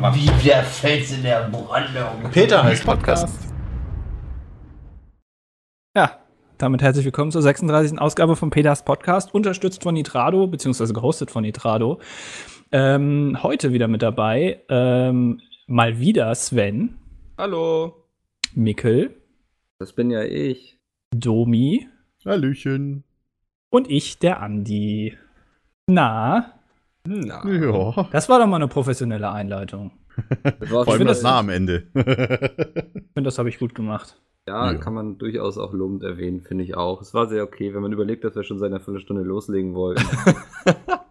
Wie der Fels in der Brandung. Peter heißt Podcast. Ja, damit herzlich willkommen zur 36. Ausgabe von Peters Podcast, unterstützt von Nitrado, beziehungsweise gehostet von Nitrado. Ähm, heute wieder mit dabei, ähm, mal wieder Sven, Hallo. Mikkel, Das bin ja ich. Domi Hallöchen. und ich, der Andi. Na, Na. Ja. das war doch mal eine professionelle Einleitung. Vor allem das- nah am Ende. Ich finde, das habe ich gut gemacht. Ja, Ja. kann man durchaus auch lobend erwähnen, finde ich auch. Es war sehr okay, wenn man überlegt, dass wir schon seit einer Viertelstunde loslegen wollten.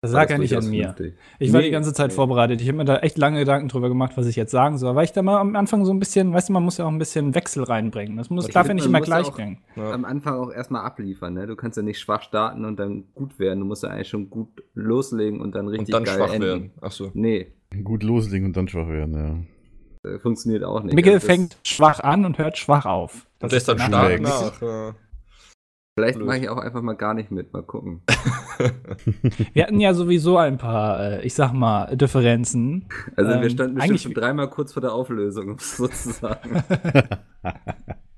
Das War lag das ja nicht an mir. vernünftig. Ich war Nee, die ganze Zeit nee. vorbereitet. Ich habe mir da echt lange Gedanken drüber gemacht, was ich jetzt sagen soll. Weil ich da mal am Anfang so ein bisschen, weißt du, man muss ja auch ein bisschen Wechsel reinbringen. Das muss, Ich darf ja nicht immer gleich klingen. Am Anfang auch erstmal abliefern, ne? Du kannst ja nicht schwach starten und dann gut werden. Du musst ja eigentlich schon gut loslegen und dann richtig Und dann geil schwach enden. werden. Achso. Nee, Gut loslegen und dann schwach werden, ja. äh, funktioniert auch nicht. Mikkel Also das- fängt schwach an und hört schwach auf. Und lässt dann stark. nach. Ja. Vielleicht mache ich auch einfach mal gar nicht mit. Mal gucken. Wir hatten ja sowieso ein paar, äh, ich sag mal, Differenzen. Also wir Ähm, standen bestimmt eigentlich- schon dreimal kurz vor der Auflösung, um es so zu sagen.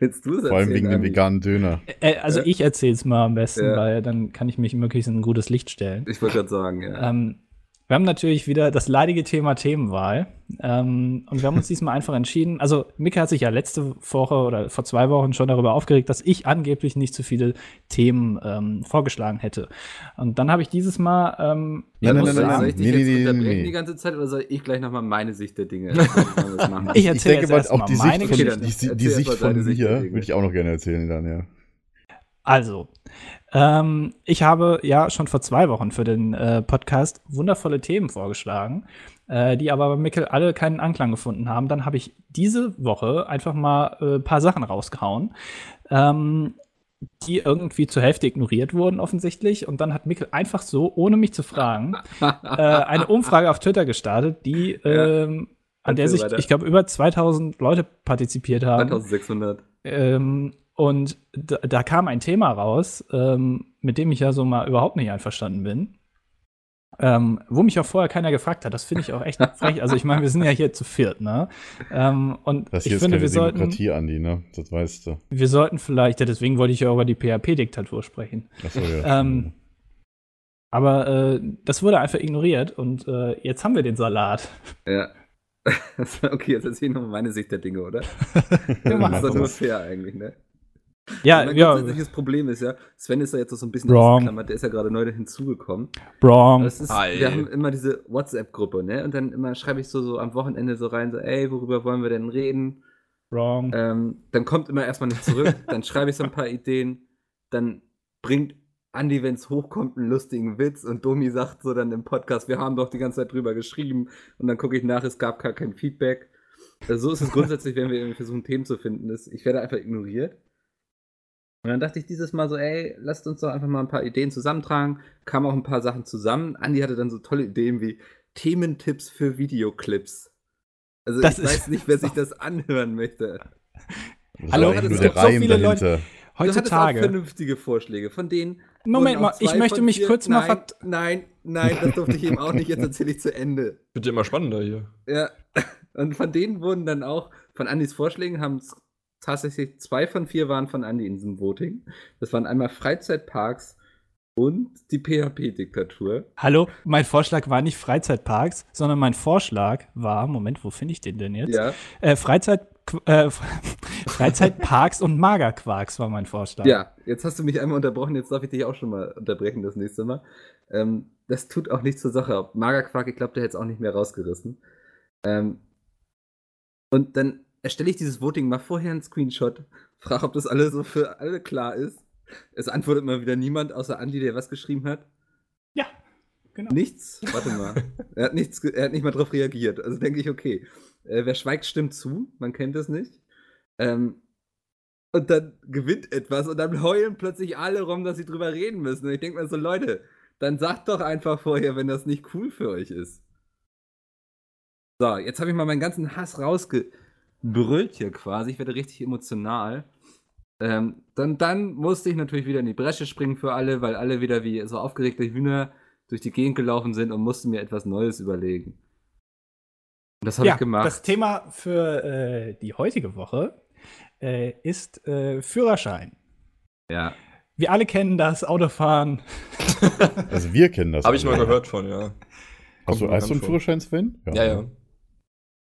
Willst du es Vor allem wegen dem veganen Döner. Äh, also Ja. ich erzähl's mal am besten, Ja. weil dann kann ich mich möglichst in ein gutes Licht stellen. Ich wollte gerade sagen, ja. Ähm, wir haben natürlich wieder das leidige Thema Themenwahl. Ähm, und wir haben uns diesmal einfach entschieden. Also, Mika hat sich ja letzte Woche oder vor zwei Wochen schon darüber aufgeregt, dass ich angeblich nicht zu viele Themen ähm, vorgeschlagen hätte. Und dann habe ich dieses Mal. Ähm, Nein, nein, Soll- nein, nein, Soll ich dich Nee, jetzt nee, nee, unterbrechen nee. die ganze Zeit oder soll ich gleich nochmal meine Sicht der Dinge machen? Ich Ich erzähle denke jetzt mal, auch die Sicht meine von, die, die Sicht von Dinge. würde ich auch noch gerne erzählen dann, ja. Also, ähm, ich habe ja schon vor zwei Wochen für den äh, Podcast wundervolle Themen vorgeschlagen, äh, die aber bei Mikkel alle keinen Anklang gefunden haben. Dann habe ich diese Woche einfach mal ein äh, paar Sachen rausgehauen, ähm, die irgendwie zur Hälfte ignoriert wurden offensichtlich. Und dann hat Mikkel einfach so, ohne mich zu fragen, äh, eine Umfrage auf Twitter gestartet, die ähm, an der sich, weiter. ich glaube, über 2000 Leute partizipiert haben. 2600. Ähm, und da, da kam ein Thema raus, ähm, mit dem ich ja so mal überhaupt nicht einverstanden bin. Ähm, wo mich auch vorher keiner gefragt hat. Das finde ich auch echt frech. Also ich meine, wir sind ja hier zu viert, ne? Ähm, und Das hier ich ist finde, keine wir sollten, Demokratie, Andi, ne? Das weißt du. wir sollten vielleicht, ja, deswegen wollte ich ja über die PHP-Diktatur sprechen. Achso, ja. Ähm, aber äh, das wurde einfach ignoriert und äh, jetzt haben wir den Salat. Ja. okay, jetzt erzähl ich nochmal meine Sicht der Dinge, oder? Ja, das ist doch nur fair eigentlich, ne? Ja, mein ja, grundsätzliches Problem ist ja, Sven ist ja jetzt so ein bisschen Wrong. ausgeklammert, der ist ja gerade neu hinzugekommen. wrong. Das ist, wir haben immer diese WhatsApp-Gruppe, ne? Und dann immer schreibe ich so, so am Wochenende so rein, so, ey, worüber wollen wir denn reden? Wrong. Ähm, dann kommt immer erstmal nicht zurück, dann schreibe ich so ein paar Ideen, dann bringt Andi, wenn es hochkommt, einen lustigen Witz und Domi sagt so dann im Podcast, wir haben doch die ganze Zeit drüber geschrieben und dann gucke ich nach, es gab gar kein Feedback. Also so ist es grundsätzlich, wenn wir irgendwie versuchen, Themen zu finden. Das, ich werde einfach ignoriert. Und dann dachte ich dieses Mal so, ey, lasst uns doch einfach mal ein paar Ideen zusammentragen. Kamen auch ein paar Sachen zusammen. Andi hatte dann so tolle Ideen wie Thementipps für Videoclips. Also Das ich ist- weiß nicht, wer sich das anhören möchte. Das ist Hallo, es gibt der so viele Leute- dahinter. Du auch Heutzutage. vernünftige Vorschläge, von denen. Moment mal, ich möchte mich kurz mal nein, vert- Nein, nein, das durfte ich eben auch nicht. Jetzt erzähle ich zu Ende. Wird ja immer spannender hier. Ja. Und von denen wurden dann auch, von Andys Vorschlägen haben es tatsächlich zwei von vier waren von Andi in diesem Voting. Das waren einmal Freizeitparks und die PHP-Diktatur. Hallo, mein Vorschlag war nicht Freizeitparks, sondern mein Vorschlag war, Moment, wo finde ich den denn jetzt? Ja. Äh, Freizeit, äh, Freizeitparks und Magerquarks war mein Vorschlag. Ja, jetzt hast du mich einmal unterbrochen, jetzt darf ich dich auch schon mal unterbrechen das nächste Mal. Ähm, das tut auch nichts zur Sache. Magerquark, ich glaube, der hätte es auch nicht mehr rausgerissen. Ähm, und dann erstelle ich dieses Voting mal vorher einen Screenshot, frage, ob das alle so für alle klar ist. Es antwortet mal wieder niemand, außer Andi, der was geschrieben hat. Ja, genau. Nichts? Warte mal. er, hat nichts, er hat nicht mal drauf reagiert. Also denke ich, okay. Äh, wer schweigt, stimmt zu. Man kennt das nicht. Ähm, und dann gewinnt etwas und dann heulen plötzlich alle rum, dass sie drüber reden müssen. Und ich denke mir so, Leute, dann sagt doch einfach vorher, wenn das nicht cool für euch ist. So, jetzt habe ich mal meinen ganzen Hass rausgebrüllt hier quasi. Ich werde richtig emotional. Ähm, dann, dann musste ich natürlich wieder in die Bresche springen für alle, weil alle wieder wie so aufgeregte Hühner durch die Gegend gelaufen sind und musste mir etwas Neues überlegen. Und das habe ich gemacht. Das Thema für äh, die heutige Woche äh, ist äh, Führerschein. ja. Wir alle kennen das Autofahren. Also wir kennen das. Habe ich mal gehört von, ja. Hast du, hast du einen. Führerschein, Sven? Ja, ja. Ja,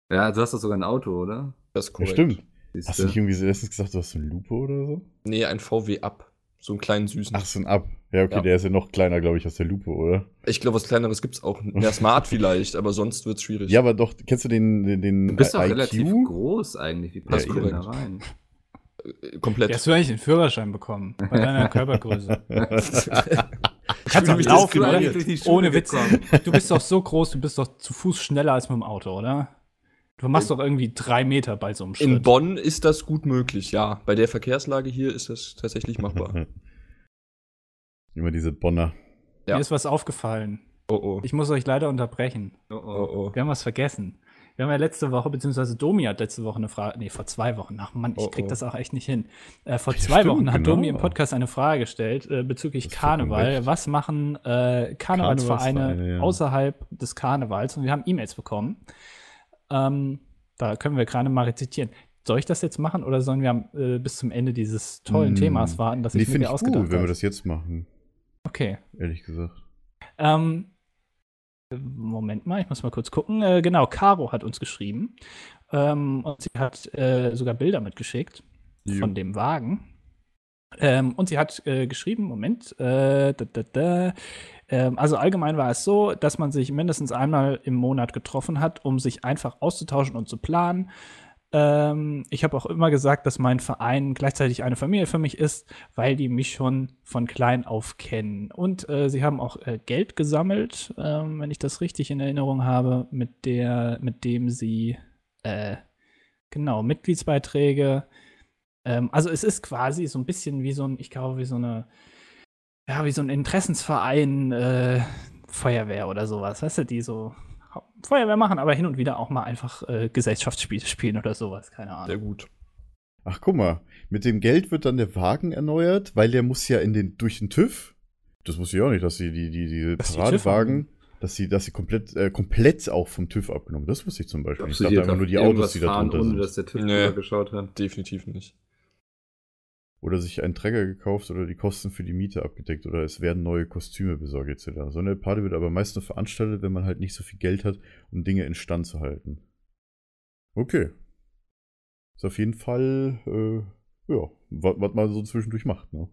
du hast doch sogar ein Auto, oder? Das ist Ja, korrekt. stimmt. Siehst Hast du? du nicht irgendwie so letztens gesagt, du hast eine Lupe oder so? Nee, ein VW Up. So einen kleinen süßen. Ach, so ein Ab. Ja, okay, Ja. der ist ja noch kleiner, glaube ich, als der Lupe, oder? Ich glaube, was kleineres gibt's auch. Ja, Smart vielleicht, aber sonst wird's schwierig. Ja, aber doch, kennst du den, den, den Du bist doch relativ groß eigentlich. Wie passt Ja, du denn da rein? Äh, Komplett. Hast du eigentlich den Führerschein bekommen? Bei deiner Körpergröße. Ich Kannst doch mich laufen, oder? Ohne Witz. Du bist doch so groß, du bist doch zu Fuß schneller als mit dem Auto, oder? Du machst doch irgendwie drei Meter bei so einem Schritt. In Bonn ist das gut möglich, ja. Bei der Verkehrslage hier ist das tatsächlich machbar. Immer diese Bonner. Ja. Mir ist was aufgefallen. Oh oh. Ich muss euch leider unterbrechen. Oh, Oh oh. oh. Wir haben was vergessen. Wir haben ja letzte Woche, beziehungsweise Domi hat letzte Woche eine Frage, nee, vor zwei Wochen, ach Mann, ich Oh, krieg oh. das auch echt nicht hin. Äh, vor zwei stimmt, Wochen hat genau. Domi im Podcast eine Frage gestellt äh, bezüglich Karneval. Was machen äh, Karnevalsvereine Karnevalsvereine, ja. außerhalb des Karnevals? Und wir haben E-Mails bekommen. Ähm, da können wir gerade mal rezitieren. Soll ich das jetzt machen oder sollen wir äh, bis zum Ende dieses tollen Hm. Themas warten, das Nee, ich mir finde ich ausgedacht gut, wenn wir das jetzt machen, Okay. ehrlich gesagt. Ähm, Moment mal, ich muss mal kurz gucken. Äh, genau, Caro hat uns geschrieben. Ähm, und sie hat äh, sogar Bilder mitgeschickt Jo. von dem Wagen. Ähm, und sie hat äh, geschrieben, Moment, äh, da, da, da. Ähm, also allgemein war es so, dass man sich mindestens einmal im Monat getroffen hat, um sich einfach auszutauschen und zu planen. Ähm, ich habe auch immer gesagt, dass mein Verein gleichzeitig eine Familie für mich ist, weil die mich schon von klein auf kennen. Und äh, sie haben auch äh, Geld gesammelt, ähm, wenn ich das richtig in Erinnerung habe, mit der, mit dem sie äh, genau Mitgliedsbeiträge. Ähm, also es ist quasi so ein bisschen wie so ein, ich glaube, wie so eine, ja, wie so ein Interessensverein, äh, Feuerwehr oder sowas, weißt du, die so Feuerwehr machen, aber hin und wieder auch mal einfach äh, Gesellschaftsspiele spielen oder sowas, keine Sehr Ahnung. gut. Ach, guck mal, mit dem Geld wird dann der Wagen erneuert, weil der muss ja in den, durch den TÜV. Das wusste ich auch nicht, dass sie die, die, die Paradewagen, dass sie, dass sie komplett, äh, komplett auch vom TÜV abgenommen. Das wusste ich zum Beispiel. Ich dachte einfach nur die Autos, die da drunter ohne sind. dass der TÜV Nee. drüber geschaut hat? Definitiv nicht. Oder sich einen Träger gekauft oder die Kosten für die Miete abgedeckt oder es werden neue Kostüme besorgt etc. So eine Party wird aber meist nur veranstaltet, wenn man halt nicht so viel Geld hat, um Dinge in Stand zu halten. Okay. Ist auf jeden Fall, äh, ja, was man so zwischendurch macht, ne?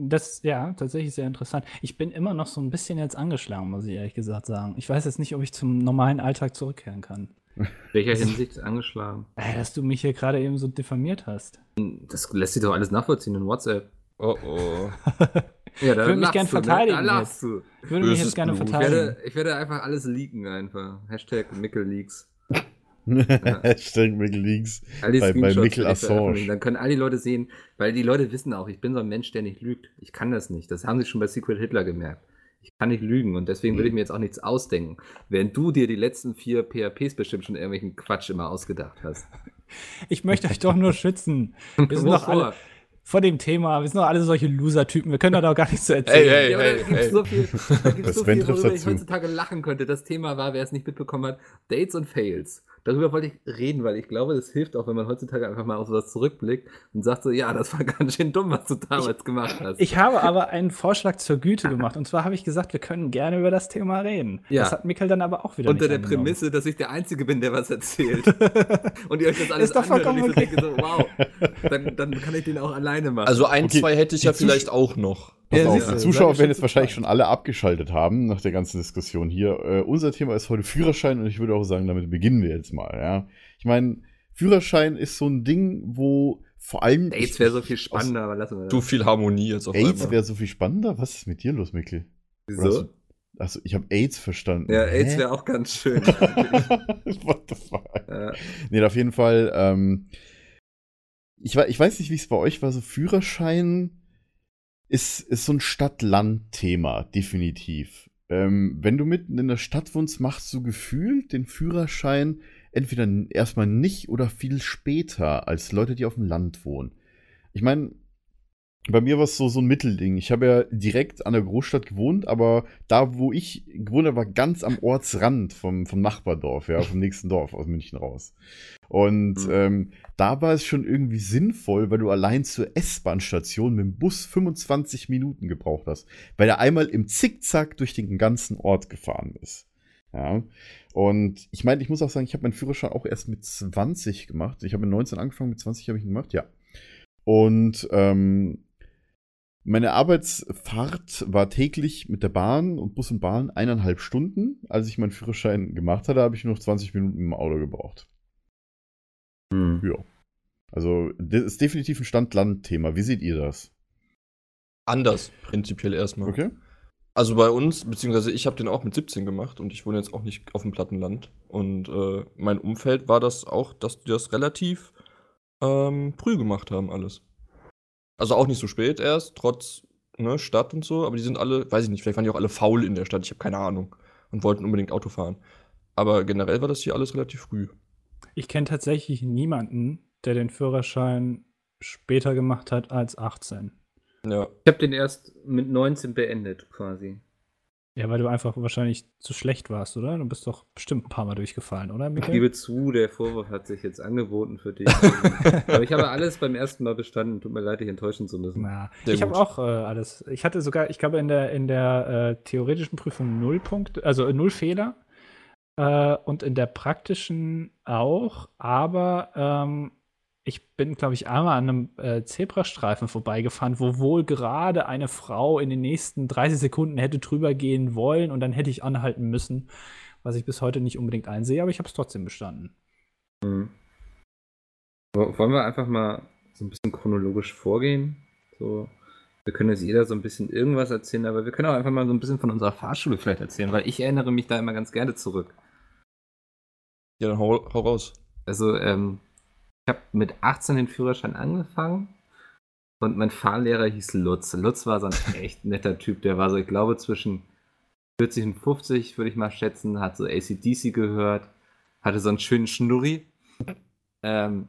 Das, ja, tatsächlich sehr interessant. Ich bin immer noch so ein bisschen jetzt angeschlagen, muss ich ehrlich gesagt sagen. Ich weiß jetzt nicht, ob ich zum normalen Alltag zurückkehren kann. Welcher Hinsicht angeschlagen? Äh, dass du mich hier gerade eben so diffamiert hast. Das lässt sich doch alles nachvollziehen in WhatsApp. Oh oh. Ja, da Ich würde mich lachst gern du, ne? verteidigen Da lachst du. Ich würde mich jetzt gerne Blut. Ich verteidigen. werde, ich werde einfach alles leaken einfach. Hashtag MickelLeaks. Hashtag McLeaks. All die Bei- bei Mikkel Assange. Dann können all die Leute sehen, weil die Leute wissen auch, ich bin so ein Mensch, der nicht lügt. Ich kann das nicht. Das haben sie schon bei Secret Hitler gemerkt. Ich kann nicht lügen und deswegen Mhm. will ich mir jetzt auch nichts ausdenken. Während du dir die letzten vier PHPs bestimmt schon irgendwelchen Quatsch immer ausgedacht hast. Ich möchte euch doch nur schützen. Wir sind doch alle vor dem Thema. Wir sind doch alle solche Loser-Typen. Wir können da doch gar nichts zu erzählen. Ey, ey. Ja, aber da gibt's so viel, da gibt's Das so viel, worüber ich dazu. heutzutage lachen könnte. Das Thema war, wer es nicht mitbekommen hat, Dates und Fails. Darüber wollte ich reden, weil ich glaube, das hilft auch, wenn man heutzutage einfach mal auf sowas zurückblickt und sagt so, ja, das war ganz schön dumm, was du damals gemacht hast. Ich habe aber einen Vorschlag zur Güte gemacht. Und zwar habe ich gesagt, wir können gerne über das Thema reden. Ja. Das hat Mikkel dann aber auch wieder unter nicht der angenommen. Prämisse, dass ich der Einzige bin, der was erzählt. und ihr euch das alles Ist doch anhört und ich so vollkommen denke so, wow, dann, dann kann ich den auch alleine machen. Also ein, Okay, zwei hätte ich die ja vielleicht auch noch. Pass Ja, auf, die du, Zuschauer werden jetzt wahrscheinlich schon alle abgeschaltet haben nach der ganzen Diskussion hier. Äh, unser Thema ist heute Führerschein und ich würde auch sagen, damit beginnen wir jetzt mal. Ja. Ich meine, Führerschein ist so ein Ding, wo vor allem. Dates ich- wäre so viel aus- spannender, aber lassen wir das. Zu viel Harmonie jetzt auf AIDS einmal. wäre so viel spannender? Was ist mit dir los, Mikkel? Wieso? Achso, ich habe AIDS verstanden. Ja, AIDS wäre auch ganz schön. What the fuck? äh, Nee, auf jeden Fall, ähm, ich, ich weiß nicht, wie es bei euch war, so Führerschein ist, ist so ein Stadt-Land-Thema, definitiv. Ähm, wenn du mitten in der Stadt wohnst, machst du gefühlt den Führerschein entweder erstmal nicht oder viel später als Leute, die auf dem Land wohnen. Ich meine, Bei mir war es so, so ein Mittelding. Ich habe ja direkt an der Großstadt gewohnt, aber da, wo ich gewohnt habe, war ganz am Ortsrand vom, vom Nachbardorf, ja, vom nächsten Dorf aus München raus. Und Mhm. ähm, da war es schon irgendwie sinnvoll, weil du allein zur S-Bahn-Station mit dem Bus 25 Minuten gebraucht hast, weil er einmal im Zickzack durch den ganzen Ort gefahren ist. Ja. Und ich meine, ich muss auch sagen, ich habe meinen Führerschein auch erst mit 20 gemacht. Ich habe mit 19 angefangen, mit 20 habe ich ihn gemacht, ja. Und ähm, meine Arbeitsfahrt war täglich mit der Bahn und Bus und Bahn eineinhalb Stunden. Als ich meinen Führerschein gemacht hatte, habe ich nur noch 20 Minuten im Auto gebraucht. Hm. Ja. Also, das ist definitiv ein Stand-Land-Thema. Wie seht ihr das? Anders, prinzipiell erstmal. Okay. Also bei uns, beziehungsweise ich habe den auch mit 17 gemacht und ich wohne jetzt auch nicht auf dem Plattenland. Und äh, mein Umfeld war das auch, dass die das relativ ähm, früh gemacht haben, alles. Also auch nicht so spät erst, trotz ne, Stadt und so, aber die sind alle, weiß ich nicht, vielleicht waren die auch alle faul in der Stadt, ich habe keine Ahnung. Und wollten unbedingt Auto fahren. Aber generell war das hier alles relativ früh. Ich kenne tatsächlich niemanden, der den Führerschein später gemacht hat als 18. Ja. Ich habe den erst mit 19 beendet, quasi. Ja, weil du einfach wahrscheinlich zu schlecht warst, oder? Du bist doch bestimmt ein paar Mal durchgefallen, oder, Ich Michael? gebe zu, der Vorwurf hat sich jetzt angeboten für dich. Aber ich habe alles beim ersten Mal bestanden. Tut mir leid, dich enttäuschen zu müssen. Na, Sehr ich habe auch äh, alles. Ich hatte sogar, ich glaube, in der, in der äh, theoretischen Prüfung null Punkte, also äh, null Fehler. Äh, und in der praktischen auch, aber ähm, ich bin, glaube ich, einmal an einem äh, Zebrastreifen vorbeigefahren, wo wohl gerade eine Frau in den nächsten 30 Sekunden hätte drüber gehen wollen und dann hätte ich anhalten müssen, was ich bis heute nicht unbedingt einsehe, aber ich habe es trotzdem bestanden. Mhm. Wo- Wollen wir einfach mal so ein bisschen chronologisch vorgehen? So, wir können jetzt jeder so ein bisschen irgendwas erzählen, aber wir können auch einfach mal so ein bisschen von unserer Fahrschule vielleicht erzählen, weil ich erinnere mich da immer ganz gerne zurück. Ja, dann hau, hau raus. Also, ähm, ich habe mit 18 den Führerschein angefangen und mein Fahrlehrer hieß Lutz. Lutz war so ein echt netter Typ, der war so, ich glaube, zwischen 40 und 50, würde ich mal schätzen, hat so ACDC gehört, hatte so einen schönen Schnurri ähm,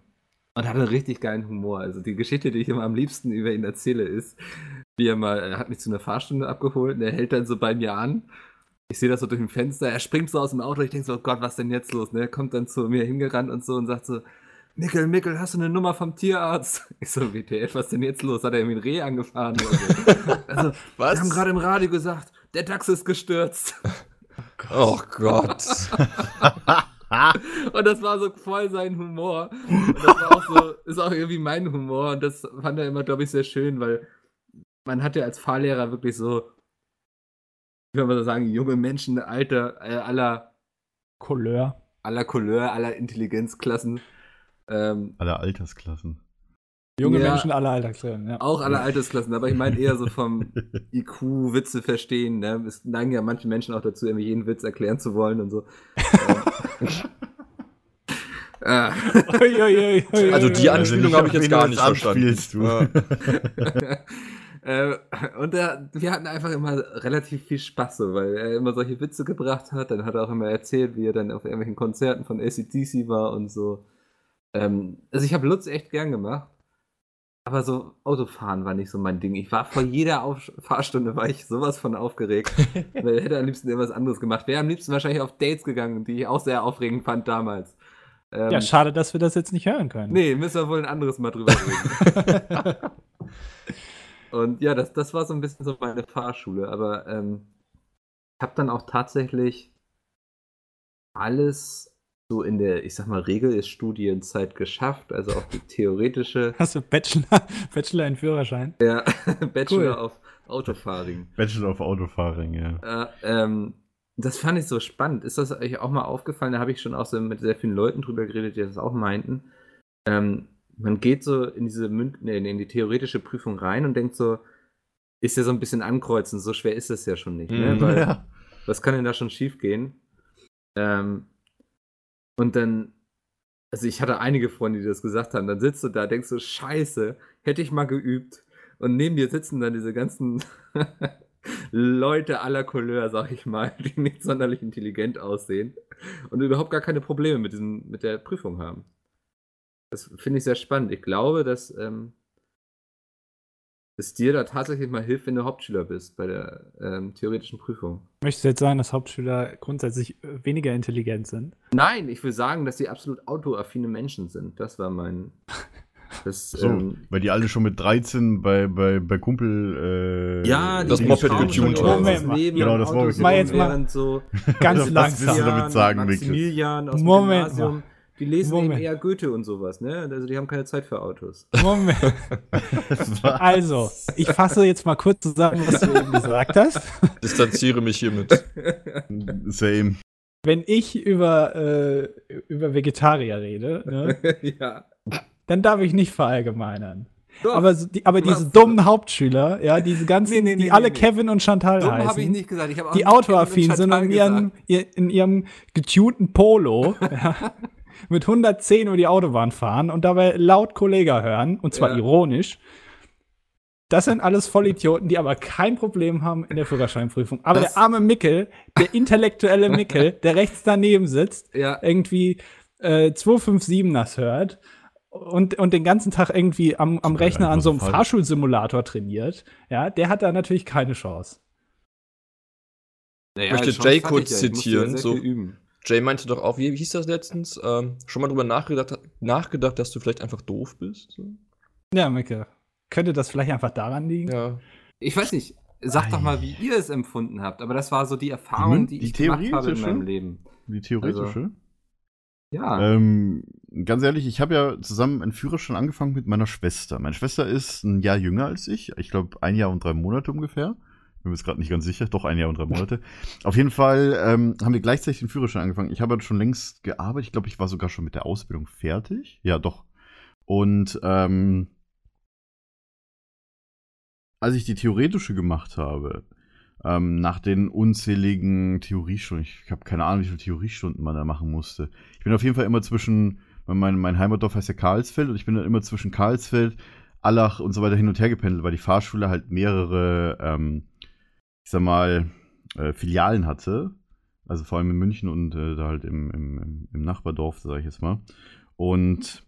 und hatte einen richtig geilen Humor. Also die Geschichte, die ich immer am liebsten über ihn erzähle, ist, wie er mal, er hat mich zu einer Fahrstunde abgeholt und er hält dann so bei mir an. Ich sehe das so durch ein Fenster, er springt so aus dem Auto, ich denke so, oh Gott, was denn jetzt los? Ne? Er kommt dann zu mir hingerannt und so und sagt so, Mickel, Mickel, hast du eine Nummer vom Tierarzt? Ich so, WTF, was denn jetzt los? Hat er irgendwie ein Reh angefahren oder so? Also, Was? wir haben gerade im Radio gesagt, der Dachs ist gestürzt. Oh Gott. Und das war so voll sein Humor. Und das war auch so, ist auch irgendwie mein Humor. Und das fand er immer, glaube ich, sehr schön, weil man hat ja als Fahrlehrer wirklich so, wie soll man so sagen, junge Menschen Alter, äh, aller, Couleur. aller Couleur, aller Intelligenzklassen. Ähm, Alle Altersklassen. Junge Ja. Menschen aller Altersklassen, ja. auch aller Altersklassen, aber ich meine eher so vom IQ, Witze verstehen. Ne? Es neigen ja manche Menschen auch dazu, irgendwie jeden Witz erklären zu wollen und so. Also die. Anspielung habe ich jetzt gar nicht verstanden. Äh, und da, wir hatten einfach immer relativ viel Spaß, so, weil er immer solche Witze gebracht hat. Dann hat er auch immer erzählt, wie er dann auf irgendwelchen Konzerten von ACDC war und so. Ähm, also ich habe Lutz echt gern gemacht. Aber so Autofahren war nicht so mein Ding. Ich war vor jeder auf Fahrstunde war ich sowas von aufgeregt. weil er hätte am liebsten irgendwas anderes gemacht. Wäre am liebsten wahrscheinlich auf Dates gegangen, die ich auch sehr aufregend fand damals. Ähm, Ja, schade, dass wir das jetzt nicht hören können. Nee, müssen wir wohl ein anderes Mal drüber reden. Und ja, das, das war so ein bisschen so meine Fahrschule. Aber ähm, ich habe dann auch tatsächlich alles so in der, ich sag mal, Regelstudienzeit geschafft. Also auch die theoretische Hast du Bachelor, Bachelor in Führerschein? ja, Bachelor Cool. auf Autofahren. Bachelor of Autofahren, ja. Äh, ähm, das fand ich so spannend. Ist das euch auch mal aufgefallen? Da habe ich schon auch so mit sehr vielen Leuten drüber geredet, die das auch meinten. Ähm, man geht so in diese Münd nee, in die theoretische Prüfung rein und denkt so, ist ja so ein bisschen ankreuzen, so schwer ist es ja schon nicht. Ne? Mhm. Weil, Ja. Was kann denn da schon schief gehen? Ähm, und dann, also ich hatte einige Freunde, die das gesagt haben, dann sitzt du da, denkst du, scheiße, hätte ich mal geübt. Und neben dir sitzen dann diese ganzen Leute aller Couleur, sag ich mal, die nicht sonderlich intelligent aussehen und überhaupt gar keine Probleme mit, diesem, mit der Prüfung haben. Das finde ich sehr spannend. Ich glaube, dass ähm, es dir da tatsächlich mal hilft, wenn du Hauptschüler bist bei der ähm, theoretischen Prüfung. Möchtest du jetzt sagen, dass Hauptschüler grundsätzlich äh, weniger intelligent sind? Nein, ich will sagen, dass sie absolut autoaffine Menschen sind. Das war mein. Das, So, ähm, weil die alle schon mit 13 bei, bei, bei Kumpel. Äh, ja, das Moped schon haben. mal. Genau, das Mal jetzt mal- so Ganz Was langsam. willst du damit sagen, Mikkel? Maximilian aus dem Moment Gymnasium, die lesen Moment. eben eher Goethe und sowas, ne? Also die haben keine Zeit für Autos. Moment. Also, ich fasse jetzt mal kurz zusammen, was du eben gesagt hast. Distanziere mich hiermit. Same. Wenn ich über, äh, über Vegetarier rede, ne, ja. dann darf ich nicht verallgemeinern. Doch, Aber, die, aber diese Was? dummen Hauptschüler, ja, diese ganzen, Nee, nee, nee, die alle. Kevin und Chantal dumm heißen, ich nicht gesagt. Ich auch die autoaffin sind und in ihrem, in ihrem getunten Polo ja, mit 110 über die Autobahn fahren und dabei laut Kollega hören, und zwar Ja. ironisch. Das sind alles Vollidioten, die aber kein Problem haben in der Führerscheinprüfung. Aber Das- der arme Mickel, der intellektuelle Mickel, der rechts daneben sitzt, Ja, irgendwie äh, 257 das hört und, und den ganzen Tag irgendwie am, am Rechner an so einem. Fahrschulsimulator trainiert, ja, der hat da natürlich keine Chance. naja, möchte die Chance Jay kurz ich ja. Ich ja zitieren, sehr so-. Jay meinte doch auch, wie hieß das letztens? Ähm, schon mal drüber nachgedacht, nachgedacht, dass du vielleicht einfach doof bist? So? Ja, Mickel. Könnte das vielleicht einfach daran liegen? Ja. Ich weiß nicht, sagt doch mal, wie ihr es empfunden habt. Aber das war so die Erfahrung, die, Die ich gemacht habe in meinem Leben. Die theoretische. Also- Ja. Ähm, ganz ehrlich, ich habe ja zusammen einen Führerschein angefangen mit meiner Schwester. Meine Schwester ist ein Jahr jünger als ich. Ich glaube, ein Jahr und drei Monate ungefähr. Bin mir jetzt gerade nicht ganz sicher. Doch, ein Jahr und drei Monate. Auf jeden Fall ähm, haben wir gleichzeitig den Führerschein angefangen. Ich habe halt schon längst gearbeitet. Ich glaube, ich war sogar schon mit der Ausbildung fertig. Ja, doch. Und ähm, als ich die theoretische gemacht habe, ähm, nach den unzähligen Theoriestunden, ich habe keine Ahnung, wie viele Theoriestunden man da machen musste. Ich bin auf jeden Fall immer zwischen, mein, mein Heimatdorf heißt ja Karlsfeld und ich bin dann immer zwischen Karlsfeld, Allach und so weiter hin und her gependelt, weil die Fahrschule halt mehrere, ähm, ich sag mal, äh, Filialen hatte. Also vor allem in München und äh, da halt im, im, im- Nachbardorf, sage ich jetzt mal. Und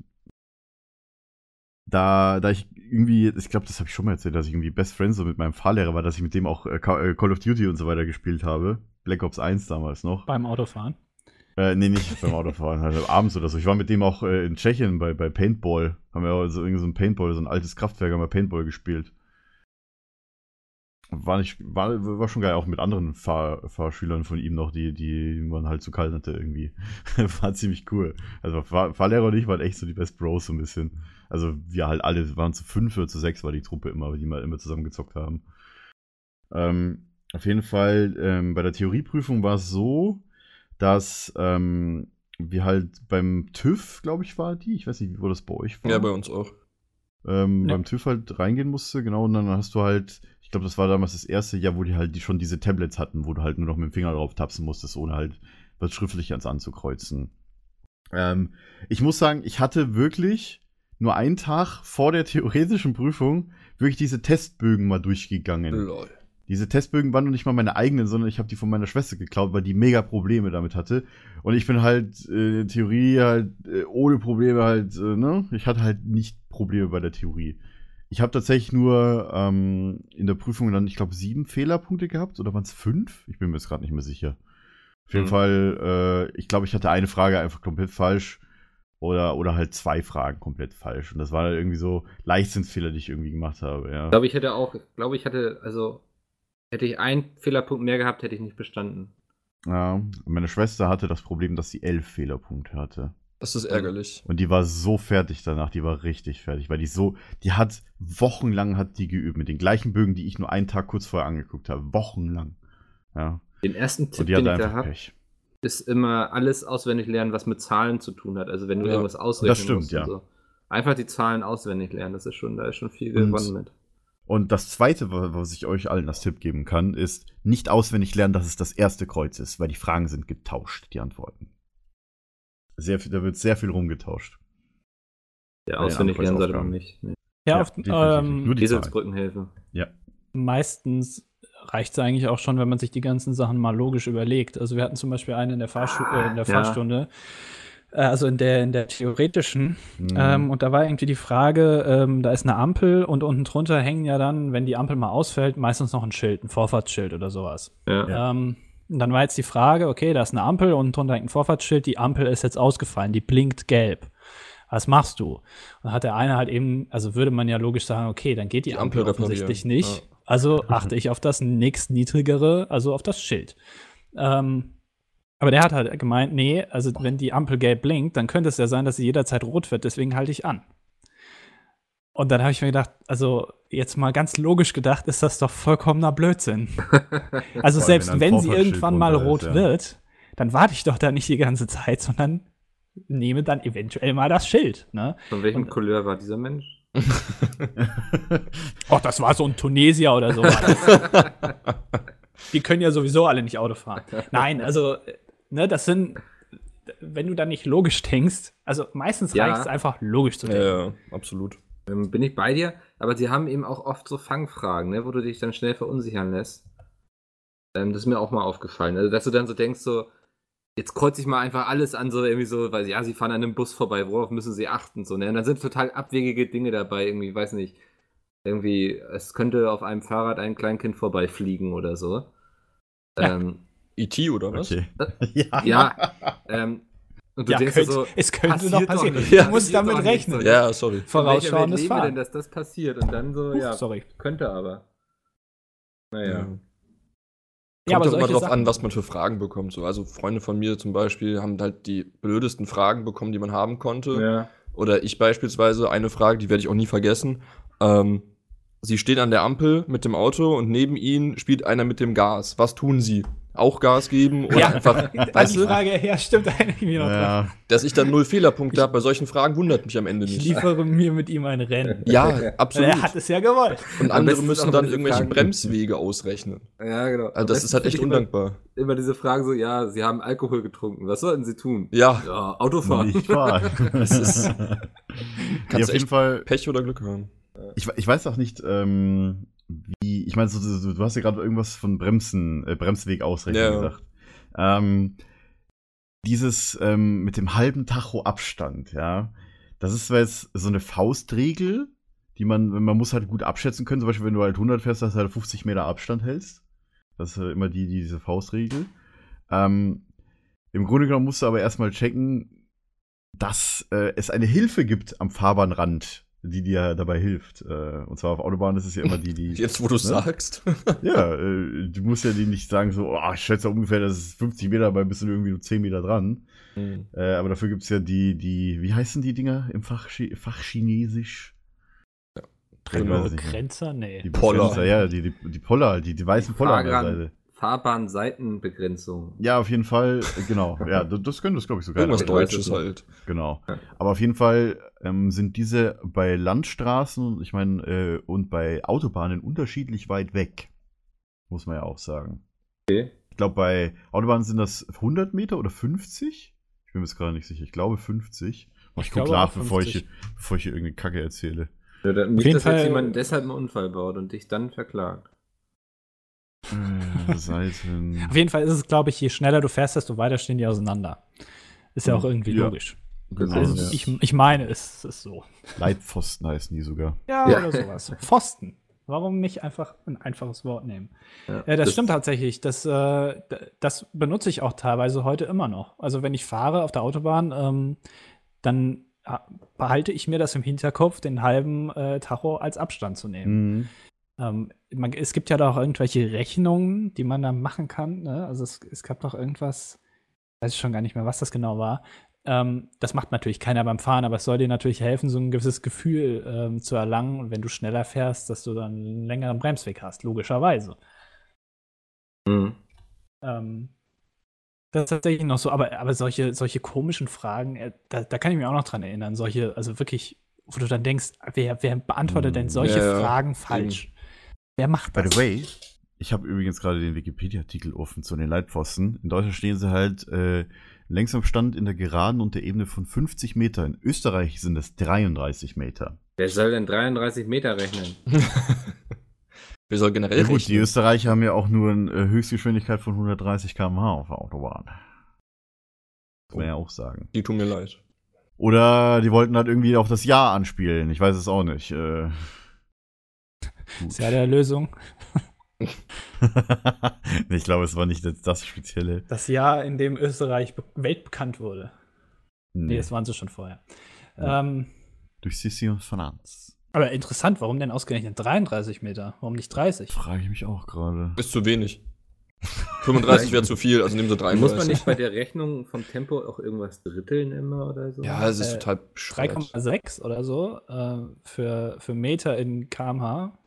da, da ich irgendwie, ich glaube, das habe ich schon mal erzählt, dass ich irgendwie Best Friends so mit meinem Fahrlehrer war, dass ich mit dem auch äh, äh, Call of Duty und so weiter gespielt habe. Black Ops 1 damals noch. Beim Autofahren. Äh, nee, nicht beim Autofahren, halt abends oder so. Ich war mit dem auch äh, in Tschechien bei, bei Paintball. Haben wir auch so, irgendwie so ein Paintball, so ein altes Kraftwerk, haben wir Paintball gespielt. War, nicht, war, war schon geil, auch mit anderen Fahr, Fahrschülern von ihm noch, die, die man halt zu kalt hatte irgendwie. war ziemlich cool. Also Fahr, Fahrlehrer und ich waren echt so die Best Bros so ein bisschen. Also wir halt alle, waren zu fünf oder zu sechs war die Truppe immer, die mal immer zusammen gezockt haben. Ähm, auf jeden Fall, ähm, bei der Theorieprüfung war es so, dass ähm, wir halt beim TÜV, glaube ich, war die. Ich weiß nicht, wo das bei euch war. ja, bei uns auch. ähm, Ja. beim TÜV halt reingehen musste, genau, und dann hast du halt, ich glaube, das war damals das erste Jahr, wo die halt die schon diese Tablets hatten, wo du halt nur noch mit dem Finger drauf tapsen musstest, ohne halt was Schriftliches anzukreuzen. Ähm, ich muss sagen, ich hatte wirklich nur einen Tag vor der theoretischen Prüfung wirklich diese Testbögen mal durchgegangen. Lol. Diese Testbögen waren noch nicht mal meine eigenen, sondern ich habe die von meiner Schwester geklaut, weil die mega Probleme damit hatte. Und ich bin halt äh, Theorie halt äh, ohne Probleme halt, äh, ne? Ich hatte halt nicht Probleme bei der Theorie. Ich habe tatsächlich nur ähm, in der Prüfung dann, ich glaube, sieben Fehlerpunkte gehabt oder waren es fünf? Ich bin mir jetzt gerade nicht mehr sicher. Auf jeden Mhm. Fall, äh, ich glaube, ich hatte eine Frage einfach komplett falsch oder, oder halt zwei Fragen komplett falsch. Und das waren halt irgendwie so Leichtsinnsfehler, die ich irgendwie gemacht habe, ja. Ich glaube, ich hätte auch, glaube ich hatte, also hätte ich einen Fehlerpunkt mehr gehabt, hätte ich nicht bestanden. Ja, meine Schwester hatte das Problem, dass sie elf Fehlerpunkte hatte. Das ist ärgerlich. Und die war so fertig danach, die war richtig fertig, weil die so, die hat wochenlang hat die geübt mit den gleichen Bögen, die ich nur einen Tag kurz vorher angeguckt habe. Wochenlang. Ja. Den ersten Tipp, den ich da habe, ist immer alles auswendig lernen, was mit Zahlen zu tun hat. Also wenn du Ja, irgendwas ausrechnen stimmt, musst. ja. Und so. Einfach die Zahlen auswendig lernen, das ist schon, da ist schon viel Und- gewonnen mit. Und das zweite, wa- was ich euch allen als Tipp geben kann, ist nicht auswendig lernen, dass es das erste Kreuz ist, weil die Fragen sind getauscht, die Antworten. Sehr viel, da wird sehr viel rumgetauscht. Ja, auswendig lernen sollte man nicht. Nee. Ja, Ja, nicht. ähm, Nur die Zahlen. Eselsbrückenhilfe. meistens reicht es eigentlich auch schon, wenn man sich die ganzen Sachen mal logisch überlegt. Also wir hatten zum Beispiel einen in der, Fahrschu äh, in der Ja. Fahrstunde, Äh, Also in der, in der theoretischen. Mhm. Ähm, und da war irgendwie die Frage, ähm, da ist eine Ampel und unten drunter hängen ja dann, wenn die Ampel mal ausfällt, meistens noch ein Schild, ein Vorfahrtsschild oder sowas. Ja. Ja. Ähm, und dann war jetzt die Frage, okay, da ist eine Ampel und drunter hängt ein Vorfahrtsschild, die Ampel ist jetzt ausgefallen, die blinkt gelb. Was machst du? Und dann hat der eine halt eben, also würde man ja logisch sagen, okay, dann geht die, Die Ampel, Ampel offensichtlich nicht. Also achte ich auf das nächstniedrigere, also auf das Schild. Ähm, aber der hat halt gemeint, nee, also wenn die Ampel gelb blinkt, dann könnte es ja sein, dass sie jederzeit rot wird, deswegen halte ich an. Und dann habe ich mir gedacht, also jetzt mal ganz logisch gedacht, ist das doch vollkommener Blödsinn. Also allem, selbst wenn wenn sie irgendwann mal rot ist, ja. wird, dann warte ich doch da nicht die ganze Zeit, sondern nehme dann eventuell mal das Schild. Ne? Von welchem Und- Couleur war dieser Mensch? Ach, das war so ein Tunesier oder so. Die können ja sowieso alle nicht Auto fahren. Nein, also, äh, ne, das sind, wenn du dann nicht logisch denkst, also meistens Ja. reicht es einfach logisch zu Ja, denken. ja, absolut. Ähm, bin ich bei dir, aber sie haben eben auch oft so Fangfragen, ne, wo du dich dann schnell verunsichern lässt. Ähm, das ist mir auch mal aufgefallen. Also, dass du dann so denkst, so, jetzt kreuze ich mal einfach alles an, so irgendwie so, weil ja, sie fahren an einem Bus vorbei, worauf müssen sie achten? So, ne? Und dann sind total abwegige Dinge dabei, irgendwie, weiß nicht, irgendwie, es könnte auf einem Fahrrad ein Kleinkind vorbeifliegen oder so. Ja. Ähm, E.T. oder was? okay. ja. ja, ähm, und du Ja, denkst könnte, so, es könnte passiert noch doch passieren. nicht, du passiert musst damit nicht rechnen. so. Ja, sorry. Vorausschauendes Fahren. denn, dass das passiert? Und dann so, ja, Sorry. könnte aber. Naja. Kommt Ja, aber doch immer drauf Sachen- an, was man für Fragen bekommt. So, also Freunde von mir zum Beispiel haben halt die blödesten Fragen bekommen, die man haben konnte. Ja. Oder ich beispielsweise eine Frage, die werde ich auch nie vergessen. Ähm, sie stehen an der Ampel mit dem Auto und neben ihnen spielt einer mit dem Gas. Was tun sie? Auch Gas geben oder Ja, einfach, weißt die du, Frage, ja, stimmt irgendwie noch. Ja. dass ich dann null Fehlerpunkte habe bei solchen Fragen, wundert mich am Ende Ich nicht. liefere mir mit ihm ein Rennen. Ja, Er absolut. hat es ja gewollt. Und andere müssen dann irgendwelche Fragen- Bremswege ausrechnen. Ja, genau. Also das ist halt echt undankbar. Immer, immer diese Frage so, ja, sie haben Alkohol getrunken. Was sollten sie tun? Ja, Ja, Autofahren. Nicht wahr. Das ist- ja, kannst auf echt jeden Fall. Pech oder Glück haben. Ich, ich weiß auch nicht, ähm, wie. Ich meine, so, so, du hast ja gerade irgendwas von Bremsen, äh, Bremsweg ausrechnen Ja. gesagt. Ähm, dieses ähm, mit dem halben Tacho Abstand, ja, das ist zwar jetzt so eine Faustregel, die man, man muss halt gut abschätzen können. Zum Beispiel, wenn du halt 100 fährst, dass du halt 50 Meter Abstand hältst. Das ist halt immer die, diese Faustregel. Ähm, Im Grunde genommen musst du aber erstmal checken, dass äh, es eine Hilfe gibt am Fahrbahnrand, die dir dabei hilft. Äh, und zwar auf Autobahnen ist es ja immer die, die. Jetzt, wo du es Ne? sagst. Ja, äh, du musst ja die nicht sagen, so, oh, ich schätze ungefähr, das ist 50 Meter, dabei bist du irgendwie nur 10 Meter dran. Hm. Äh, aber dafür gibt es ja die, die, wie heißen die Dinger im Fach, Fachchinesisch? Es nicht mehr. Grenzer? Nee. Die Poller. Begrenzer, Ja, die, die, die Poller, die, die weißen Poller an der Seite. Fahrbahnseitenbegrenzung. Ja, auf jeden Fall, äh, genau. Ja, das, das könnte es, glaube ich, sogar. Irgendwas Deutsches nicht. halt. Genau. Aber auf jeden Fall ähm, sind diese bei Landstraßen, ich meine, äh, und bei Autobahnen unterschiedlich weit weg. Muss man ja auch sagen. Okay. Ich glaube, bei Autobahnen sind das 100 Meter oder 50? Ich bin mir jetzt gerade nicht sicher. Ich glaube 50. Ich, Ich gucke nach, bevor ich, 50. bevor ich hier irgendeine Kacke erzähle. Ja, dann, nicht, jeden dass jetzt Fall- jemand deshalb einen Unfall baut und dich dann verklagt. Äh, Seiten. Auf jeden Fall ist es, glaube ich, je schneller du fährst, desto weiter stehen die auseinander. Ist ja auch irgendwie Ja. logisch. Genau, Also ja. ich, ich meine, es ist so. Leitpfosten heißen die sogar. Ja, Ja. oder sowas. Pfosten. Warum nicht einfach ein einfaches Wort nehmen? Ja, Ja, das, stimmt tatsächlich. Das, äh, das benutze ich auch teilweise heute immer noch. Also wenn ich fahre auf der Autobahn, ähm, dann äh, behalte ich mir das im Hinterkopf, den halben äh, Tacho als Abstand zu nehmen. Mhm. Ähm, man, es gibt ja da auch irgendwelche Rechnungen, die man da machen kann. Ne? Also es, es gab doch irgendwas, weiß ich schon gar nicht mehr, was das genau war. Ähm, das macht natürlich keiner beim Fahren, aber es soll dir natürlich helfen, so ein gewisses Gefühl ähm, zu erlangen. Und wenn du schneller fährst, dass du dann einen längeren Bremsweg hast, logischerweise. Mhm. Ähm, das ist tatsächlich noch so, aber, aber solche, solche komischen Fragen, äh, da, da kann ich mich auch noch dran erinnern. Solche, also wirklich, wo du dann denkst, wer, wer beantwortet denn Mm, solche ja. Fragen falsch? Wer macht By das? the way, ich habe übrigens gerade den Wikipedia-Artikel offen zu den Leitpfosten. In Deutschland stehen sie halt äh, Längsabstand in der Geraden und der Ebene von 50 Meter. In Österreich sind es 33 Meter. Wer soll denn 33 Meter rechnen? Wir sollen generell Ja gut, die rechnen. Österreicher haben ja auch nur eine äh, Höchstgeschwindigkeit von 130 km/h auf der Autobahn. Muss man ja auch sagen. Die tun mir leid. Oder die wollten halt irgendwie auch das Jahr anspielen. Ich weiß es auch nicht. Äh, Ist ja der Lösung. ich glaube, es war nicht das, das Spezielle. Das Jahr, in dem Österreich be- weltbekannt wurde. Nee, Nee, das waren sie schon vorher. Ja. Ähm, durch Sissi und Franz. aber interessant, warum denn ausgerechnet 33 Meter? Warum nicht 30? Frage ich mich auch gerade. Ist zu wenig. 35 wäre zu viel, also nehmen sie 33. Muss man nicht bei der Rechnung vom Tempo auch irgendwas dritteln immer oder so? Ja, es ist Äh, total bescheuert. 3,6 oder so äh, für, für Meter in kmh.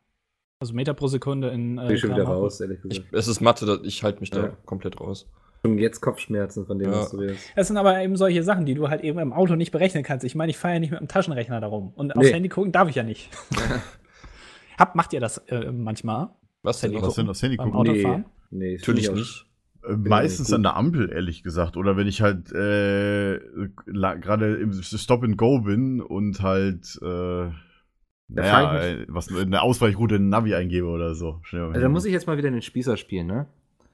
Also Meter pro Sekunde in Bin ich schon wieder raus, ehrlich Ich, gesagt. es ist Mathe, da- ich halte mich da Ja. komplett raus. Schon jetzt Kopfschmerzen von dem, Ja. was du redest. Es sind aber eben solche Sachen, die du halt eben im Auto nicht berechnen kannst. Ich meine, ich fahre ja nicht mit dem Taschenrechner darum. Und aufs Nee. Handy gucken darf ich ja nicht. Hab, macht ihr das äh, manchmal? Was denn? Handy? Was denn das Handy Beim gucken? Autofahren? Nee, Natürlich ich nicht. Äh, Meistens an der Ampel, ehrlich gesagt. Oder wenn ich halt äh, gerade im Stop and Go bin und halt äh, naja, äh, was eine Ausweichroute in den Navi eingebe oder so. Schnell Also da muss ich jetzt mal wieder den Spießer spielen, ne?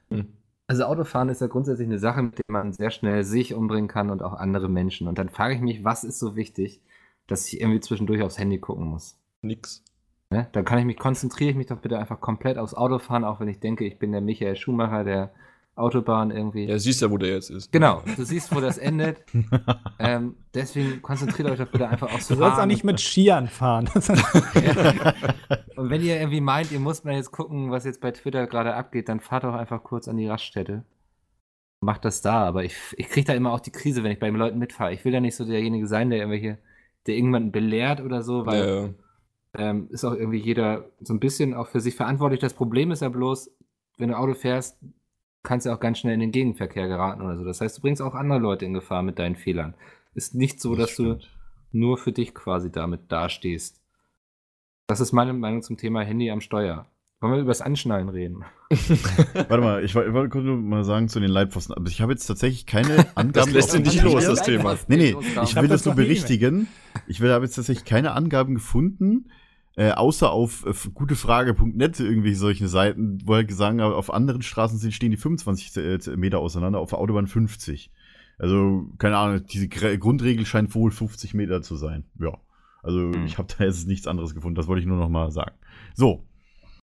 Hm. Also Autofahren ist ja grundsätzlich eine Sache, mit der man sehr schnell sich umbringen kann und auch andere Menschen. Und dann frage ich mich, was ist so wichtig, dass ich irgendwie zwischendurch aufs Handy gucken muss? Nix. Ne? Dann kann ich mich, konzentriere ich mich doch bitte einfach komplett aufs Autofahren, auch wenn ich denke, ich bin der Michael Schumacher der Autobahn irgendwie. Ja, siehst ja, wo der jetzt ist. Genau, du siehst, wo das endet. ähm, deswegen konzentriert euch doch bitte einfach aufs Du sollst auch nicht mit Skiern fahren. Und wenn ihr irgendwie meint, ihr müsst mal jetzt gucken, was jetzt bei Twitter gerade abgeht, dann fahrt doch einfach kurz an die Raststätte. Macht das da, aber ich, ich kriege da immer auch die Krise, wenn ich bei den Leuten mitfahre. Ich will ja nicht so derjenige sein, der irgendwelche, der irgendjemanden belehrt oder so, weil Ja, ja. ähm, ist auch irgendwie jeder so ein bisschen auch für sich verantwortlich. Das Problem ist ja bloß, wenn du Auto fährst, kannst du auch ganz schnell in den Gegenverkehr geraten oder so. Das heißt, du bringst auch andere Leute in Gefahr mit deinen Fehlern. Ist nicht so, dass du nur für dich quasi damit dastehst. Das ist meine Meinung zum Thema Handy am Steuer. Wollen wir über das Anschnallen reden? Warte mal, ich, woll- ich wollte nur mal sagen zu den Leitpfosten. Aber ich habe jetzt tatsächlich keine Angaben. Das lässt ihn nicht los, das Thema. Nee, nee, ich will das das nur berichtigen. Ich will, habe jetzt tatsächlich keine Angaben gefunden, äh, außer auf äh, gutefrage.net, irgendwie solche Seiten, wo halt gesagt haben, auf anderen Straßen sind, stehen die 25 Z- Meter auseinander, auf der Autobahn 50. Also, keine Ahnung, diese Gre- Grundregel scheint wohl 50 Meter zu sein. Ja. Also, Hm. ich habe da jetzt nichts anderes gefunden, das wollte ich nur noch mal sagen. So,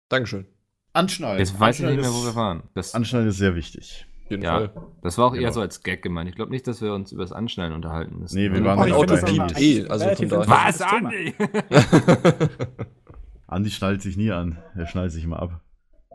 Dankeschön. Anschnallen. Jetzt weiß ich nicht mehr, wo wir waren. Das, Anschnallen ist sehr wichtig. Jeden Ja. Fall. das war auch Genau. eher so als Gag gemeint. Ich glaube nicht, dass wir uns über das Anschnallen unterhalten müssen. Nee, wir Also- waren Oh, ich Auto eh, also relativ von daher- interessantes Thema. Andi schnallt sich nie an. Er schnallt sich immer ab.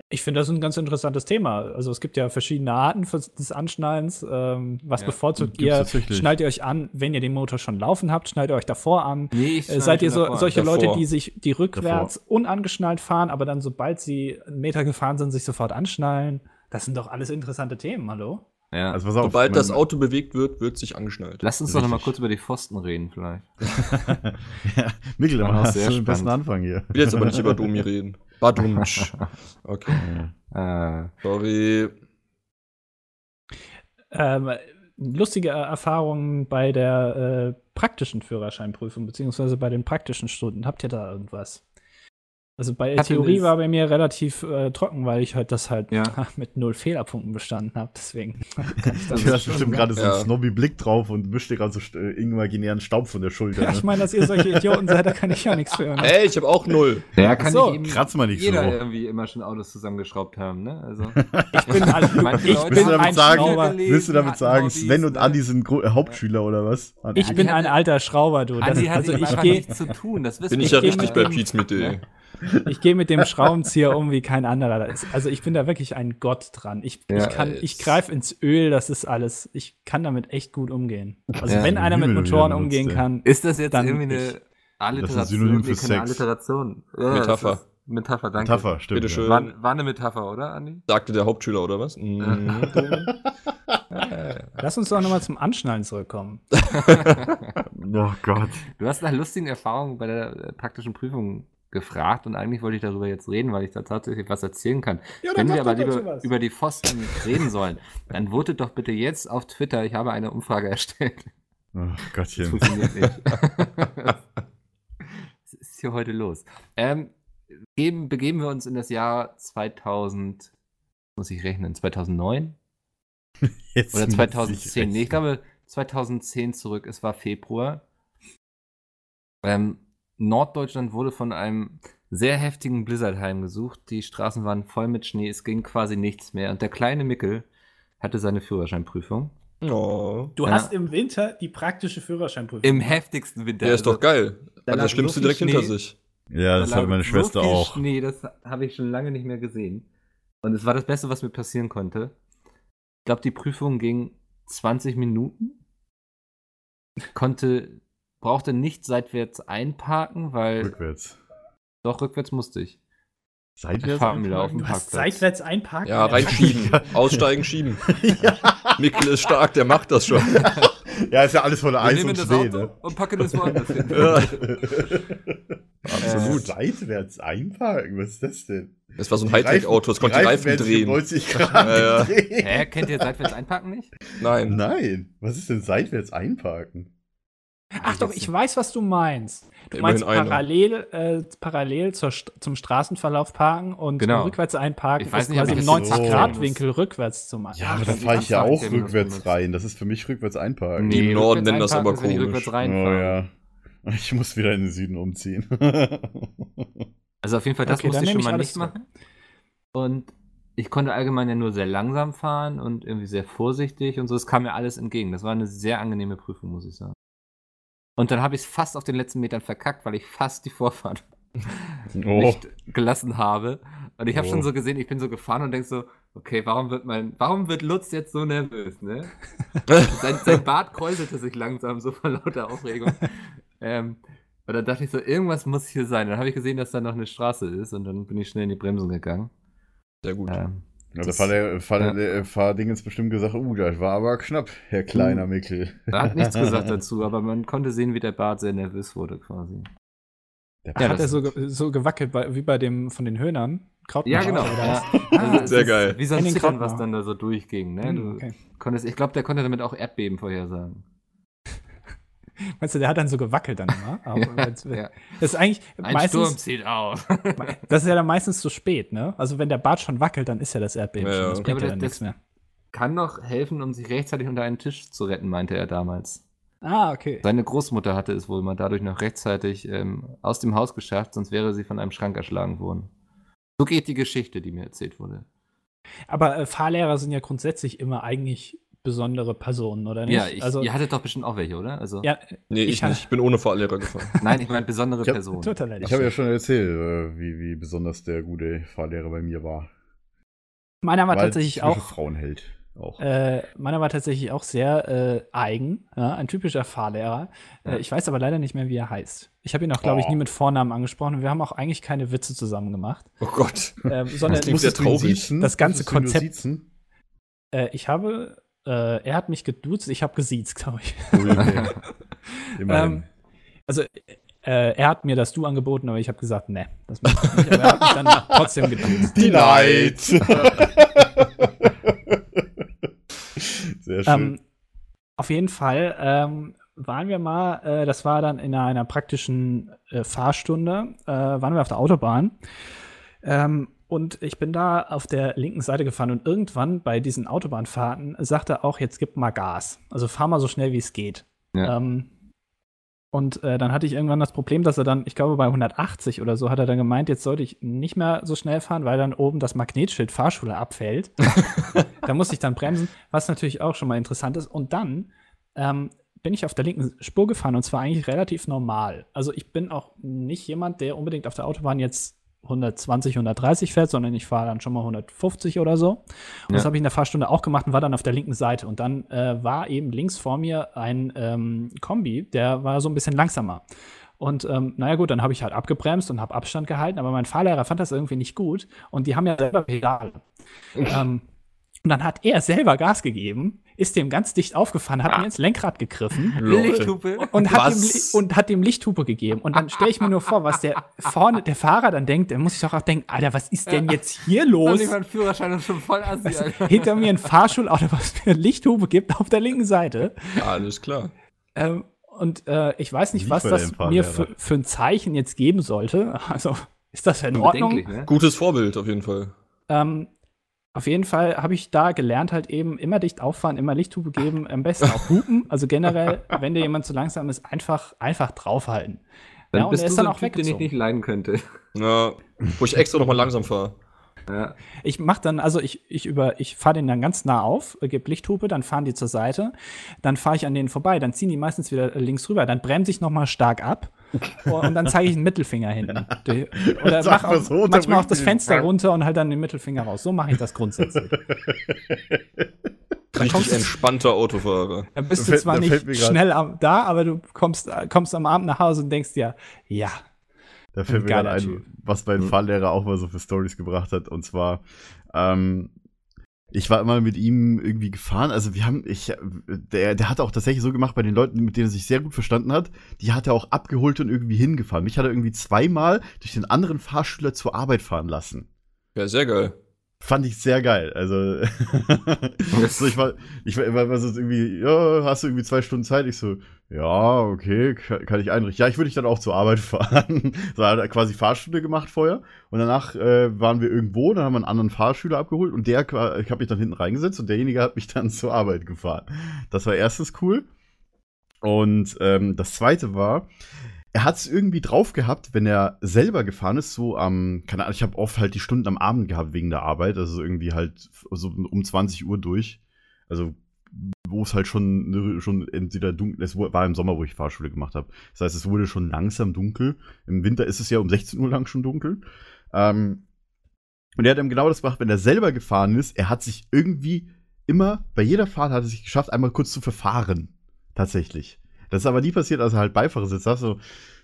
Ich finde das ein ganz interessantes Thema. Also es gibt ja verschiedene Arten des Anschnallens. Ähm, was Ja, bevorzugt ihr? Schnallt ihr euch an, wenn ihr den Motor schon laufen habt? Schnallt ihr euch davor an? Nee, ich Äh, seid ihr so, davor. solche Davor. Leute, die sich, die rückwärts unangeschnallt fahren, aber dann, sobald sie einen Meter gefahren sind, sich sofort anschnallen? Das sind doch alles interessante Themen, hallo? Ja. Also pass auf. Sobald das Auto bewegt wird, wird sich angeschnallt. Lass uns doch noch mal kurz über die Pfosten reden, vielleicht. ja, Mikkel, dann hast du den besten spannend. Anfang hier. Ich will jetzt aber nicht über Domi reden. Badumsch. Okay. Äh, sorry. Ähm, lustige Erfahrungen bei der äh, praktischen Führerscheinprüfung, beziehungsweise bei den praktischen Stunden. Habt ihr da irgendwas? Also bei der Theorie war bei mir relativ äh, trocken, weil ich halt das halt Ja. mit null Fehlerpunkten bestanden habe. Deswegen. Du hast bestimmt gerade so einen Ja. snobby Blick drauf und wischt dir gerade so äh, imaginären Staub von der Schulter. Ja, ich Ne? meine, dass ihr solche Idioten seid, da kann ich ja nichts für. Ne? Ey, ich habe auch null. ja, kann so, nicht eben kratz mal nicht jeder so. irgendwie immer schon Autos zusammengeschraubt haben, ne? Also, Ich bin, ein- Manche ich Leute bin Willst du damit ein sagen, Schrauber. willst du damit sagen, Hobbys, Sven und ne? Andi sind Gro- äh, Hauptschüler oder was? Andi? Ich bin ein alter Schrauber, du. Das, also also ich gehe nichts zu tun, das wissen Bin ich Ich ja richtig mit bei dem- Pete's Mitte. Ich geh mit dem Schraubenzieher um wie kein anderer. Also ich bin da wirklich ein Gott dran. Ich, Ja, ich kann, ich greife ins Öl, das ist alles. Ich kann damit echt gut umgehen. Also Ja, wenn einer mit Motoren umgehen kann, Ist das jetzt Dann irgendwie eine Alliteration? Das ist ein Synonym für Sex. Alliteration. Ja, Metapher. das ist- Metapher, danke. Metapher, stimmt. Bitteschön. War, war eine Metapher, oder, Andi? Sagte der Hauptschüler oder was? Mhm. lass uns doch nochmal zum Anschnallen zurückkommen. Oh Gott. Du hast nach lustigen Erfahrungen bei der äh, praktischen Prüfung gefragt und eigentlich wollte ich darüber jetzt reden, weil ich da tatsächlich was erzählen kann. Ja, Wenn wir aber lieber über die Pfosten reden sollen, dann votet doch bitte jetzt auf Twitter. Ich habe eine Umfrage erstellt. Oh Das Gottchen. funktioniert nicht. Was ist hier heute los? Ähm, geben, begeben wir uns in das Jahr 2000, muss ich rechnen, 2009 Jetzt oder muss ich 2010? Nee, ich glaube 2010 zurück. Es war Februar. Ähm, Norddeutschland wurde von einem sehr heftigen Blizzard heimgesucht. Die Straßen waren voll mit Schnee. Es ging quasi nichts mehr. Und der kleine Mickel hatte seine Führerscheinprüfung. Oh. Du Ja. hast im Winter die praktische Führerscheinprüfung. Im heftigsten Winter. Der ist doch geil. da Hat lag das Schlimmste so direkt hinter Schnee. sich. Ja, das Da hatte lag meine so Schwester viel auch. Schnee, das habe ich schon lange nicht mehr gesehen. Und es war das Beste, was mir passieren konnte. Ich glaube, die Prüfung ging 20 Minuten. Konnte, brauchte nicht seitwärts einparken, weil Rückwärts. doch rückwärts musste ich. Seitwärts einparken? du hast seitwärts einparken. Ja, reinschieben. Aussteigen, schieben. Mikkel ist stark, der macht das schon. Ja, ist ja alles voller Eis nehmen und das Schnee, Auto ne? und packen es woanders hin. Ja. Absolut. Äh, Seitwärts einparken, was ist das denn? Das war so ein Hightech-Auto, das konnte die Reifen drehen. 90 Grad Ja, ja. drehen. Hä, kennt ihr seitwärts einparken nicht? Nein. Nein, was ist denn seitwärts einparken? Ach doch, ich weiß, was du meinst. Du Immerhin meinst parallel, äh, parallel zur, zum Straßenverlauf parken und Genau. rückwärts einparken. Ich weiß nicht, quasi im das so- 90-Grad-Winkel rückwärts zu machen. Ja, aber da fahre ich ja auch rückwärts rein. Das ist für mich rückwärts einparken. Die im Norden nennen das aber ist, wenn ich komisch. rückwärts Oh ja. Ich muss wieder in den Süden umziehen. Also auf jeden Fall, das Okay, musste ich schon mal nicht machen. Und ich konnte allgemein ja nur sehr langsam fahren und irgendwie sehr vorsichtig und so. Es kam mir alles entgegen. Das war eine sehr angenehme Prüfung, muss ich sagen. Und dann habe ich es fast auf den letzten Metern verkackt, weil ich fast die Vorfahrt oh. nicht gelassen habe. Und ich habe Oh. schon so gesehen, ich bin so gefahren und denk so, okay, warum wird mein, warum wird Lutz jetzt so nervös, ne? sein, sein Bart kräuselte sich langsam so vor lauter Aufregung. ähm, und dann dachte ich so, irgendwas muss hier sein. Dann habe ich gesehen, dass da noch eine Straße ist und dann bin ich schnell in die Bremsen gegangen. Sehr gut. Ähm, Ja, da das- der, ja. der Fahrdingens bestimmt gesagt, uh, das war aber knapp, Herr kleiner Mickel. er hat nichts gesagt dazu, aber man konnte sehen, wie der Bart sehr nervös wurde quasi. Der Ja, hat Bart- er so, ge- so gewackelt, bei, wie bei dem von den Höhnern. Kraut Ja, genau. Ja. Also es Sehr ist geil. Wie so ein Zittern, was dann da so durchging. Ne? Hm, Du okay. konntest, ich glaube, der konnte damit auch Erdbeben vorhersagen. Meinst du, der hat dann so gewackelt dann immer? Aber wenn's- Ja. Das ist eigentlich Ein Sturm meistens, zieht auf. das ist ja dann meistens zu spät, ne? Also wenn der Bart schon wackelt, dann ist ja das Erdbeben Ja, schon. Das Ja, bringt ja dann nichts mehr. Kann noch helfen, um sich rechtzeitig unter einen Tisch zu retten, meinte er damals. Ah, okay. Seine Großmutter hatte es wohl mal dadurch noch rechtzeitig ähm, aus dem Haus geschafft, sonst wäre sie von einem Schrank erschlagen worden. So geht die Geschichte, die mir erzählt wurde. Aber äh, Fahrlehrer sind ja grundsätzlich immer eigentlich besondere Personen, oder nicht? Ja, ich, also, ihr hattet doch bestimmt auch welche, oder? Also, ja, Nee, ich, Ich nicht. Ich bin ohne Fahrlehrer gefahren. Nein, ich meine besondere Ich hab- Personen. total. Ich habe ja schon erzählt, äh, wie, wie besonders der gute Fahrlehrer bei mir war. Meiner war Weil tatsächlich auch Frauenheld. Auch. Äh, meiner war tatsächlich auch sehr äh, eigen, ja, ein typischer Fahrlehrer. Ja. Äh, ich weiß aber leider nicht mehr, wie er heißt. Ich habe ihn auch, glaube ich, Oh. nie mit Vornamen angesprochen und wir haben auch eigentlich keine Witze zusammen gemacht. Oh Gott. Ähm, sondern traurig. siezen? Das ganze Konzept- äh, ich habe, äh, er hat mich geduzt, ich habe gesiezt, glaube ich. Okay. Immerhin. Ähm, also, äh, er hat mir das Du angeboten, aber ich habe gesagt, ne, das mache ich nicht. Aber er hat mich dann trotzdem geduzt. Denied. Sehr schön. Ähm, auf jeden Fall ähm, waren wir mal, äh, das war dann in einer praktischen äh, Fahrstunde, äh, waren wir auf der Autobahn. Ähm, und ich bin da auf der linken Seite gefahren und irgendwann bei diesen Autobahnfahrten sagte er auch, jetzt gib mal Gas. Also fahr mal so schnell wie es geht. Ja. Ähm, und äh, dann hatte ich irgendwann das Problem, dass er dann, ich glaube, bei 180 oder so hat er dann gemeint, jetzt sollte ich nicht mehr so schnell fahren, weil dann oben das Magnetschild Fahrschule abfällt. da musste ich dann bremsen, was natürlich auch schon mal interessant ist. Und dann ähm, bin ich auf der linken Spur gefahren und zwar eigentlich relativ normal. Also ich bin auch nicht jemand, der unbedingt auf der Autobahn jetzt 120, 130 fährt, sondern ich fahre dann schon mal 150 oder so. Und das Ja. habe ich in der Fahrstunde auch gemacht und war dann auf der linken Seite. Und dann äh, war eben links vor mir ein ähm, Kombi, der war so ein bisschen langsamer. Und ähm, naja gut, dann habe ich halt abgebremst und habe Abstand gehalten, aber mein Fahrlehrer fand das irgendwie nicht gut und die haben ja selber Pedale. ähm, und dann hat er selber Gas gegeben, ist dem ganz dicht aufgefahren, hat mir ins Lenkrad gegriffen Lichthupe. und hat, dem, und hat dem Lichthupe gegeben. Und dann stelle ich mir nur vor, was der vorne, der Fahrer dann denkt, dann muss ich doch auch denken, Alter, was ist denn jetzt hier Und los? ich meinen Führerschein ist schon voll assi, Alter. Hinter mir ein Fahrschulauto, was mir eine Lichthupe gibt auf der linken Seite. Alles klar. Ähm, und äh, ich weiß nicht, was das mir für, für ein Zeichen jetzt geben sollte. Also, ist das in Ordnung? Ne? Gutes Vorbild auf jeden Fall. Ähm, Auf jeden Fall habe ich da gelernt, halt eben immer dicht auffahren, immer Lichthupe geben, am besten auch hupen. Also generell, wenn dir jemand zu langsam ist, einfach, einfach draufhalten. Dann ja, bist er du ist so dann auch Typ, den ich nicht leiden könnte. Ja, wo ich extra nochmal langsam fahre. Ja. Ich mach dann, also ich, ich über, ich fahre den dann ganz nah auf, äh, gebe Lichthupe, dann fahren die zur Seite, dann fahre ich an denen vorbei, dann ziehen die meistens wieder äh, links rüber, dann bremse ich noch mal stark ab und dann zeige ich einen Mittelfinger hinten. Oder mach auch, so, manchmal auch das den Fenster runter und halt dann den Mittelfinger raus. So mache ich das grundsätzlich. Dann Richtig kommst, du, entspannter Autofahrer. dann bist du fällt- zwar nicht schnell am, da, aber du kommst, kommst am Abend nach Hause und denkst dir, ja, Da fällt mir gerade ein, was mein Mhm. Fahrlehrer auch mal so für Stories gebracht hat. Und zwar, ähm, ich war immer mit ihm irgendwie gefahren. Also wir haben, ich, der, der hat auch tatsächlich so gemacht bei den Leuten, mit denen er sich sehr gut verstanden hat. Die hat er auch abgeholt und irgendwie hingefahren. Mich hat er irgendwie zweimal durch den anderen Fahrschüler zur Arbeit fahren lassen. Ja, sehr geil. Fand ich sehr geil. Also, so, ich war, ich war immer so irgendwie, ja, hast du irgendwie zwei Stunden Zeit? Ich so, ja, okay, kann, ich einrichten. Ja, ich würde dich dann auch zur Arbeit fahren. so hat er quasi Fahrstunde gemacht vorher. Und danach äh, waren wir irgendwo, dann haben wir einen anderen Fahrschüler abgeholt und der, ich habe mich dann hinten reingesetzt und derjenige hat mich dann zur Arbeit gefahren. Das war erstens cool. Und ähm, das zweite war, er hat es irgendwie drauf gehabt, wenn er selber gefahren ist, so am, keine Ahnung, ich habe oft halt die Stunden am Abend gehabt wegen der Arbeit, also irgendwie halt so um 20 Uhr durch. Also wo es halt schon, schon entweder dunkel, es war im Sommer, wo ich Fahrschule gemacht habe. Das heißt, es wurde schon langsam dunkel. Im Winter ist es ja um 16 Uhr lang schon dunkel. Ähm, und er hat dann genau das gemacht, wenn er selber gefahren ist, er hat sich irgendwie immer, bei jeder Fahrt hat er sich geschafft, einmal kurz zu verfahren. Tatsächlich. Das ist aber nie passiert, als er halt Beifahrersitz saß, so,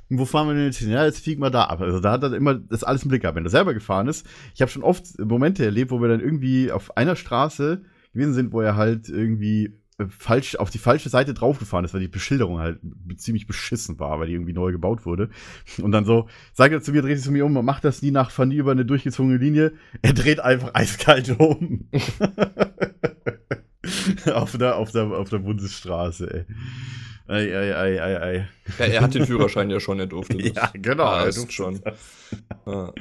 wo fahren wir denn jetzt hin? Ja, jetzt fliegen wir da ab. Also da hat er immer das alles im Blick gehabt. Wenn er selber gefahren ist, ich habe schon oft Momente erlebt, wo wir dann irgendwie auf einer Straße gewesen sind, wo er halt irgendwie äh, falsch auf die falsche Seite draufgefahren ist, weil die Beschilderung halt ziemlich beschissen war, weil die irgendwie neu gebaut wurde. Und dann so, sagt er zu mir, dreht sich zu mir um macht das nie nach Fanny über eine durchgezogene Linie. Er dreht einfach eiskalt um. auf, der, auf, der, auf der Bundesstraße, ey. Ei, ei, ei, ei, ei. Ja, er hat den Führerschein ja schon, er durfte das. Ja, genau. Ah, er durfte schon. Ja.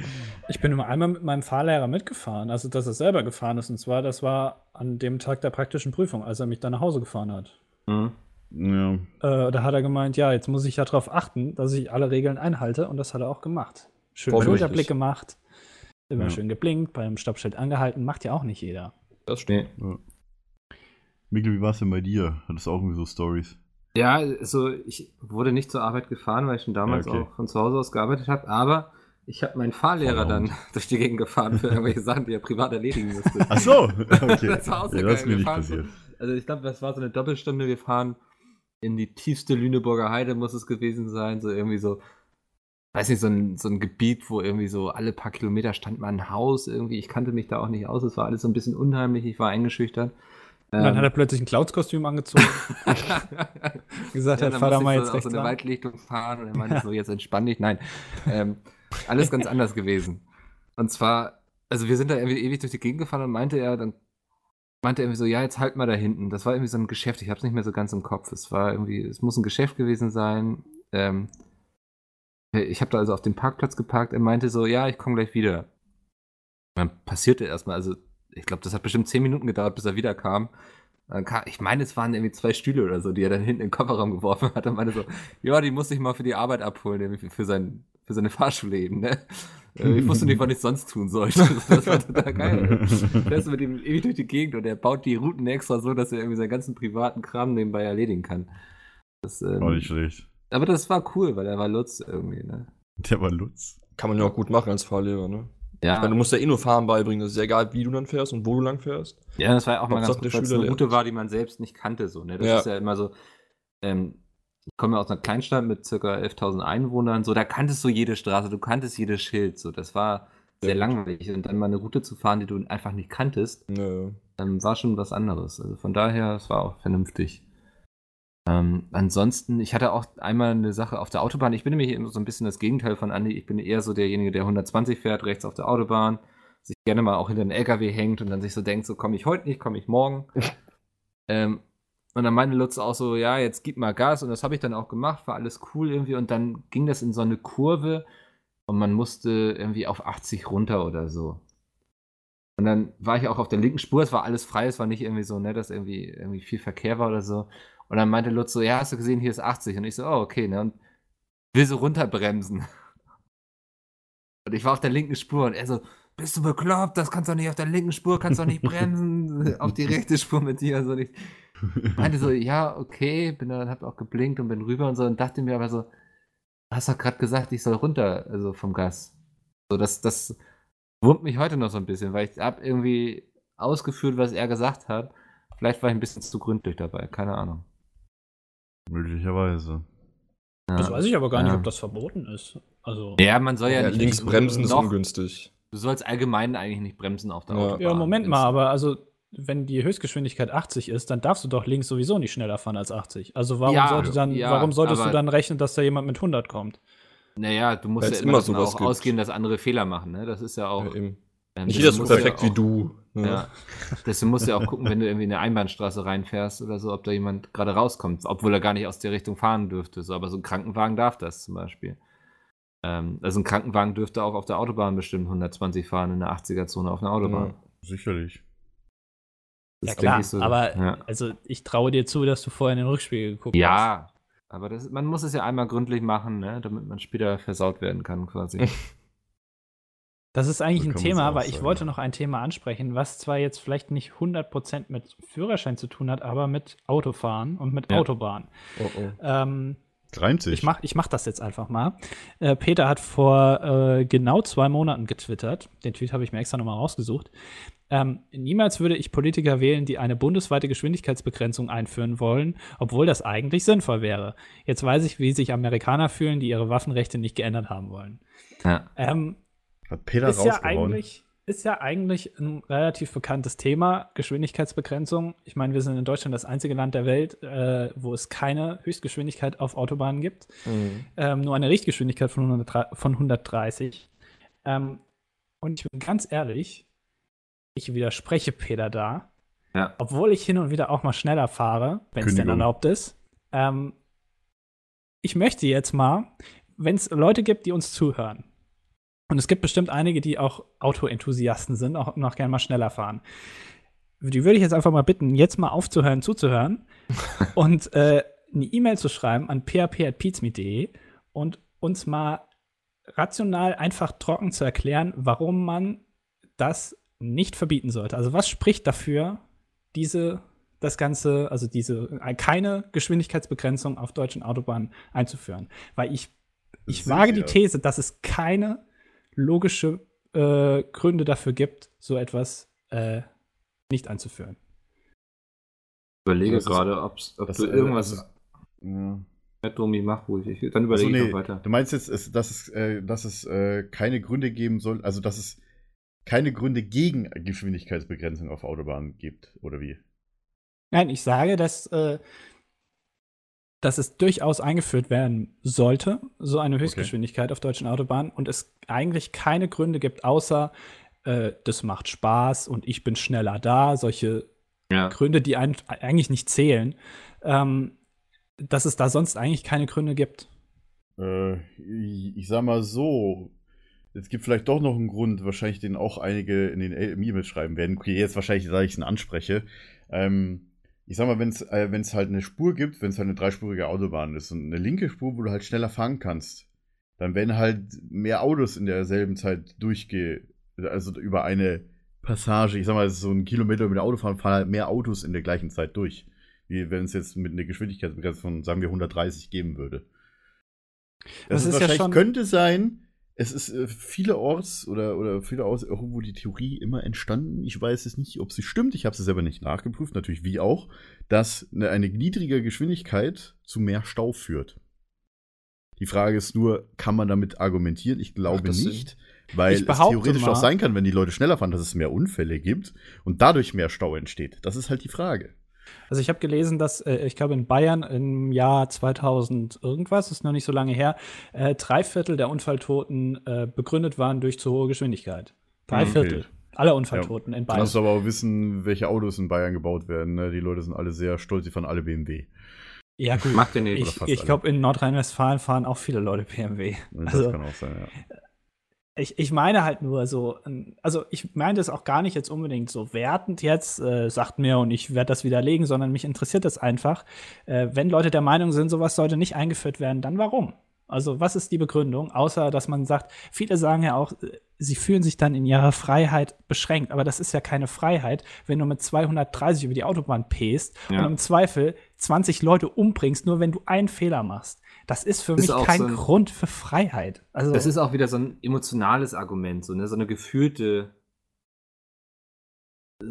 Ich bin nur einmal mit meinem Fahrlehrer mitgefahren, also dass er selber gefahren ist. Und zwar, das war an dem Tag der praktischen Prüfung, als er mich dann nach Hause gefahren hat. Mhm. Ja. Äh, da hat er gemeint, ja, jetzt muss ich ja darauf achten, dass ich alle Regeln einhalte. Und das hat er auch gemacht. Schön. Schulterblick gemacht, immer Ja. schön geblinkt, beim Stoppschild angehalten. Macht ja auch nicht jeder. Das stimmt. Nee. Mikkel, wie war es denn bei dir? Hattest du auch irgendwie so Stories? Ja, also ich wurde nicht zur Arbeit gefahren, weil ich schon damals okay. auch von zu Hause aus gearbeitet habe, aber ich habe meinen Fahrlehrer dann durch die Gegend gefahren für irgendwelche Sachen, die er privat erledigen musste. Ach so, okay. Das war auch sehr ja, das geil. mir Wir nicht passiert. Also ich glaube, das war so eine Doppelstunde. Wir fahren in die tiefste Lüneburger Heide, muss es gewesen sein. So irgendwie so, weiß nicht, so ein, so ein Gebiet, wo irgendwie so alle paar Kilometer stand mal ein Haus irgendwie. Ich kannte mich da auch nicht aus. Es war alles so ein bisschen unheimlich. Ich war eingeschüchtert. Und dann Ähm, hat er plötzlich ein Cloudskostüm angezogen. gesagt, ja, hat, fahr da mal jetzt so rechts so eine lang. Waldlichtung fahren und er meinte so, jetzt entspann dich. Nein, ähm, alles ganz anders gewesen. Und zwar, also wir sind da irgendwie ewig durch die Gegend gefahren und meinte er, dann meinte er irgendwie so, ja, jetzt halt mal da hinten. Das war irgendwie so ein Geschäft, ich habe es nicht mehr so ganz im Kopf. Es war irgendwie, es muss ein Geschäft gewesen sein. Ähm, ich habe da also auf dem Parkplatz geparkt. Er meinte so, ja, ich komme gleich wieder. Dann passierte erstmal, also ich glaube, das hat bestimmt zehn Minuten gedauert, bis er wiederkam. Dann kam, ich meine, es waren irgendwie zwei Stühle oder so, die er dann hinten in den Kofferraum geworfen hat und meinte so, ja, die muss ich mal für die Arbeit abholen, für, sein, für seine Fahrschule eben, ne? Äh, Ich wusste nicht, was ich sonst tun sollte. Das war total geil. Der ist mit ihm ewig durch die Gegend und er baut die Routen extra so, dass er irgendwie seinen ganzen privaten Kram nebenbei erledigen kann. Das, ähm, Auch nicht schlecht. aber das war cool, weil er war Lutz irgendwie, ne? Der war Lutz. Kann man ja auch gut machen als Fahrlehrer, ne? Ja, Ich meine, du musst ja eh nur Fahren beibringen. Das ist ja egal, wie du dann fährst und wo du lang fährst. Ja, das war ja auch mal ganz gut, weil es eine. Route war, die man selbst nicht kannte. So, ne? Das Ja. ist ja immer so. Ähm, ich komme ja aus einer Kleinstadt mit ca. 11.000 Einwohnern. So, da kanntest du jede Straße, du kanntest jedes Schild. So, das war sehr gut. langweilig. Und dann mal eine Route zu fahren, die du einfach nicht kanntest, Nö. ähm, war schon was anderes. Also von daher, es war auch vernünftig. Ähm, ansonsten, ich hatte auch einmal eine Sache auf der Autobahn. Ich bin nämlich so ein bisschen das Gegenteil von Andi. Ich bin eher so derjenige, der 120 fährt, rechts auf der Autobahn, sich gerne mal auch hinter den LKW hängt und dann sich so denkt, so komme ich heute nicht, komme ich morgen. ähm, und dann meinte Lutz auch so, ja, jetzt gib mal Gas und das habe ich dann auch gemacht, war alles cool irgendwie und dann ging das in so eine Kurve und man musste irgendwie auf 80 runter oder so. Und dann war ich auch auf der linken Spur, es war alles frei, es war nicht irgendwie so, ne, dass irgendwie, irgendwie viel Verkehr war oder so. Und dann meinte Lutz so, ja, hast du gesehen, hier ist 80. Und ich so, oh, okay, ne, und will so runterbremsen. Und ich war auf der linken Spur und er so, bist du bekloppt, das kannst du nicht auf der linken Spur, kannst du nicht bremsen, auf die rechte Spur mit dir. Also ich meinte so, ja, okay, bin dann, hab auch geblinkt und bin rüber und so und dachte mir aber so, hast doch gerade gesagt, ich soll runter, also vom Gas. So, das, das wurmt mich heute noch so ein bisschen, weil ich hab irgendwie ausgeführt, was er gesagt hat. Vielleicht war ich ein bisschen zu gründlich dabei, keine Ahnung. Möglicherweise. Ja. Das weiß ich aber gar nicht, Ja. ob das verboten ist. Also. Ja, man soll ja, Ja, nicht links bremsen ist ungünstig. Du sollst allgemein eigentlich nicht bremsen auf der Ja. Autobahn. Ja, Moment mal, aber also, wenn die Höchstgeschwindigkeit 80 ist, dann darfst du doch links sowieso nicht schneller fahren als 80. Also warum Ja, sollte dann, ja, warum solltest du dann rechnen, dass da jemand mit 100 kommt? Naja, du musst Weil's ja immer, immer davon sowas auch gibt. ausgehen, dass andere Fehler machen. Ne? Das ist ja auch. Ja, eben. ähm, Nicht das jeder so perfekt ja wie du. Ne? Ja. Deswegen musst du ja auch gucken, wenn du irgendwie in eine Einbahnstraße reinfährst oder so, ob da jemand gerade rauskommt, obwohl er gar nicht aus der Richtung fahren dürfte. So, aber so ein Krankenwagen darf das zum Beispiel. Ähm, also ein Krankenwagen dürfte auch auf der Autobahn bestimmt 120 fahren in der 80er-Zone auf einer Autobahn. Ja. Sicherlich. Das ja klar, ich so. aber ja. also ich traue dir zu, dass du vorher in den Rückspiegel geguckt hast. Ja, aber das, man muss es ja einmal gründlich machen, ne, damit man später versaut werden kann, quasi. Das ist eigentlich So ein Thema, aber ich sagen. wollte noch ein Thema ansprechen, was zwar jetzt vielleicht nicht 100% mit Führerschein zu tun hat, aber mit Autofahren und mit Ja. Autobahn. Oh, oh. Ähm, Reimt sich. ich mach, ich mach das jetzt einfach mal. Äh, Peter hat vor äh, genau zwei Monaten getwittert. Den Tweet habe ich mir extra nochmal rausgesucht. Ähm, niemals würde ich Politiker wählen, die eine bundesweite Geschwindigkeitsbegrenzung einführen wollen, obwohl das eigentlich sinnvoll wäre. Jetzt weiß ich, wie sich Amerikaner fühlen, die ihre Waffenrechte nicht geändert haben wollen. Ja. Ähm, Hat Peter ist ja eigentlich ist ja eigentlich ein relativ bekanntes Thema, Geschwindigkeitsbegrenzung. Ich meine, wir sind in Deutschland das einzige Land der Welt, äh, wo es keine Höchstgeschwindigkeit auf Autobahnen gibt. Mhm. Ähm, nur eine Richtgeschwindigkeit von, 100, von 130. Ähm, und ich bin ganz ehrlich, ich widerspreche Peter da. Ja. Obwohl ich hin und wieder auch mal schneller fahre, wenn es denn erlaubt ist. Ähm, ich möchte jetzt mal, wenn es Leute gibt, die uns zuhören, und es gibt bestimmt einige, die auch Autoenthusiasten sind, auch noch gerne mal schneller fahren. Die würde ich jetzt einfach mal bitten, jetzt mal aufzuhören, zuzuhören und äh, eine E-Mail zu schreiben an php.pizmeet.de und uns mal rational einfach trocken zu erklären, warum man das nicht verbieten sollte. Also was spricht dafür, diese, das Ganze, also diese, äh, keine Geschwindigkeitsbegrenzung auf deutschen Autobahnen einzuführen? Weil ich, ich wage die. These, dass es keine logische äh, Gründe dafür gibt, so etwas äh, nicht einzuführen. überlege Das ist- gerade, ob's, ob du äh, irgendwas ist- Ja. mit Domi mach ruhig. Ich, dann überlege ich nee, noch weiter. du meinst jetzt, dass es, äh, dass es äh, keine Gründe geben soll, also dass es keine Gründe gegen Geschwindigkeitsbegrenzung auf Autobahnen gibt, oder wie? Nein, ich sage, dass, äh, dass es durchaus eingeführt werden sollte, so eine Höchstgeschwindigkeit auf deutschen Autobahnen, und es eigentlich keine Gründe gibt, außer äh, das macht Spaß und ich bin schneller da, solche Ja. Gründe, die ein, eigentlich nicht zählen, ähm, dass es da sonst eigentlich keine Gründe gibt. Äh, ich, sag mal so, es gibt vielleicht doch noch einen Grund, wahrscheinlich den auch einige in den E-Mails schreiben werden. Okay, jetzt wahrscheinlich, da ich es anspreche. Ähm, ich sag mal, wenn es äh, wenn's halt eine Spur gibt, wenn es halt eine dreispurige Autobahn ist und eine linke Spur, wo du halt schneller fahren kannst, dann werden halt mehr Autos in derselben Zeit durchge... also über eine Passage, ich sag mal, so ein Kilometer mit der Autofahren, fahren halt mehr Autos in der gleichen Zeit durch. Wie wenn es jetzt mit einer Geschwindigkeitsbegrenzung von, sagen wir, 130 geben würde. Das Das, ist ist ja wahrscheinlich, schon- könnte sein, es ist äh, vielerorts oder, oder vielerorts irgendwo die Theorie immer entstanden. Ich weiß es nicht, ob sie stimmt. Ich habe sie selber nicht nachgeprüft, natürlich wie auch, dass eine, eine niedrige Geschwindigkeit zu mehr Stau führt. Die Frage ist nur, kann man damit argumentieren? Ich glaube Sinn? nicht, weil es theoretisch mal- auch sein kann, wenn die Leute schneller fahren, dass es mehr Unfälle gibt und dadurch mehr Stau entsteht. Das ist halt die Frage. Also ich habe gelesen, dass äh, ich glaube in Bayern im Jahr 2000 irgendwas, ist noch nicht so lange her, äh, drei Viertel der Unfalltoten äh, begründet waren durch zu hohe Geschwindigkeit. Drei Okay. Viertel aller Unfalltoten in Dann Bayern. musst du aber auch wissen, welche Autos in Bayern gebaut werden. Ne? Die Leute sind alle sehr stolz, die fahren alle BMW. Ja gut. Macht ihr nicht. Ich, ich glaube, in Nordrhein-Westfalen fahren auch viele Leute BMW. Das Also, kann auch sein, ja. Ich, ich meine halt nur so, ähm, also ich meine das auch gar nicht jetzt unbedingt so wertend jetzt, äh, sagt mir und ich werde das widerlegen, sondern mich interessiert das einfach. Äh, wenn Leute der Meinung sind, sowas sollte nicht eingeführt werden, dann warum? Also was ist die Begründung? Außer, dass man sagt, viele sagen ja auch, äh, sie fühlen sich dann in ihrer Freiheit beschränkt. Aber das ist ja keine Freiheit, wenn du mit 230 über die Autobahn pest Ja. und im Zweifel 20 Leute umbringst, nur wenn du einen Fehler machst. Das ist für Ist mich kein so ein- Grund für Freiheit. Also Das ist auch wieder so ein emotionales Argument, so, ne? so eine gefühlte. äh,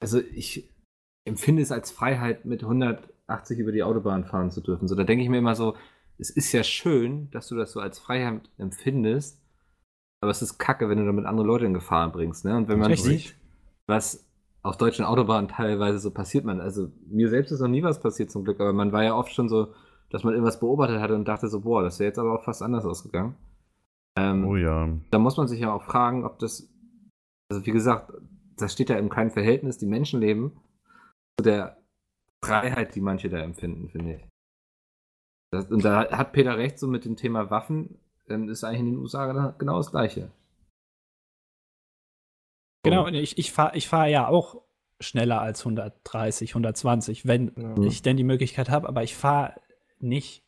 Also ich empfinde es als Freiheit, mit 180 über die Autobahn fahren zu dürfen. So, da denke ich mir immer so, es ist ja schön, dass du das so als Freiheit empfindest, aber es ist kacke, wenn du damit andere Leute in Gefahr bringst. Ne? Und wenn man sieht, was auf deutschen Autobahnen teilweise so passiert, man, also mir selbst ist noch nie was passiert zum Glück, aber man war ja oft schon so, dass man irgendwas beobachtet hatte und dachte so, boah, das wäre jetzt aber auch fast anders ausgegangen. Ähm, Oh ja. da muss man sich ja auch fragen, ob das, also wie gesagt, das steht ja in keinem Verhältnis, die Menschenleben, zu der Freiheit, die manche da empfinden, finde ich. Das, und da hat Peter recht, so mit dem Thema Waffen, ähm, ist eigentlich in den USA genau das Gleiche. Genau, und ich, ich fahre ich fahr ja auch schneller als 130, 120, wenn Ja. ich denn die Möglichkeit habe, aber ich fahre nicht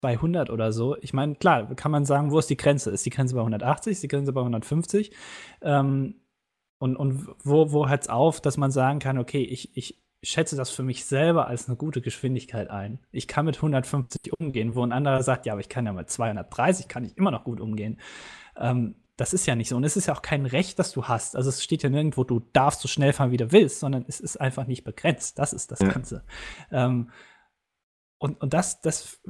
bei 100 oder so. Ich meine, klar, kann man sagen, wo ist die Grenze? Ist die Grenze bei 180? Ist die Grenze bei 150? Ähm, und und wo, wo hört es auf, dass man sagen kann, okay, ich, ich schätze das für mich selber als eine gute Geschwindigkeit ein. Ich kann mit 150 umgehen, wo ein anderer sagt, ja, aber ich kann ja mit 230, kann ich immer noch gut umgehen. Ähm, das ist ja nicht so. Und es ist ja auch kein Recht, das du hast. Also es steht ja nirgendwo, du darfst so schnell fahren, wie du willst, sondern es ist einfach nicht begrenzt. Das ist das. Ganze. Ähm, und, und das, das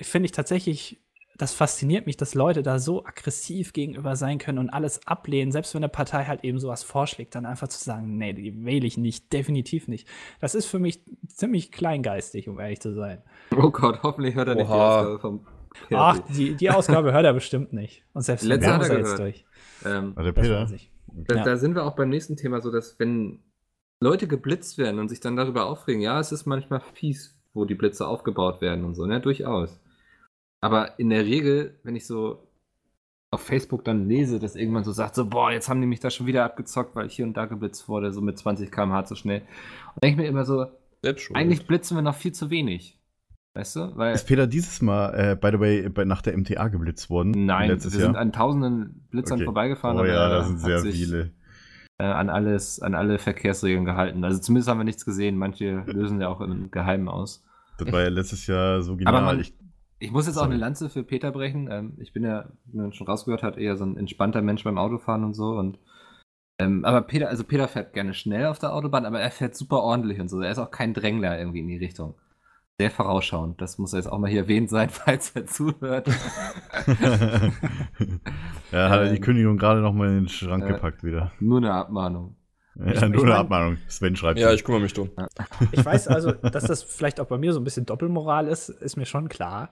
finde ich tatsächlich, das fasziniert mich, dass Leute da so aggressiv gegenüber sein können und alles ablehnen, selbst wenn eine Partei halt eben sowas vorschlägt, dann einfach zu sagen, nee, die wähle ich nicht, definitiv nicht. Das ist für mich ziemlich kleingeistig, um ehrlich zu sein. Oh Gott, hoffentlich hört er nicht die. Ausgabe vom Ach, PRT. die, die Ausgabe hört er bestimmt nicht. Und selbst wenn, er er jetzt gehört. durch. Ähm, Also Peter. Da, Ja. da sind wir auch beim nächsten Thema so, dass wenn Leute geblitzt werden und sich dann darüber aufregen, ja, es ist manchmal fies, wo die Blitze aufgebaut werden und so, ne, durchaus. Aber in der Regel, wenn ich so auf Facebook dann lese, dass irgendwann so sagt, so, boah, jetzt haben die mich da schon wieder abgezockt, weil ich hier und da geblitzt wurde, so mit 20 km/h zu schnell. Und denke ich mir immer so, eigentlich blitzen wir noch viel zu wenig. Weißt du? Weil, Ist Peter dieses Mal, äh, by the way, bei, nach der MTA geblitzt worden? nein, Letztes wir Jahr? sind an tausenden Blitzern Okay. vorbeigefahren. Oh aber ja, da sind hat sehr sich- viele. äh, an alles, an alle Verkehrsregeln gehalten. Also zumindest haben wir nichts gesehen. Manche lösen ja auch im Geheimen aus. Das war ja letztes Jahr so genial. Aber man- ich, Ich muss jetzt auch eine Lanze für Peter brechen. Ähm, ich bin ja, wie man schon rausgehört hat, eher so ein entspannter Mensch beim Autofahren und so. Und ähm, aber Peter, also Peter fährt gerne schnell auf der Autobahn, aber er fährt super ordentlich und so. Er ist auch kein Drängler irgendwie in die Richtung. Sehr vorausschauend. Das muss jetzt auch mal hier erwähnt sein, falls er zuhört. ja, hat er die Ähm, Kündigung gerade noch mal in den Schrank äh, gepackt wieder. Nur eine Abmahnung. Ja, ich nur eine Abmahnung. Sven schreibt. Ja, ich kümmere mich drum. Ich weiß also, dass das vielleicht auch bei mir so ein bisschen Doppelmoral ist, ist mir schon klar.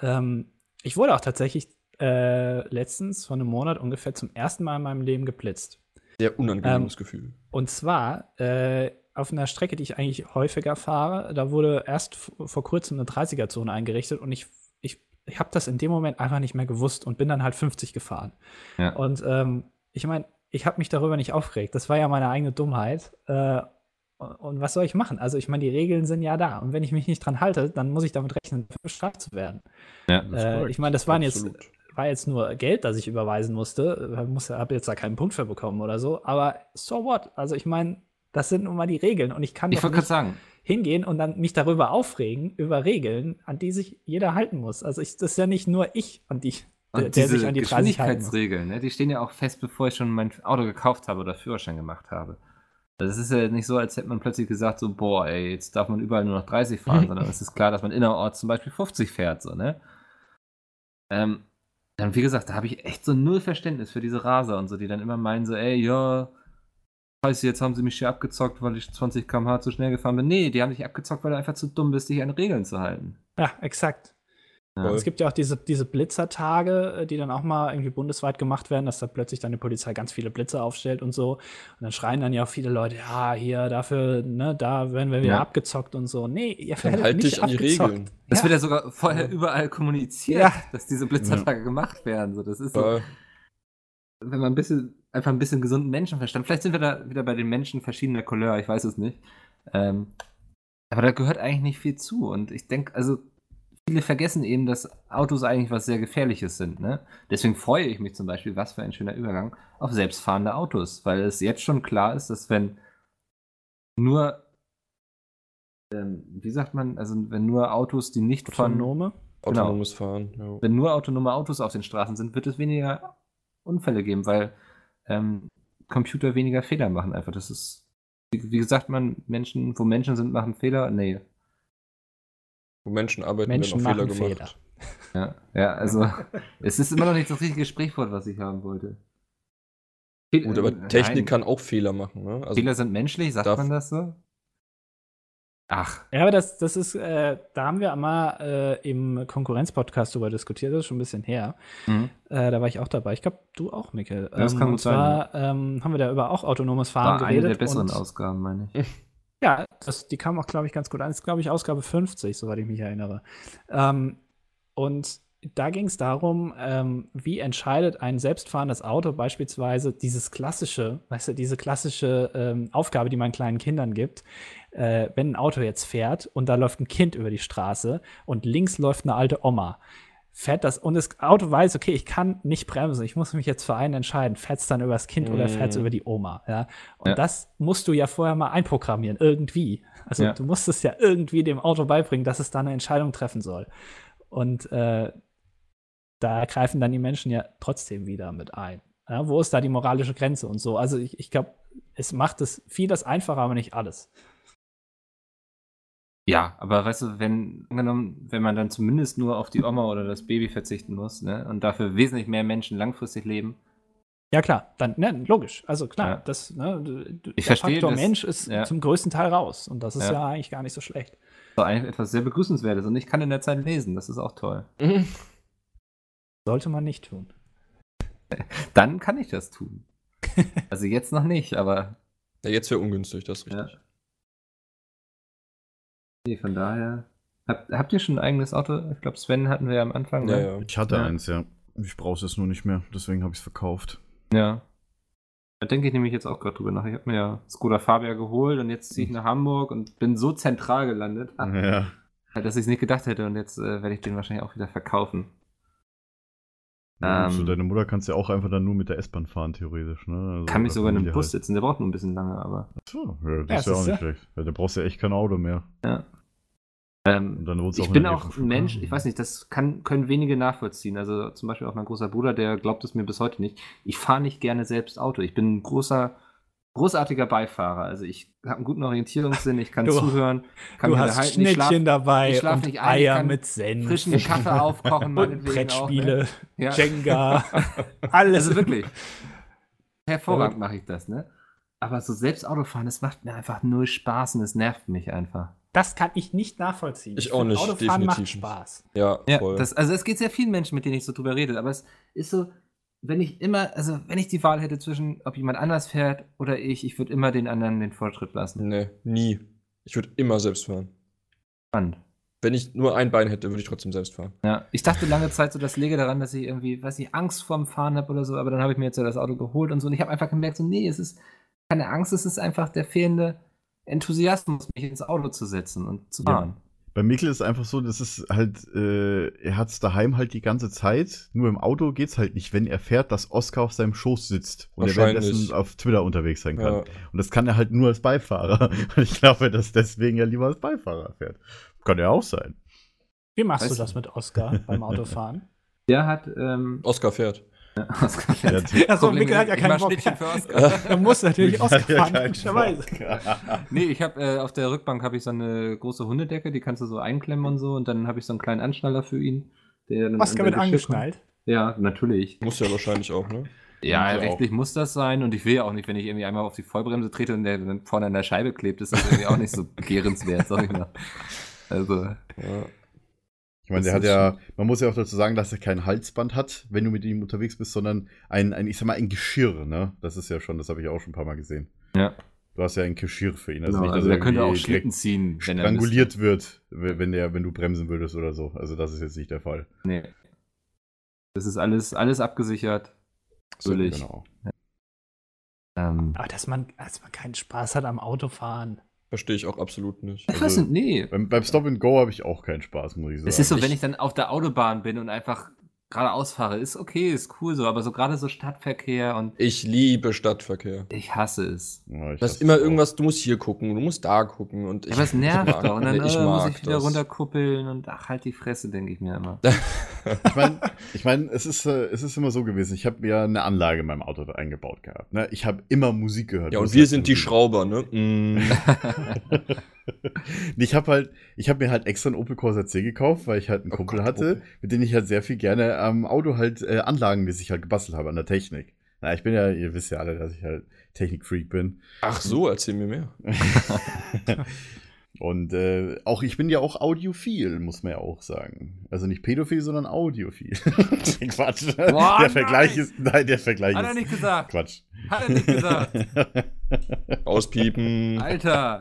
Ähm, ich wurde auch tatsächlich äh, letztens von einem Monat ungefähr zum ersten Mal in meinem Leben geblitzt. Sehr unangenehmes Ähm, Gefühl. Und zwar äh, auf einer Strecke, die ich eigentlich häufiger fahre. Da wurde erst vor kurzem eine 30er-Zone eingerichtet und ich, ich, ich habe das in dem Moment einfach nicht mehr gewusst und bin dann halt 50 gefahren. Ja. Und ähm, ich meine, ich habe mich darüber nicht aufgeregt. Das war ja meine eigene Dummheit. Äh, und, was soll ich machen? Also ich meine, die Regeln sind ja da. Und wenn ich mich nicht dran halte, dann muss ich damit rechnen, bestraft zu werden. Ja. Äh, ich meine, das waren Absolut. jetzt war jetzt nur Geld, das ich überweisen musste. Ich muss, habe jetzt da keinen Punkt für bekommen oder so. Aber so what? Also ich meine, das sind nun mal die Regeln und ich kann Ich doch nicht sagen, hingehen und dann mich darüber aufregen über Regeln, an die sich jeder halten muss. Also ich, das ist ja nicht nur ich, an die, der, Und der diese sich an die 30 halten muss. Geschwindigkeitsregeln, ne, die stehen ja auch fest, bevor ich schon mein Auto gekauft habe oder Führerschein gemacht habe. Es ist ja nicht so, als hätte man plötzlich gesagt, so, boah, ey, jetzt darf man überall nur noch 30 fahren, sondern es ist klar, dass man innerorts zum Beispiel 50 fährt, so, ne? Ähm, dann, wie gesagt, da habe ich echt so null Verständnis für diese Raser und so, die dann immer meinen, so, ey, ja, scheiße, jetzt haben sie mich hier abgezockt, weil ich 20 km/h zu schnell gefahren bin. Nee, die haben dich abgezockt, weil du einfach zu dumm bist, dich an Regeln zu halten. Ja, exakt. Ja. Es gibt ja auch diese, diese Blitzertage, äh, die dann auch mal irgendwie bundesweit gemacht werden, dass da plötzlich dann die Polizei ganz viele Blitzer aufstellt und so. Und dann schreien dann ja auch viele Leute, ja, hier, dafür, ne, da werden wir wieder Ja. abgezockt und so. Nee, ihr werdet halt nicht dich an die abgezockt. Regeln. Das ja. wird ja sogar vorher überall kommuniziert, Ja. dass diese Blitzertage gemacht werden. So, das ist so, wenn man ein bisschen, einfach ein bisschen gesunden Menschenverstand, vielleicht sind wir da wieder bei den Menschen verschiedener Couleur, ich weiß es nicht. Ähm, aber da gehört eigentlich nicht viel zu. Und ich denke, also viele vergessen eben, dass Autos eigentlich was sehr Gefährliches sind. Ne? Deswegen freue ich mich zum Beispiel, was für ein schöner Übergang, auf selbstfahrende Autos, weil es jetzt schon klar ist, dass wenn nur, ähm, wie sagt man, also wenn nur Autos, die nicht von, Autonome? Genau. Autonomes Fahren. Ja. wenn nur autonome Autos auf den Straßen sind, wird es weniger Unfälle geben, weil ähm, Computer weniger Fehler machen einfach. Das ist, wie, wie gesagt, man, Menschen, wo Menschen sind, machen Fehler. Nee. Wo Menschen arbeiten, Menschen werden auch machen Fehler gemacht. Ja, ja also es ist immer noch nicht das richtige Sprichwort, was ich haben wollte. Fehl- Gut, aber äh, Technik nein, kann auch Fehler machen. Ne? Also, Fehler sind menschlich, sagt man das so? Ach, Ja, aber das, das ist, äh, da haben wir mal äh, im Konkurrenz-Podcast drüber diskutiert, das ist schon ein bisschen her. mhm. Äh, da war ich auch dabei. Ich glaube, du auch, Mikkel. das kann und gut sein, zwar ähm, haben wir da über auch autonomes Fahren war eine geredet. der besseren und, Ausgaben, meine ich. Ja, das, die kam auch, glaube ich, ganz gut an. Das ist, glaube ich, Ausgabe 50, soweit ich mich erinnere. Ähm, und da ging es darum, ähm, wie entscheidet ein selbstfahrendes Auto beispielsweise dieses klassische, weißt du, diese klassische ähm, Aufgabe, die man kleinen Kindern gibt, äh, wenn ein Auto jetzt fährt und da läuft ein Kind über die Straße und links läuft eine alte Oma. Fährt das und das Auto weiß, okay, ich kann nicht bremsen, ich muss mich jetzt für einen entscheiden, fährt es dann über das Kind oder fährt es über die Oma, ja. Und Ja. das musst du ja vorher mal einprogrammieren, irgendwie. Also Ja. du musst es ja irgendwie dem Auto beibringen, dass es da eine Entscheidung treffen soll. Und äh, da greifen dann die Menschen ja trotzdem wieder mit ein. Ja, wo ist da die moralische Grenze und so? Also ich, ich glaube, es macht es vieles einfacher, aber nicht alles. Ja, aber weißt du, wenn, angenommen, wenn man dann zumindest nur auf die Oma oder das Baby verzichten muss, ne, und dafür wesentlich mehr Menschen langfristig leben, Ja, klar, dann, ne, logisch. Also klar, Ja. das, ne, Ich der verstehe Faktor das, Mensch ist ja. zum größten Teil raus. Und das ist Ja. ja, eigentlich gar nicht so schlecht. war eigentlich etwas sehr Begrüßenswertes und ich kann in der Zeit lesen, das ist auch toll. Mhm. Sollte man nicht tun. Dann kann ich das tun. also jetzt noch nicht, aber Ja, jetzt wäre ungünstig, das ist ja. richtig. Nee, von daher. Habt, habt ihr schon ein eigenes Auto? Ich glaube, Sven hatten wir ja am Anfang. Ja, ne? ja. Ich hatte Ja. eins, ja. Ich brauche es jetzt nur nicht mehr, deswegen habe ich es verkauft. Ja. Da denke ich nämlich jetzt auch gerade drüber nach. Ich habe mir ja Skoda Fabia geholt und jetzt ziehe ich nach Hamburg und bin so zentral gelandet, Ja. dass ich es nicht gedacht hätte und jetzt äh, werde ich den wahrscheinlich auch wieder verkaufen. Ja, so Ähm, deine Mutter kannst ja auch einfach dann nur mit der S-Bahn fahren, theoretisch. Ne? Also Kann mich sogar in einem Bus halt. sitzen, der braucht nur ein bisschen lange, aber. So, ja, das Ja, ist ja auch nicht schlecht. Ja, da brauchst du ja echt kein Auto mehr. Ja. Ähm, Und dann wohnst du ich bin auch ein Mensch, ich weiß nicht, das kann, können wenige nachvollziehen. Also zum Beispiel auch mein großer Bruder, der glaubt es mir bis heute nicht. Ich fahre nicht gerne selbst Auto. Ich bin ein großer, großartiger Beifahrer. Also ich habe einen guten Orientierungssinn, ich kann Du- zuhören, kann du mir hast unterhalten, ich schlaf- Schnittchen dabei ich schlaf und nicht ein, ich Eier kann mit Senf. frischen Kaffee aufkochen, und meinetwegen Brettspiele, Auch, ne? ja. Jenga, alles. Also wirklich. Hervorragend mache ich das, ne? Aber so selbst Auto fahren, das macht mir einfach null Spaß und es nervt mich einfach. Das kann ich nicht nachvollziehen. Ich auch find, nicht, Autofahren definitiv macht. Spaß. Ja, Ja, voll. das, also es geht sehr vielen Menschen, mit denen ich so drüber rede, aber es ist so, wenn ich immer, also wenn ich die Wahl hätte zwischen, ob jemand anders fährt oder ich, ich würde immer den anderen den Vortritt lassen. nee, nie. Ich würde immer selbst fahren. Spannend. Wenn ich nur ein Bein hätte, würde ich trotzdem selbst fahren. Ja, ich dachte lange Zeit so, das läge daran, dass ich irgendwie, weiß ich, Angst vorm Fahren habe oder so, aber dann habe ich mir jetzt ja das Auto geholt und so und ich habe einfach gemerkt, so, nee, es ist keine Angst, es ist einfach der fehlende Enthusiasmus, mich ins Auto zu setzen und zu Ja. Bei Mikkel ist einfach so, das ist halt, äh, er hat es daheim halt die ganze Zeit. Nur im Auto geht's halt nicht, wenn er fährt, dass Oscar auf seinem Schoß sitzt und er währenddessen auf Twitter unterwegs sein kann. Ja. Und das kann er halt nur als Beifahrer. Und ich glaube, dass deswegen er lieber als Beifahrer fährt. Kann ja auch sein. Wie machst Weißt du du- das mit Oscar beim Autofahren? Der hat, ähm, Oscar fährt. Oscar hat- Achso, Problem, Mikkel hat ja ich keinen Bock. Schnittchen für Oscar. Er muss natürlich Oscar ja fahren, logischerweise. Nee, ich habe äh, auf der Rückbank habe ich so eine große Hundedecke, die kannst du so einklemmen und so und dann habe ich so einen kleinen Anschnaller für ihn. Der dann Oscar wird angeschnallt. Ja, natürlich. Muss ja wahrscheinlich auch, ne? Ja, ja rechtlich muss das sein und ich will ja auch nicht, wenn ich irgendwie einmal auf die Vollbremse trete und der dann vorne an der Scheibe klebt, ist das irgendwie auch nicht so begehrenswert, sag ich mal. Also, Ja. Ich meine, Das der hat ja, man muss ja auch dazu sagen, dass er kein Halsband hat, wenn du mit ihm unterwegs bist, sondern ein, ein ich sag mal, ein Geschirr, ne? Das ist ja schon, das habe ich auch schon ein paar Mal gesehen. ja. Du hast ja ein Geschirr für ihn. Also, nicht, dass also der er könnte auch Schlitten direkt ziehen, wenn er stranguliert wird, wenn, der, wenn du bremsen würdest oder so. Also das ist jetzt nicht der Fall. Nee. Das ist alles, alles abgesichert. So, Natürlich. genau. Ähm, Aber dass man, dass man keinen Spaß hat am Autofahren. Verstehe ich auch absolut nicht. also- nee. Beim, beim Stop and Go habe ich auch keinen Spaß, muss ich sagen. Es ist so, wenn ich dann auf der Autobahn bin und einfach geradeaus fahre, ist okay, ist cool so, aber so gerade so Stadtverkehr und Ich liebe Stadtverkehr. ich hasse es. Ja, ich Das ist immer auch. irgendwas, du musst hier gucken, du musst da gucken und ich. aber es nervt mag- doch. Und dann nee, äh, muss ich wieder das. runterkuppeln und ach, halt die Fresse, denke ich mir immer. Ich meine, ich mein, es, ist, äh, es ist immer so gewesen. Ich habe mir eine Anlage in meinem Auto eingebaut gehabt. Ne? Ich habe immer Musik gehört. Ja, und wir sind die Schrauber, ne? Mm. Ich habe halt, ich habe mir halt extra einen Opel Corsa C gekauft, weil ich halt einen Oh Kumpel Gott, hatte, Opel. mit dem ich halt sehr viel gerne am Auto halt äh, anlagenmäßig halt gebastelt habe an der Technik. Na, ich bin ja, ihr wisst ja alle, dass ich halt Technikfreak bin. Ach so, erzähl mir mehr. Und äh, auch ich bin ja auch audiophil, muss man ja auch sagen. Also nicht pädophil, sondern audiophil. Quatsch. Boah, der Vergleich nein. ist, nein, der Vergleich Hat er ist nicht gesagt. Quatsch. Hat er nicht gesagt. Auspiepen. Alter.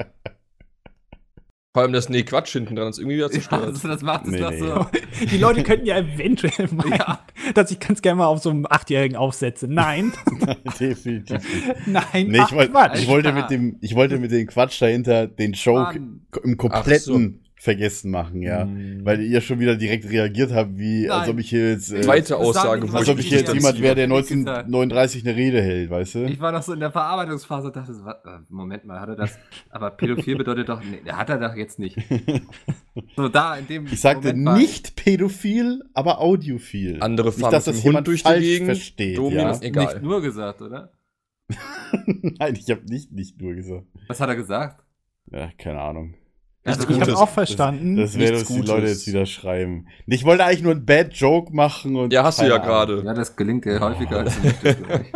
Vor allem das Nee, Quatsch hinten dran ist irgendwie wieder Ja, zerstört. also das macht es Nee, doch nee. so. Die Leute könnten ja eventuell meinen, Ja. dass ich ganz gerne mal auf so einem Achtjährigen aufsetze. Nein, Definitiv. nein, Nee, ich, wollte, Quatsch. ich, wollte mit dem, ich wollte mit dem Quatsch dahinter den Joke Mann. im kompletten Vergessen machen, ja. Mm. Weil ihr schon wieder direkt reagiert habt, wie als Nein. ob ich hier jetzt. Äh, Zweite Aussage, als ob ich hier jetzt nicht jemand wäre, der dazu. Nicht gesagt. 1939 eine Rede hält, weißt du? Ich war noch so in der Verarbeitungsphase und dachte, so, wa- äh, Moment mal, hat er das? Aber pädophil bedeutet doch, nee, hat er doch jetzt nicht. So da in dem Ich sagte Moment war nicht pädophil, aber audiophil. Andere nicht, fahren dass das jemand Hund durch die falsch Gegend. versteht. Domi ja? egal. nicht nur gesagt, oder? Nein, ich habe nicht nicht nur gesagt. Was hat er gesagt? Ja, keine Ahnung. Also, ich habe auch verstanden. Das wäre, Nichts dass die. Leute jetzt wieder schreiben. Ich wollte eigentlich nur einen Bad Joke machen und. Ja, hast du ja gerade. Ja, das gelingt dir häufiger als du möchtest, glaub ich.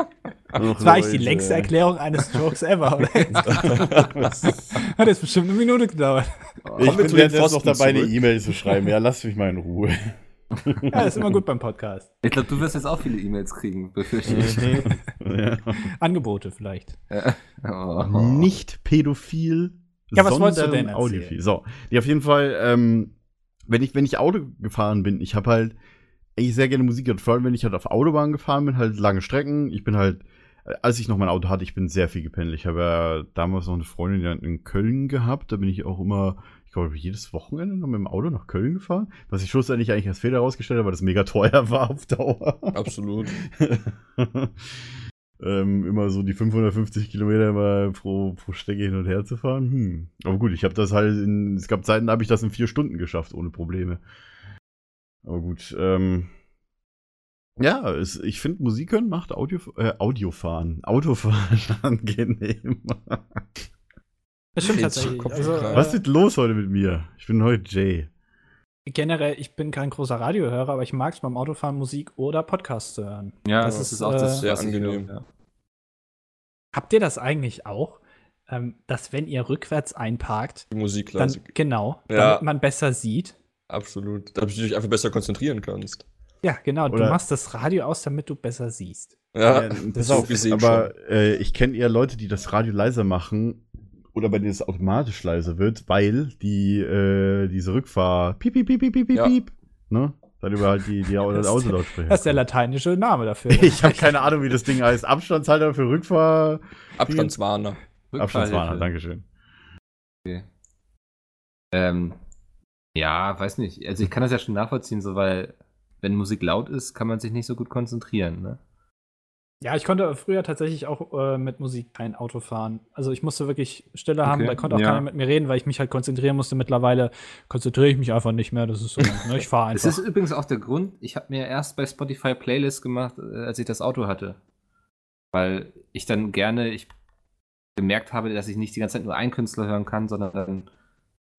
das war eigentlich die längste Erklärung eines Jokes ever, oder? Hat jetzt bestimmt eine Minute gedauert. Ich Kommen bin zu den jetzt noch dabei, eine zurück. E-Mail zu schreiben. Ja, lass mich mal in Ruhe. Ja, ist immer gut beim Podcast. Ich glaube, du wirst jetzt auch viele E-Mails kriegen, befürchte ich. ja. Angebote vielleicht. Oh. Nicht pädophil. Ja, was wolltest du denn erzählen? audiophil. So, die auf jeden Fall, ähm, wenn ich, wenn ich Auto gefahren bin, ich habe halt eigentlich sehr gerne Musik gehört. Vor allem, wenn ich halt auf Autobahn gefahren bin, halt lange Strecken. Ich bin halt, äh, als ich noch mein Auto hatte, ich bin sehr viel gependelt. Ich habe ja damals noch eine Freundin in Köln gehabt. Da bin ich auch immer, ich glaube, jedes Wochenende noch mit dem Auto nach Köln gefahren. Was ich schlussendlich eigentlich als Fehler herausgestellt habe, weil das mega teuer war auf Dauer. Absolut. ähm, immer so die 550 Kilometer mal pro, pro Strecke hin und her zu fahren. Hm. Aber gut, ich habe das halt in, es gab Zeiten, da habe ich das in vier Stunden geschafft, ohne Probleme. Aber gut, ähm, ja, es, ich finde, Musik hören macht Audio, äh, Audiofahren, Autofahren angenehm. Das stimmt Jetzt tatsächlich. Also. Was ist los heute mit mir? Ich bin heute Jay. Generell, ich bin kein großer Radiohörer, aber ich mag es beim Autofahren Musik oder Podcast zu hören. Ja, Das das, ist, ist, auch das äh, sehr angenehm. ja. Habt ihr das eigentlich auch? Ähm, dass wenn ihr rückwärts einparkt, Die Musik dann genau, Ja. damit man besser sieht. Absolut. Damit du dich einfach besser konzentrieren kannst. Ja, genau. Oder- du machst das Radio aus, damit du besser siehst. Ja, das pass ist auf, gesehen aber äh, ich kenne eher Leute, die das Radio leiser machen oder bei denen es automatisch leiser wird, weil die äh, diese Rückfahr piep piep piep piep piep Ja. piep, ne? Dann über halt die die Autolautsprecher. Das ist der lateinische Name dafür. ich habe keine Ahnung, wie das Ding heißt. Abstandshalter für Rückfahr. Abstandswarner. Abstandswarner, Rückfahrhilfe. Dankeschön. Okay. Ähm, ja, weiß nicht. Also ich kann das ja schon nachvollziehen, so weil wenn Musik laut ist, kann man sich nicht so gut konzentrieren. Ne? Ja, ich konnte früher tatsächlich auch äh, mit Musik kein Auto fahren. Also ich musste wirklich Stille haben, Okay, da konnte auch ja. keiner mit mir reden, weil ich mich halt konzentrieren musste. Mittlerweile konzentriere ich mich einfach nicht mehr. Das ist so, ne? ich fahre Das einfach. ist übrigens auch der Grund, ich habe mir erst bei Spotify Playlists gemacht, äh, als ich das Auto hatte. Weil ich dann gerne, ich gemerkt habe, dass ich nicht die ganze Zeit nur einen Künstler hören kann, sondern dann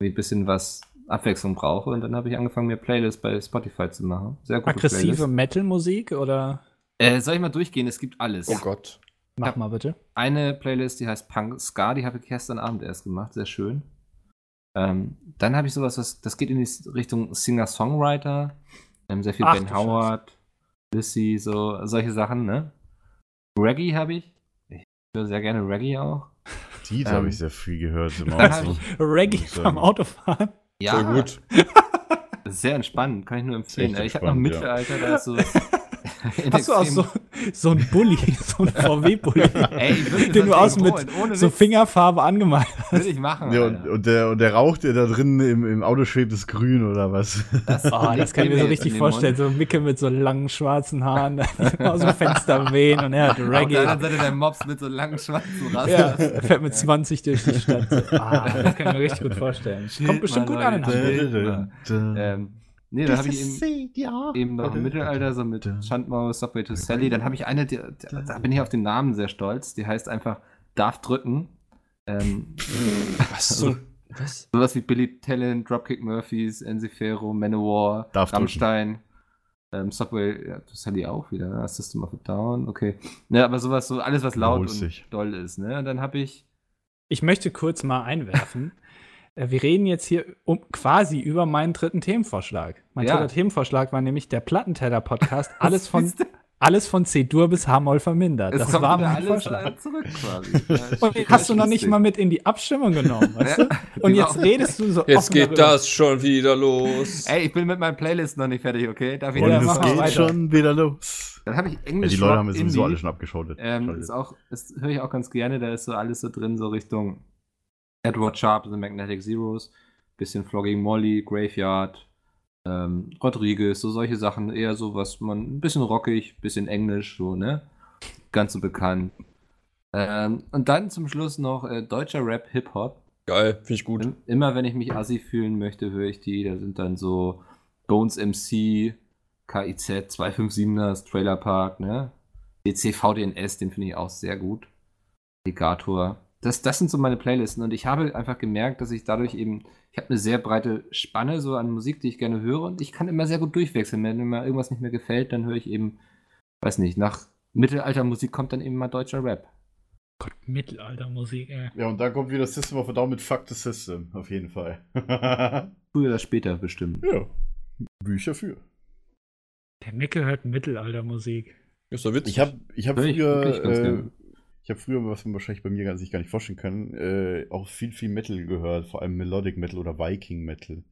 ein bisschen was Abwechslung brauche. Und dann habe ich angefangen, mir Playlists bei Spotify zu machen. Sehr gute Aggressive. Metal-Musik oder Äh, soll ich mal durchgehen? Es gibt alles. Oh Gott. mach Ja. mal bitte. eine Playlist, die heißt Punk Ska, die habe ich gestern Abend erst gemacht, sehr schön. Ähm, dann habe ich sowas, was, das geht in die Richtung Singer-Songwriter, ähm, sehr viel Ach, Ben Howard, Lissy, so solche Sachen, ne? Reggae habe ich. Ich höre sehr gerne Reggae auch. Die Ähm, habe ich sehr viel gehört im Auto. Reggae beim Autofahren. Voll gut. Sehr entspannt, kann ich nur empfehlen. Ich habe noch entspannt, ja. Mittelalter, da ist so. Hast du auch so, so ein Bulli, so ein VW-Bulli, den du außen Ding mit so. Fingerfarbe angemalt hast. Würde ich machen. Ja, und, und, der, und der Rauch, der da drin im, im Auto schwebt, ist grün oder was? Das, Oh, das kann ich mir so richtig vorstellen. So Micke mit so langen schwarzen Haaren aus dem Fenster wehen und er hat Auf der Reggae. anderen Seite der Mops mit so langen schwarzen Rasten. Ja, er fährt mit 20 durch die Stadt. Ah, das kann ich mir richtig gut vorstellen. Kommt bestimmt gut an in Hamburg. Nee, dann habe ich eben, eben noch im Mittelalter so mit Schandmaus, Subway to Sally. Dann habe ich eine, die, die, da bin ich auf den Namen sehr stolz. Die heißt einfach Darf drücken. Ähm, Was? So, was? sowas wie Billy Talent, Dropkick Murphys, Enziferro, Manowar, Darf drücken. Rammstein. Ähm, Subway, ja, to Sally auch wieder, ne? System of a Down, okay. Ja, aber sowas, so alles, was laut und doll ist, ne? Und dann habe ich, Ich möchte kurz mal einwerfen. Äh, Wir reden jetzt hier um, quasi über meinen dritten Themenvorschlag. Mein Ja. dritter Themenvorschlag war nämlich der Plattenteller-Podcast. Alles von, alles von C-Dur bis H-Moll vermindert. es Das kommt war mein alles Vorschlag. zurück quasi. Ja, Und den hast du noch nicht mal mit in die Abstimmung genommen, weißt du? Ja, Und jetzt war- redest du so Jetzt geht darüber. das schon wieder los. Ey, ich bin mit meinen Playlists noch nicht fertig, okay? Darf ich Und Ja, das es mach mal geht weiter. schon wieder los. Dann habe ich Ja, Englisch die Leute haben es sowieso alle schon abgeschottet. Ähm, Schaltet. ist auch, das höre ich auch ganz gerne, da ist so alles so drin, so Richtung Edward Sharp, The Magnetic Zeros, bisschen Flogging Molly, Graveyard, ähm, Rodriguez, so solche Sachen, eher so, was man, ein bisschen rockig, bisschen englisch, so, ne? Ganz so bekannt. Ähm, und dann zum Schluss noch äh, deutscher Rap, Hip-Hop. Geil, finde ich gut. Im- Immer wenn ich mich assi fühlen möchte, höre ich die. Da sind dann so Bones MC, KIZ, 257ers, Trailer Park, ne? DC VDNS, den finde ich auch sehr gut. Alligator. Das, das sind so meine Playlisten und ich habe einfach gemerkt, dass ich dadurch eben, ich habe eine sehr breite Spanne so an Musik, die ich gerne höre und ich kann immer sehr gut durchwechseln. Wenn mir irgendwas nicht mehr gefällt, dann höre ich eben, weiß nicht, nach Mittelaltermusik kommt dann eben mal deutscher Rap. Gott, Mittelaltermusik, ey. Ja, und dann kommt wieder System of a Down mit Fuck the System, auf jeden Fall. Früher oder später bestimmt. ja. Bücher für. Der Micke hört Mittelaltermusik. Ist doch witzig. Ich habe ich hab ich früher, äh, gerne. Ich habe früher, was man wahrscheinlich bei mir gar, sich gar nicht vorstellen kann, äh, auch viel, viel Metal gehört, vor allem Melodic Metal oder Viking Metal.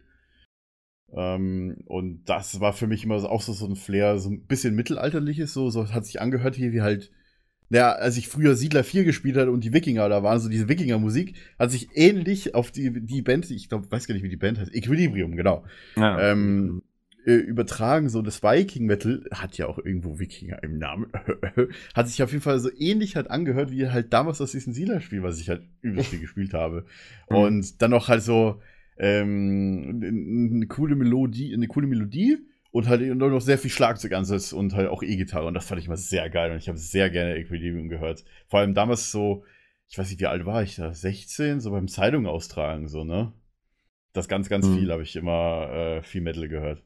Ähm, und das war für mich immer so- auch so, so ein Flair, so ein bisschen mittelalterliches, so, so hat sich angehört hier wie halt, ja, als ich früher Siedler 4 gespielt hatte und die Wikinger da waren, so diese Wikinger-Musik, hat sich ähnlich auf die, die Band, ich glaube, weiß gar nicht, wie die Band heißt, Equilibrium, genau, Ja. ähm, äh, übertragen, so das Viking Metal hat ja auch irgendwo Wikinger im Namen, hat sich auf jeden Fall so ähnlich halt angehört wie halt damals aus diesem Siedler-Spiel, was ich halt übelst viel gespielt habe. Und dann noch halt so ähm, eine coole Melodie, eine coole Melodie und halt noch sehr viel Schlagzeugansatz und halt auch E-Gitarre und das fand ich immer sehr geil und ich habe sehr gerne Equilibrium gehört. Vor allem damals so, ich weiß nicht, wie alt war ich da, 16, so beim Zeitung austragen, so, ne? Das ganz, ganz Mhm. viel habe ich immer äh, viel Metal gehört.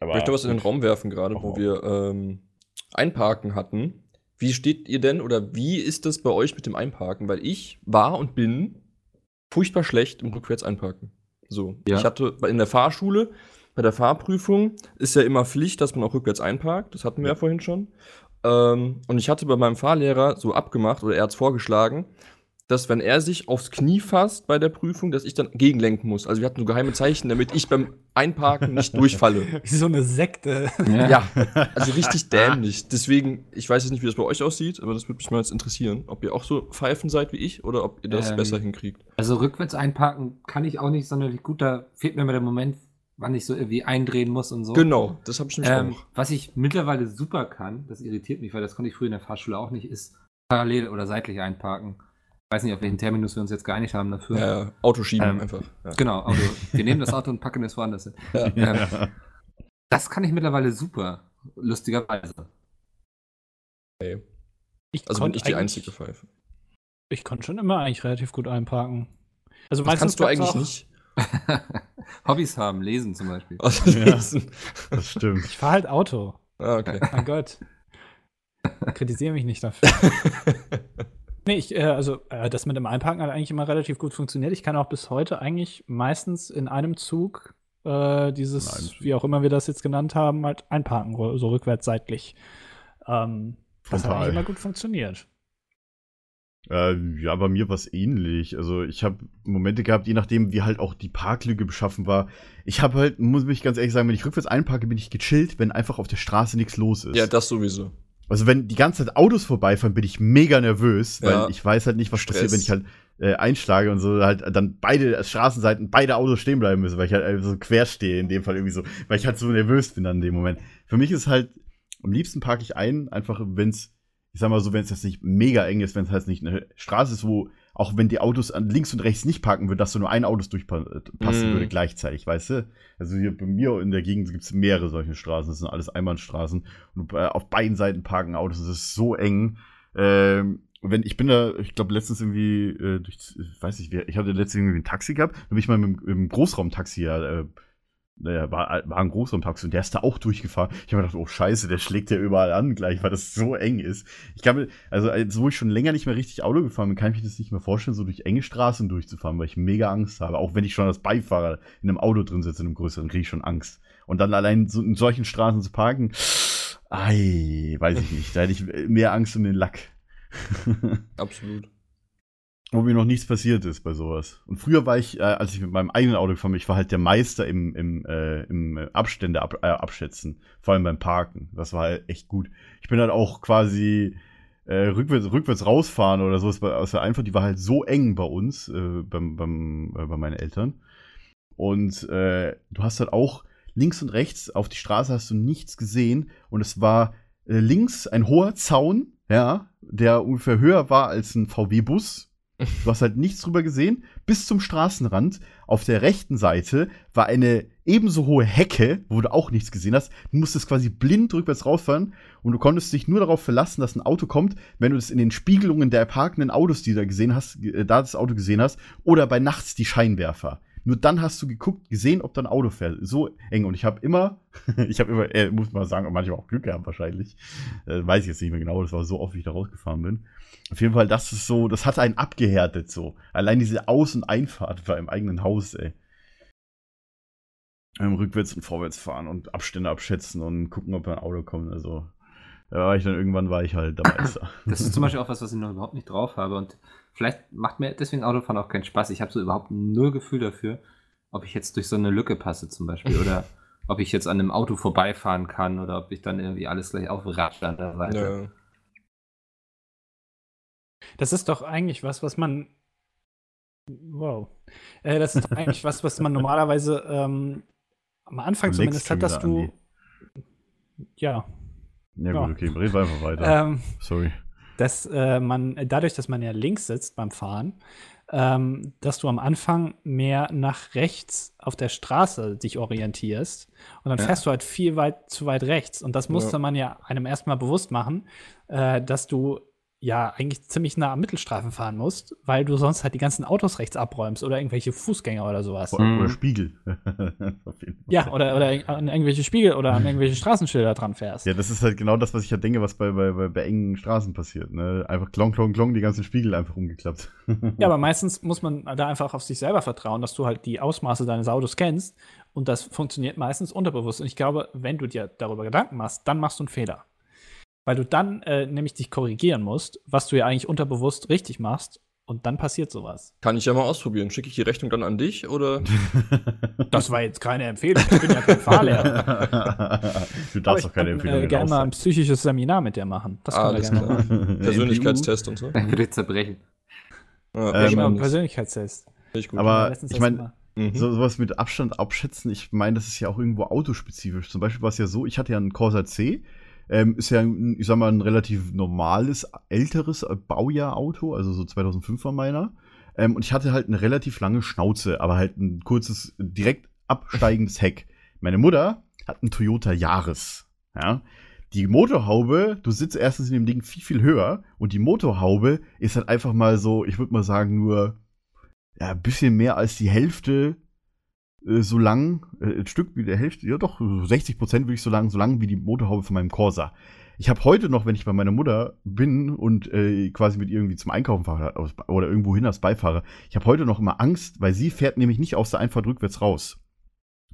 Aber Ich möchte was in den. Raum werfen, gerade wo mal. wir ähm, Einparken hatten. Wie steht ihr denn oder wie ist das bei euch mit dem Einparken? Weil ich war und bin furchtbar schlecht im Rückwärts-Einparken. So, Ja. ich hatte in der Fahrschule, bei der Fahrprüfung ist ja immer Pflicht, dass man auch rückwärts einparkt. Das hatten wir ja, Ja. vorhin schon. Ähm, und ich hatte bei meinem Fahrlehrer so abgemacht oder er hat es vorgeschlagen, dass wenn er sich aufs Knie fasst bei der Prüfung, dass ich dann gegenlenken muss. Also wir hatten so geheime Zeichen, damit ich beim Einparken nicht durchfalle. Wie so eine Sekte. Ja, also richtig dämlich. Deswegen, ich weiß jetzt nicht, wie das bei euch aussieht, aber das würde mich mal jetzt interessieren, ob ihr auch so Pfeifen seid wie ich oder ob ihr das Ähm, besser hinkriegt. Also rückwärts einparken kann ich auch nicht sonderlich gut. Da fehlt mir immer der Moment, wann ich so irgendwie eindrehen muss und so. Genau, das habe ich nämlich Ähm, auch. was ich mittlerweile super kann, das irritiert mich, weil das konnte ich früher in der Fahrschule auch nicht, ist parallel oder seitlich einparken. Ich weiß nicht, auf welchen Terminus wir uns jetzt geeinigt haben dafür. Ja, Auto schieben Ähm, einfach. Ja. Genau, Auto. wir nehmen das Auto und packen es woanders hin. Ähm, das kann ich mittlerweile super, lustigerweise. Okay. Ich Also bin ich die eigentlich- einzige Pfeife. Ich konnte schon immer eigentlich relativ gut einparken. Also Das kannst du eigentlich nicht. Hobbys haben, lesen zum Beispiel. Ja. lesen. Das stimmt. Ich fahre halt Auto. Ah, okay. Mein Gott. Kritisiere mich nicht dafür. Nee, ich, äh, also äh, das mit dem Einparken hat eigentlich immer relativ gut funktioniert. Ich kann auch bis heute eigentlich meistens in einem Zug äh, dieses, In einem Zug. wie auch immer wir das jetzt genannt haben, halt einparken, so rückwärts seitlich. Ähm, das hat eigentlich immer gut funktioniert. Äh, ja, bei mir war es ähnlich. Also ich habe Momente gehabt, je nachdem, wie halt auch die Parklücke beschaffen war. Ich habe halt, muss mich ganz ehrlich sagen, wenn ich rückwärts einparke, bin ich gechillt, wenn einfach auf der Straße nichts los ist. Ja, das sowieso. Also wenn die ganze Zeit Autos vorbeifahren, bin ich mega nervös, weil Ja. ich weiß halt nicht, was Stress. passiert, wenn ich halt äh, einschlage und so halt dann beide Straßenseiten, beide Autos stehen bleiben müssen, weil ich halt einfach so quer stehe, in dem Fall irgendwie so, weil ich halt so nervös bin dann in dem Moment. Für mich ist halt, am liebsten parke ich ein, einfach wenn's, ich sag mal so, wenn es jetzt nicht mega eng ist, wenn es halt nicht eine Straße ist, wo, auch wenn die Autos an links und rechts nicht parken würden, dass so nur ein Autos durchpassen Mm. würde gleichzeitig, weißt du? Also hier bei mir in der Gegend gibt es mehrere solche Straßen, das sind alles Einbahnstraßen und äh, auf beiden Seiten parken Autos, das ist so eng. Ähm, wenn ich bin da, ich glaube letztens irgendwie äh, durch, ich weiß nicht, wer- ich hatte letztens irgendwie ein Taxi gehabt, dann bin ich mal mit, dem- im Großraumtaxi ja, äh, naja, war, war ein Großraumtaxi und der ist da auch durchgefahren. Ich habe mir gedacht, oh Scheiße, der schlägt ja überall an gleich, weil das so eng ist. Ich kann mir, also als wo ich schon länger nicht mehr richtig Auto gefahren bin, kann ich mir das nicht mehr vorstellen, so durch enge Straßen durchzufahren, weil ich mega Angst habe. Auch wenn ich schon als Beifahrer in einem Auto drin sitze, in einem größeren, kriege ich schon Angst. Und dann allein so in solchen Straßen zu parken, ei, weiß ich nicht. Da hätte ich mehr Angst um den Lack. Absolut. Wo mir noch nichts passiert ist bei sowas. Und früher war ich, äh, als ich mit meinem eigenen Auto gefahren bin, ich war halt der Meister im, im, äh, im Abstände ab, äh, abschätzen. Vor allem beim Parken. Das war halt echt gut. Ich bin halt auch quasi äh, rückwärts, rückwärts rausfahren oder so. Es war, es war einfach, die war halt so eng bei uns, äh, beim, beim, äh, bei meinen Eltern. Und äh, du hast halt auch links und rechts auf die Straße hast du nichts gesehen. Und es war äh, links ein hoher Zaun, ja, der ungefähr höher war als ein VW-Bus. Du hast halt nichts drüber gesehen. Bis zum Straßenrand. Auf der rechten Seite war eine ebenso hohe Hecke, wo du auch nichts gesehen hast. Du musstest quasi blind rückwärts rausfahren und du konntest dich nur darauf verlassen, dass ein Auto kommt, wenn du das in den Spiegelungen der parkenden Autos, die du da gesehen hast, äh, da das Auto gesehen hast, oder bei nachts die Scheinwerfer. Nur dann hast du geguckt, gesehen, ob da ein Auto fährt. So eng. Und ich habe immer, ich habe immer, äh, muss man sagen, manchmal auch Glück gehabt wahrscheinlich. Äh, weiß ich jetzt nicht mehr genau, das war so oft, wie ich da rausgefahren bin. Auf jeden Fall, das ist so, das hat einen abgehärtet so. Allein diese Aus- und Einfahrt bei im eigenen Haus, ey. Ähm, rückwärts und vorwärts fahren und Abstände abschätzen und gucken, ob ein Auto kommt. Also, da war ich dann irgendwann, war ich halt der Meister. Das ist zum Beispiel auch was, was ich noch überhaupt nicht drauf habe. Und vielleicht macht mir deswegen Autofahren auch keinen Spaß. Ich habe so überhaupt null Gefühl dafür, ob ich jetzt durch so eine Lücke passe zum Beispiel. Oder ob ich jetzt an einem Auto vorbeifahren kann oder ob ich dann irgendwie alles gleich aufratsche an der Seite. Das ist doch eigentlich was, was man. Wow. Äh, das ist doch eigentlich was, was man normalerweise ähm, am Anfang zumindest hat, dass du. Ja. Ja, gut, okay, reden wir einfach weiter. Ähm, Sorry. dass äh, man, dadurch, dass man ja links sitzt beim Fahren, ähm, dass du am Anfang mehr nach rechts auf der Straße dich orientierst und dann Ja. fährst du halt viel weit zu weit rechts. Und das musste Ja. man ja einem erstmal bewusst machen, äh, dass du ja eigentlich ziemlich nah am Mittelstreifen fahren musst, weil du sonst halt die ganzen Autos rechts abräumst oder irgendwelche Fußgänger oder sowas. Oder, Mhm. oder Spiegel. Ja, oder, oder an irgendwelche Spiegel oder an irgendwelche Straßenschilder dran fährst. Ja, das ist halt genau das, was ich ja denke, was bei, bei, bei, bei engen Straßen passiert. Ne? Einfach klong, klong, klong, die ganzen Spiegel einfach umgeklappt. Ja, aber meistens muss man da einfach auf sich selber vertrauen, dass du halt die Ausmaße deines Autos kennst. Und das funktioniert meistens unterbewusst. Und ich glaube, wenn du dir darüber Gedanken machst, dann machst du einen Fehler. Weil du dann äh, nämlich dich korrigieren musst, was du ja eigentlich unterbewusst richtig machst. Und dann passiert sowas. Kann ich ja mal ausprobieren. Schicke ich die Rechnung dann an dich oder? Das war jetzt keine Empfehlung. Ich bin ja kein Fahrlehrer. du darfst doch keine kann, äh, gerne mal ein psychisches Seminar mit dir machen. Das kann Alles er gerne klar. machen. Persönlichkeitstest und so. Dann würde ich zerbrechen. Ja, Ähm. Persönlichkeitstest. Ich. Aber ich meine, mal. Mhm. So, sowas mit Abstand abschätzen, ich meine, das ist ja auch irgendwo autospezifisch. Zum Beispiel war es ja so, ich hatte ja einen Corsa C, ähm, ist ja, ich sag mal, ein relativ normales, älteres Baujahr-Auto, also so 2005 war meiner. Ähm, und ich hatte halt eine relativ lange Schnauze, aber halt ein kurzes, direkt absteigendes Heck. Meine Mutter hat einen Toyota Yaris, ja. Die Motorhaube, du sitzt erstens in dem Ding viel, viel höher und die Motorhaube ist halt einfach mal so, ich würde mal sagen, nur ja, ein bisschen mehr als die Hälfte äh, so lang, äh, ein Stück wie der Hälfte, ja doch, so 60 Prozent würde ich so lang, so lang wie die Motorhaube von meinem Corsa. Ich habe heute noch, wenn ich bei meiner Mutter bin und äh, quasi mit ihr irgendwie zum Einkaufen fahre oder irgendwo hin als Beifahrer, ich habe heute noch immer Angst, weil sie fährt nämlich nicht aus der Einfahrt rückwärts raus,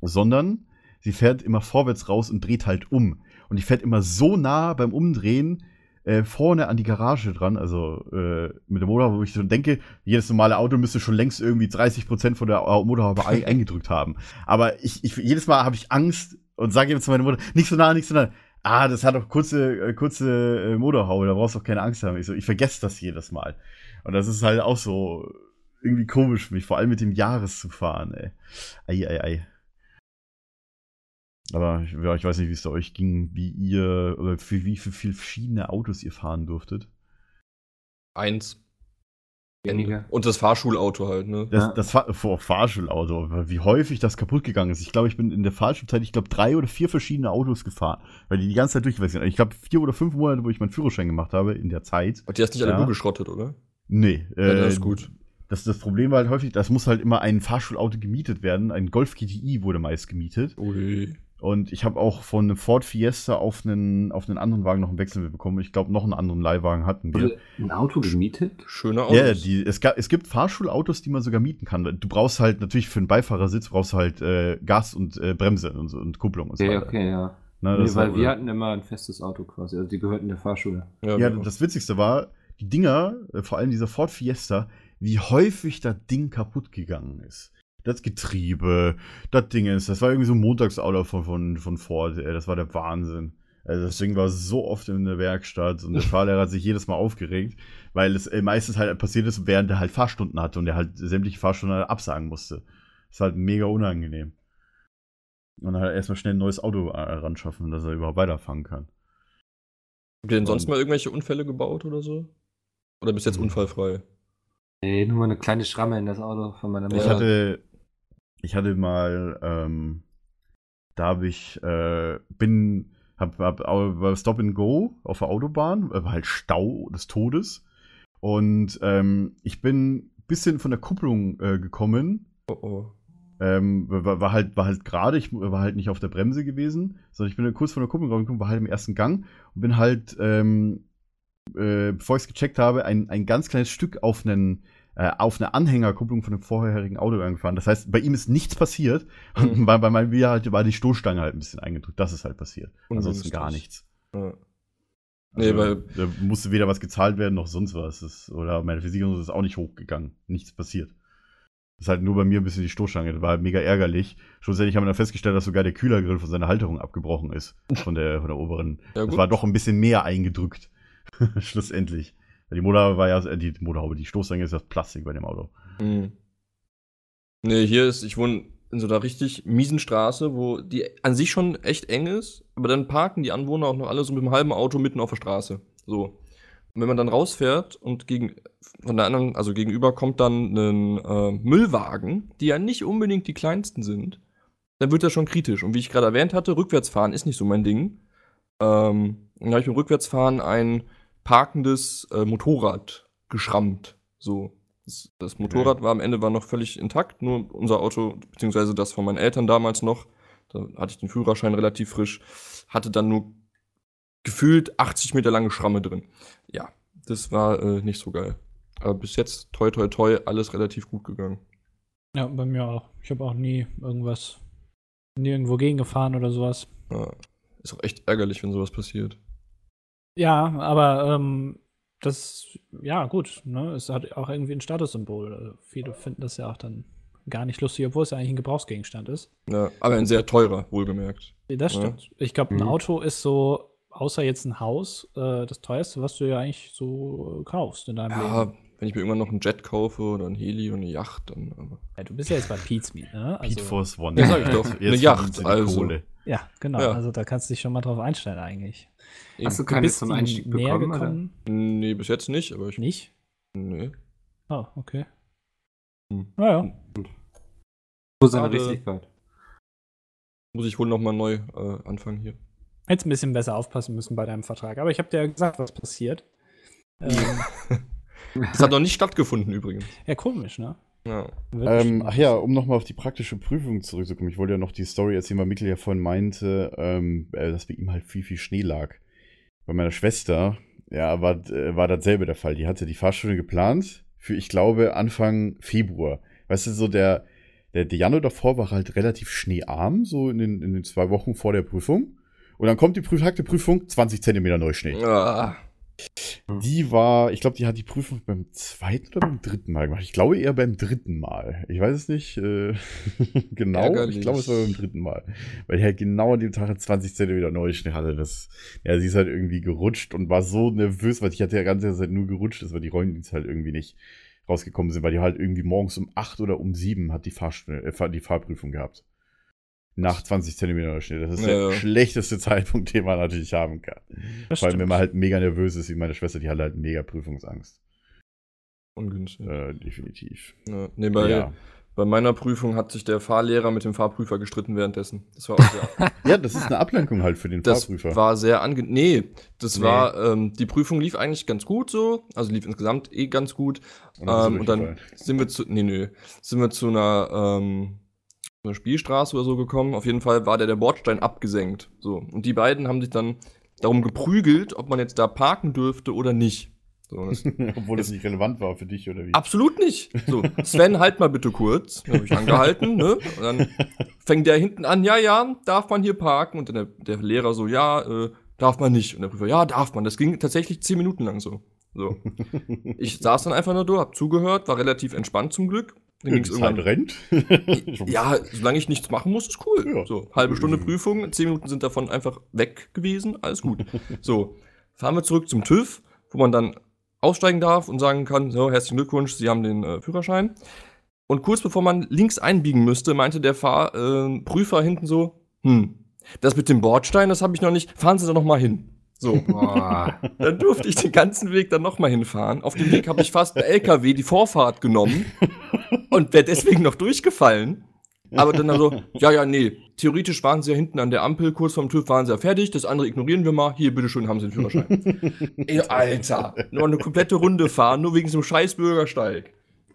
sondern sie fährt immer vorwärts raus und dreht halt um. Und die fährt immer so nah beim Umdrehen, äh, vorne an die Garage dran, also äh, mit der Motorhaube, wo ich schon denke, jedes normale Auto müsste schon längst irgendwie 30% von der Motorhaube ein, eingedrückt haben. Aber ich, ich jedes Mal habe ich Angst und sage jetzt zu meiner Mutter, nicht so nah, nicht so nah. Ah, das hat doch kurze, äh, kurze äh, Motorhaube, da brauchst du doch keine Angst haben. Ich so, ich vergesse das jedes Mal. Und das ist halt auch so irgendwie komisch für mich, vor allem mit dem Jahres zu fahren, ey. Ei, ei, ei. Aber ich, ja, ich weiß nicht, wie es euch ging, wie ihr, oder für wie für viele verschiedene Autos ihr fahren durftet. Eins. Weniger. Und das Fahrschulauto halt, ne? Das, das Fahr vor Fahrschulauto, wie häufig das kaputt gegangen ist. Ich glaube, ich bin in der Fahrschulzeit, ich glaube, drei oder vier verschiedene Autos gefahren, weil die die ganze Zeit durchgewechselt sind. Ich glaube, vier oder fünf Monate, wo ich meinen Führerschein gemacht habe, in der Zeit. Und die hast nicht alle Ja. nur geschrottet, oder? Nee. äh, Ja, das ist gut. Das, das Problem war halt häufig, das muss halt immer ein Fahrschulauto gemietet werden. Ein Golf GTI wurde meist gemietet. Ui. Und ich habe auch von einem Ford Fiesta auf einen, auf einen anderen Wagen noch einen Wechsel bekommen. Ich glaube, noch einen anderen Leihwagen hatten wir. Wurde ein Auto gemietet? Schöne Autos. Ja, die, es, ga, es gibt Fahrschulautos, die man sogar mieten kann. Du brauchst halt natürlich für einen Beifahrersitz brauchst du halt äh, Gas und äh, Bremse und, und Kupplung und so Okay, weiter. okay, ja. Na, Nee, das weil war- wir hatten immer ein festes Auto quasi. Also die gehörten der Fahrschule. ja, Ja, genau. das Witzigste war, die Dinger, äh, vor allem dieser Ford Fiesta, wie häufig das Ding kaputt gegangen ist. Das Getriebe, das Ding ist, das war irgendwie so ein Montagsauto von, von, von Ford, ey, das war der Wahnsinn. Also das Ding war so oft in der Werkstatt und der Fahrlehrer hat sich jedes Mal aufgeregt, weil es äh, meistens halt passiert ist, während er halt Fahrstunden hatte und er halt sämtliche Fahrstunden halt absagen musste. Das ist halt mega unangenehm. Und dann halt erstmal schnell ein neues Auto äh, ran schaffen, dass er überhaupt weiterfahren kann. Habt ihr denn sonst Und- mal irgendwelche Unfälle gebaut oder so? Oder bist du jetzt unfallfrei? Nee, nur mal eine kleine Schramme in das Auto von meiner Ich Mutter. hatte, ich hatte mal, ähm, da habe ich, äh, bin, hab, hab war Stop and Go auf der Autobahn, äh, war halt Stau des Todes. Und ähm, ich bin ein bisschen von der Kupplung äh, gekommen. Oh oh. Ähm, war, war halt, war halt gerade, ich war halt nicht auf der Bremse gewesen, sondern ich bin kurz von der Kupplung gekommen, war halt im ersten Gang und bin halt, ähm, äh, bevor ich es gecheckt habe, ein, ein ganz kleines Stück auf einen äh, auf eine Anhängerkupplung von dem vorherigen Auto angefahren. Das heißt, bei ihm ist nichts passiert. Und Mhm. bei, bei meinem Bier halt war die Stoßstange halt ein bisschen eingedrückt. Das ist halt passiert. Ansonsten Ungünstig. gar nichts. Ja. Nee, Also, weil- da musste weder was gezahlt werden noch sonst was. Das, oder meine Versicherung ist auch nicht hochgegangen. Nichts passiert. Das ist halt nur bei mir ein bisschen die Stoßstange. Das war halt mega ärgerlich. Schlussendlich haben wir dann festgestellt, dass sogar der Kühlergrill von seiner Halterung abgebrochen ist. Von der, von der oberen. Ja, das war doch ein bisschen mehr eingedrückt. Schlussendlich. Die Motorhaube war ja, äh, die Motorhaube, die Stoßstange ist das Plastik bei dem Auto. Mhm. Nee, hier ist, ich wohne in so einer richtig miesen Straße, wo die an sich schon echt eng ist, aber dann parken die Anwohner auch noch alle so mit einem halben Auto mitten auf der Straße. So. Und wenn man dann rausfährt und gegen, von der anderen, also gegenüber kommt dann ein äh, Müllwagen, die ja nicht unbedingt die kleinsten sind, dann wird das schon kritisch. Und wie ich gerade erwähnt hatte, Rückwärtsfahren ist nicht so mein Ding. Ähm, dann habe ich beim Rückwärtsfahren ein parkendes äh, Motorrad geschrammt. So. Das, das Motorrad war am Ende war noch völlig intakt, nur unser Auto, beziehungsweise das von meinen Eltern damals noch, da hatte ich den Führerschein relativ frisch, hatte dann nur gefühlt 80 Meter lange Schramme drin. Ja, das war äh, nicht so geil. Aber bis jetzt, toi toi toi, alles relativ gut gegangen. Ja, bei mir auch. Ich habe auch nie irgendwas, nie irgendwo gegengefahren oder sowas. Ja, ist auch echt ärgerlich, wenn sowas passiert. Ja, aber ähm, das, ja, gut, ne? Es hat auch irgendwie ein Statussymbol. Also viele finden das ja auch dann gar nicht lustig, obwohl es ja eigentlich ein Gebrauchsgegenstand ist. Ja, aber ein sehr teurer, wohlgemerkt. Das Ja. stimmt. Ich glaube, ein Mhm. Auto ist so, außer jetzt ein Haus, äh, das teuerste, was du ja eigentlich so äh, kaufst in deinem Ja, Leben. wenn ich mir irgendwann noch einen Jet kaufe oder ein Heli und eine Yacht, dann. Aber Ja, du bist ja jetzt bei Pete's Meet, ne? Pete Also, Force One. Ja, sag ich doch. Jetzt Eine Yacht, also. Kohle. ja, genau. Ja. Also da kannst du dich schon mal drauf einstellen eigentlich. Hast du Du keine bist zum Einstieg näher bekommen? Oder? gekommen? nee, bis jetzt nicht, aber ich. Nicht? Nee. Oh, okay. Hm. Naja. Wo seine. Richtigkeit? Muss ich wohl nochmal neu äh, anfangen hier. Hättest ein bisschen besser aufpassen müssen bei deinem Vertrag. Aber ich habe dir ja gesagt, was passiert. Ähm, Das hat noch nicht stattgefunden übrigens. ja, komisch, ne? Ja. Ähm, ach ja, um nochmal auf die praktische Prüfung zurückzukommen. Ich wollte ja noch die Story erzählen, weil Mikkel ja vorhin meinte, ähm, äh, dass bei ihm halt viel, viel Schnee lag. Bei meiner Schwester, ja, war, äh, war dasselbe der Fall. Die hatte die Fahrstunde geplant für, ich glaube, Anfang Februar. Weißt du, so der, der, der Januar davor war halt relativ schneearm, so in den, in den zwei Wochen vor der Prüfung. Und dann kommt die Prüf Prüfung, 20 Zentimeter Neuschnee. Ah, Die war, ich glaube, die hat die Prüfung beim zweiten oder beim dritten Mal gemacht. Ich glaube eher beim dritten Mal. Ich weiß es nicht äh, genau. Ärgerlich. Ich glaube, es war beim dritten Mal. Weil die halt genau an dem Tag 20 Zentimeter Neuschnee hatte. Das, ja, sie ist halt irgendwie gerutscht und war so nervös, weil ich hatte ja ganze Zeit nur gerutscht ist, weil die Räumdienste halt irgendwie nicht rausgekommen sind, weil die halt irgendwie morgens um 8 oder um 7 hat die, Fahrstunde, äh, die Fahrprüfung gehabt. Nach 20 Zentimeter Neuschnee. Das ist Ja, der ja. schlechteste Zeitpunkt, den man natürlich haben kann. Das Vor allem, wenn stimmt. man halt mega nervös ist, wie meine Schwester, die hat halt mega Prüfungsangst. Ungünstig. Äh, definitiv. Ja. Nee, bei, ja. bei meiner Prüfung hat sich der Fahrlehrer mit dem Fahrprüfer gestritten währenddessen. Das war auch sehr, ja, das ist eine Ablenkung halt für den das Fahrprüfer. war sehr angenehm. Nee, das Nee. war, ähm, die Prüfung lief eigentlich ganz gut so. Also lief insgesamt eh ganz gut. Und dann Ähm, und dann sind wir zu, nee, nee, sind wir zu einer, ähm, so einer Spielstraße oder so gekommen. Auf jeden Fall war der, der Bordstein abgesenkt. So. Und die beiden haben sich dann darum geprügelt, ob man jetzt da parken dürfte oder nicht. So, das, Obwohl das nicht relevant war für dich oder wie? absolut nicht. So, Sven, halt mal bitte kurz. Dann habe ich angehalten, ne? Und dann fängt der hinten an, ja, ja, darf man hier parken? Und dann der, der Lehrer so, ja, äh, darf man nicht. Und der Prüfer, ja, darf man. Das ging tatsächlich zehn Minuten lang so. So. Ich saß dann einfach nur da, hab zugehört, war relativ entspannt zum Glück. Dann ging's irgendwann. rennt. Ja, solange ich nichts machen muss, ist cool. Ja. So, halbe Stunde Prüfung, zehn Minuten sind davon einfach weg gewesen, alles gut. So, fahren wir zurück zum TÜV, wo man dann aussteigen darf und sagen kann, so, herzlichen Glückwunsch, Sie haben den äh, Führerschein. Und kurz bevor man links einbiegen müsste, meinte der Fahr äh, Prüfer hinten so, hm, das mit dem Bordstein, das habe ich noch nicht, fahren Sie da noch mal hin. So, Boah. dann durfte ich den ganzen Weg dann noch mal hinfahren. Auf dem Weg habe ich fast einen LKW die Vorfahrt genommen und wäre deswegen noch durchgefallen. Aber dann also, ja, ja, nee, theoretisch waren sie ja hinten an der Ampel, kurz vorm TÜV waren sie ja fertig, das andere ignorieren wir mal, hier, bitteschön, haben sie den Führerschein. Ey, Alter, nur eine komplette Runde fahren, nur wegen so einem scheiß Bürgersteig.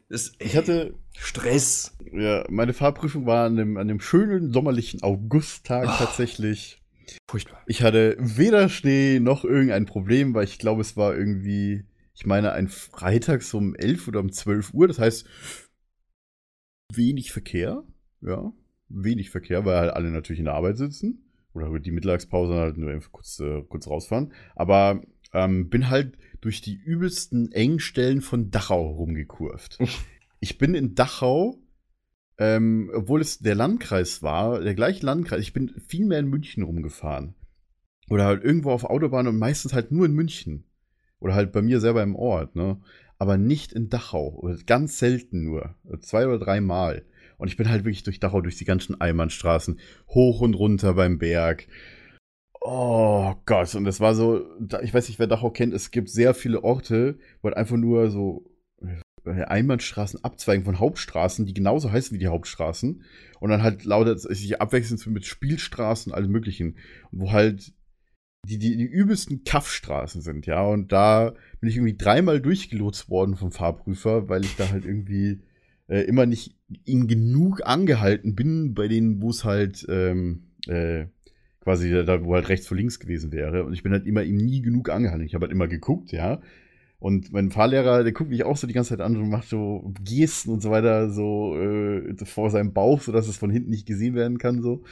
Das Ich hatte, Stress. ja, meine Fahrprüfung war an dem, an dem schönen sommerlichen Augusttag Ah. tatsächlich. Furchtbar. Ich hatte weder Schnee noch irgendein Problem, weil ich glaube, es war irgendwie, ich meine, ein Freitag so um 11 oder um 12 Uhr. Das heißt, wenig Verkehr. Ja, wenig Verkehr, weil halt alle natürlich in der Arbeit sitzen. Oder die Mittagspause halt nur kurz, äh, kurz rausfahren. Aber ähm, bin halt durch die übelsten Engstellen von Dachau rumgekurvt. ich bin in Dachau, ähm, obwohl es der Landkreis war, der gleiche Landkreis, ich bin viel mehr in München rumgefahren. Oder halt irgendwo auf Autobahn und meistens halt nur in München. Oder halt bei mir selber im Ort, ne? Aber nicht in Dachau. Ganz selten nur. Zwei oder drei Mal. Und ich bin halt wirklich durch Dachau, durch die ganzen Einbahnstraßen, hoch und runter beim Berg. Oh Gott, und das war so, ich weiß nicht, wer Dachau kennt, es gibt sehr viele Orte, wo halt einfach nur so äh, Einbahnstraßen abzweigen von Hauptstraßen, die genauso heißen wie die Hauptstraßen. Und dann halt lauter sich abwechselnd mit Spielstraßen, allem möglichen. Wo halt die, die, die übelsten Kaffstraßen sind, ja. Und da bin ich irgendwie dreimal durchgelotst worden vom Fahrprüfer, weil ich da halt irgendwie äh, immer nicht in genug angehalten bin, bei denen, wo es halt ähm, äh, quasi da- wo halt rechts vor links gewesen wäre. Und ich bin halt immer ihm nie genug angehalten. Ich habe halt immer geguckt, ja. Und mein Fahrlehrer, der guckt mich auch so die ganze Zeit an und macht so Gesten und so weiter, so äh, vor seinem Bauch, sodass es von hinten nicht gesehen werden kann, so.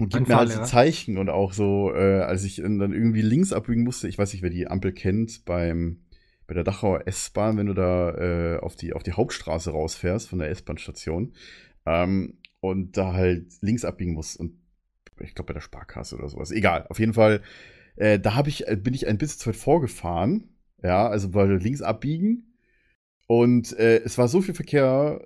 Und gibt mir halt so? Zeichen und auch so, äh, als ich dann irgendwie links abbiegen musste, ich weiß nicht, wer die Ampel kennt, beim, bei der Dachauer S-Bahn, wenn du da äh, auf, die, auf die Hauptstraße rausfährst von der S-Bahn-Station ähm, und da halt links abbiegen musst und ich glaube bei der Sparkasse oder sowas. Egal, auf jeden Fall, äh, da hab ich, äh, bin ich ein bisschen zu weit vorgefahren. Ja, also weil links abbiegen. Und äh, es war so viel Verkehr,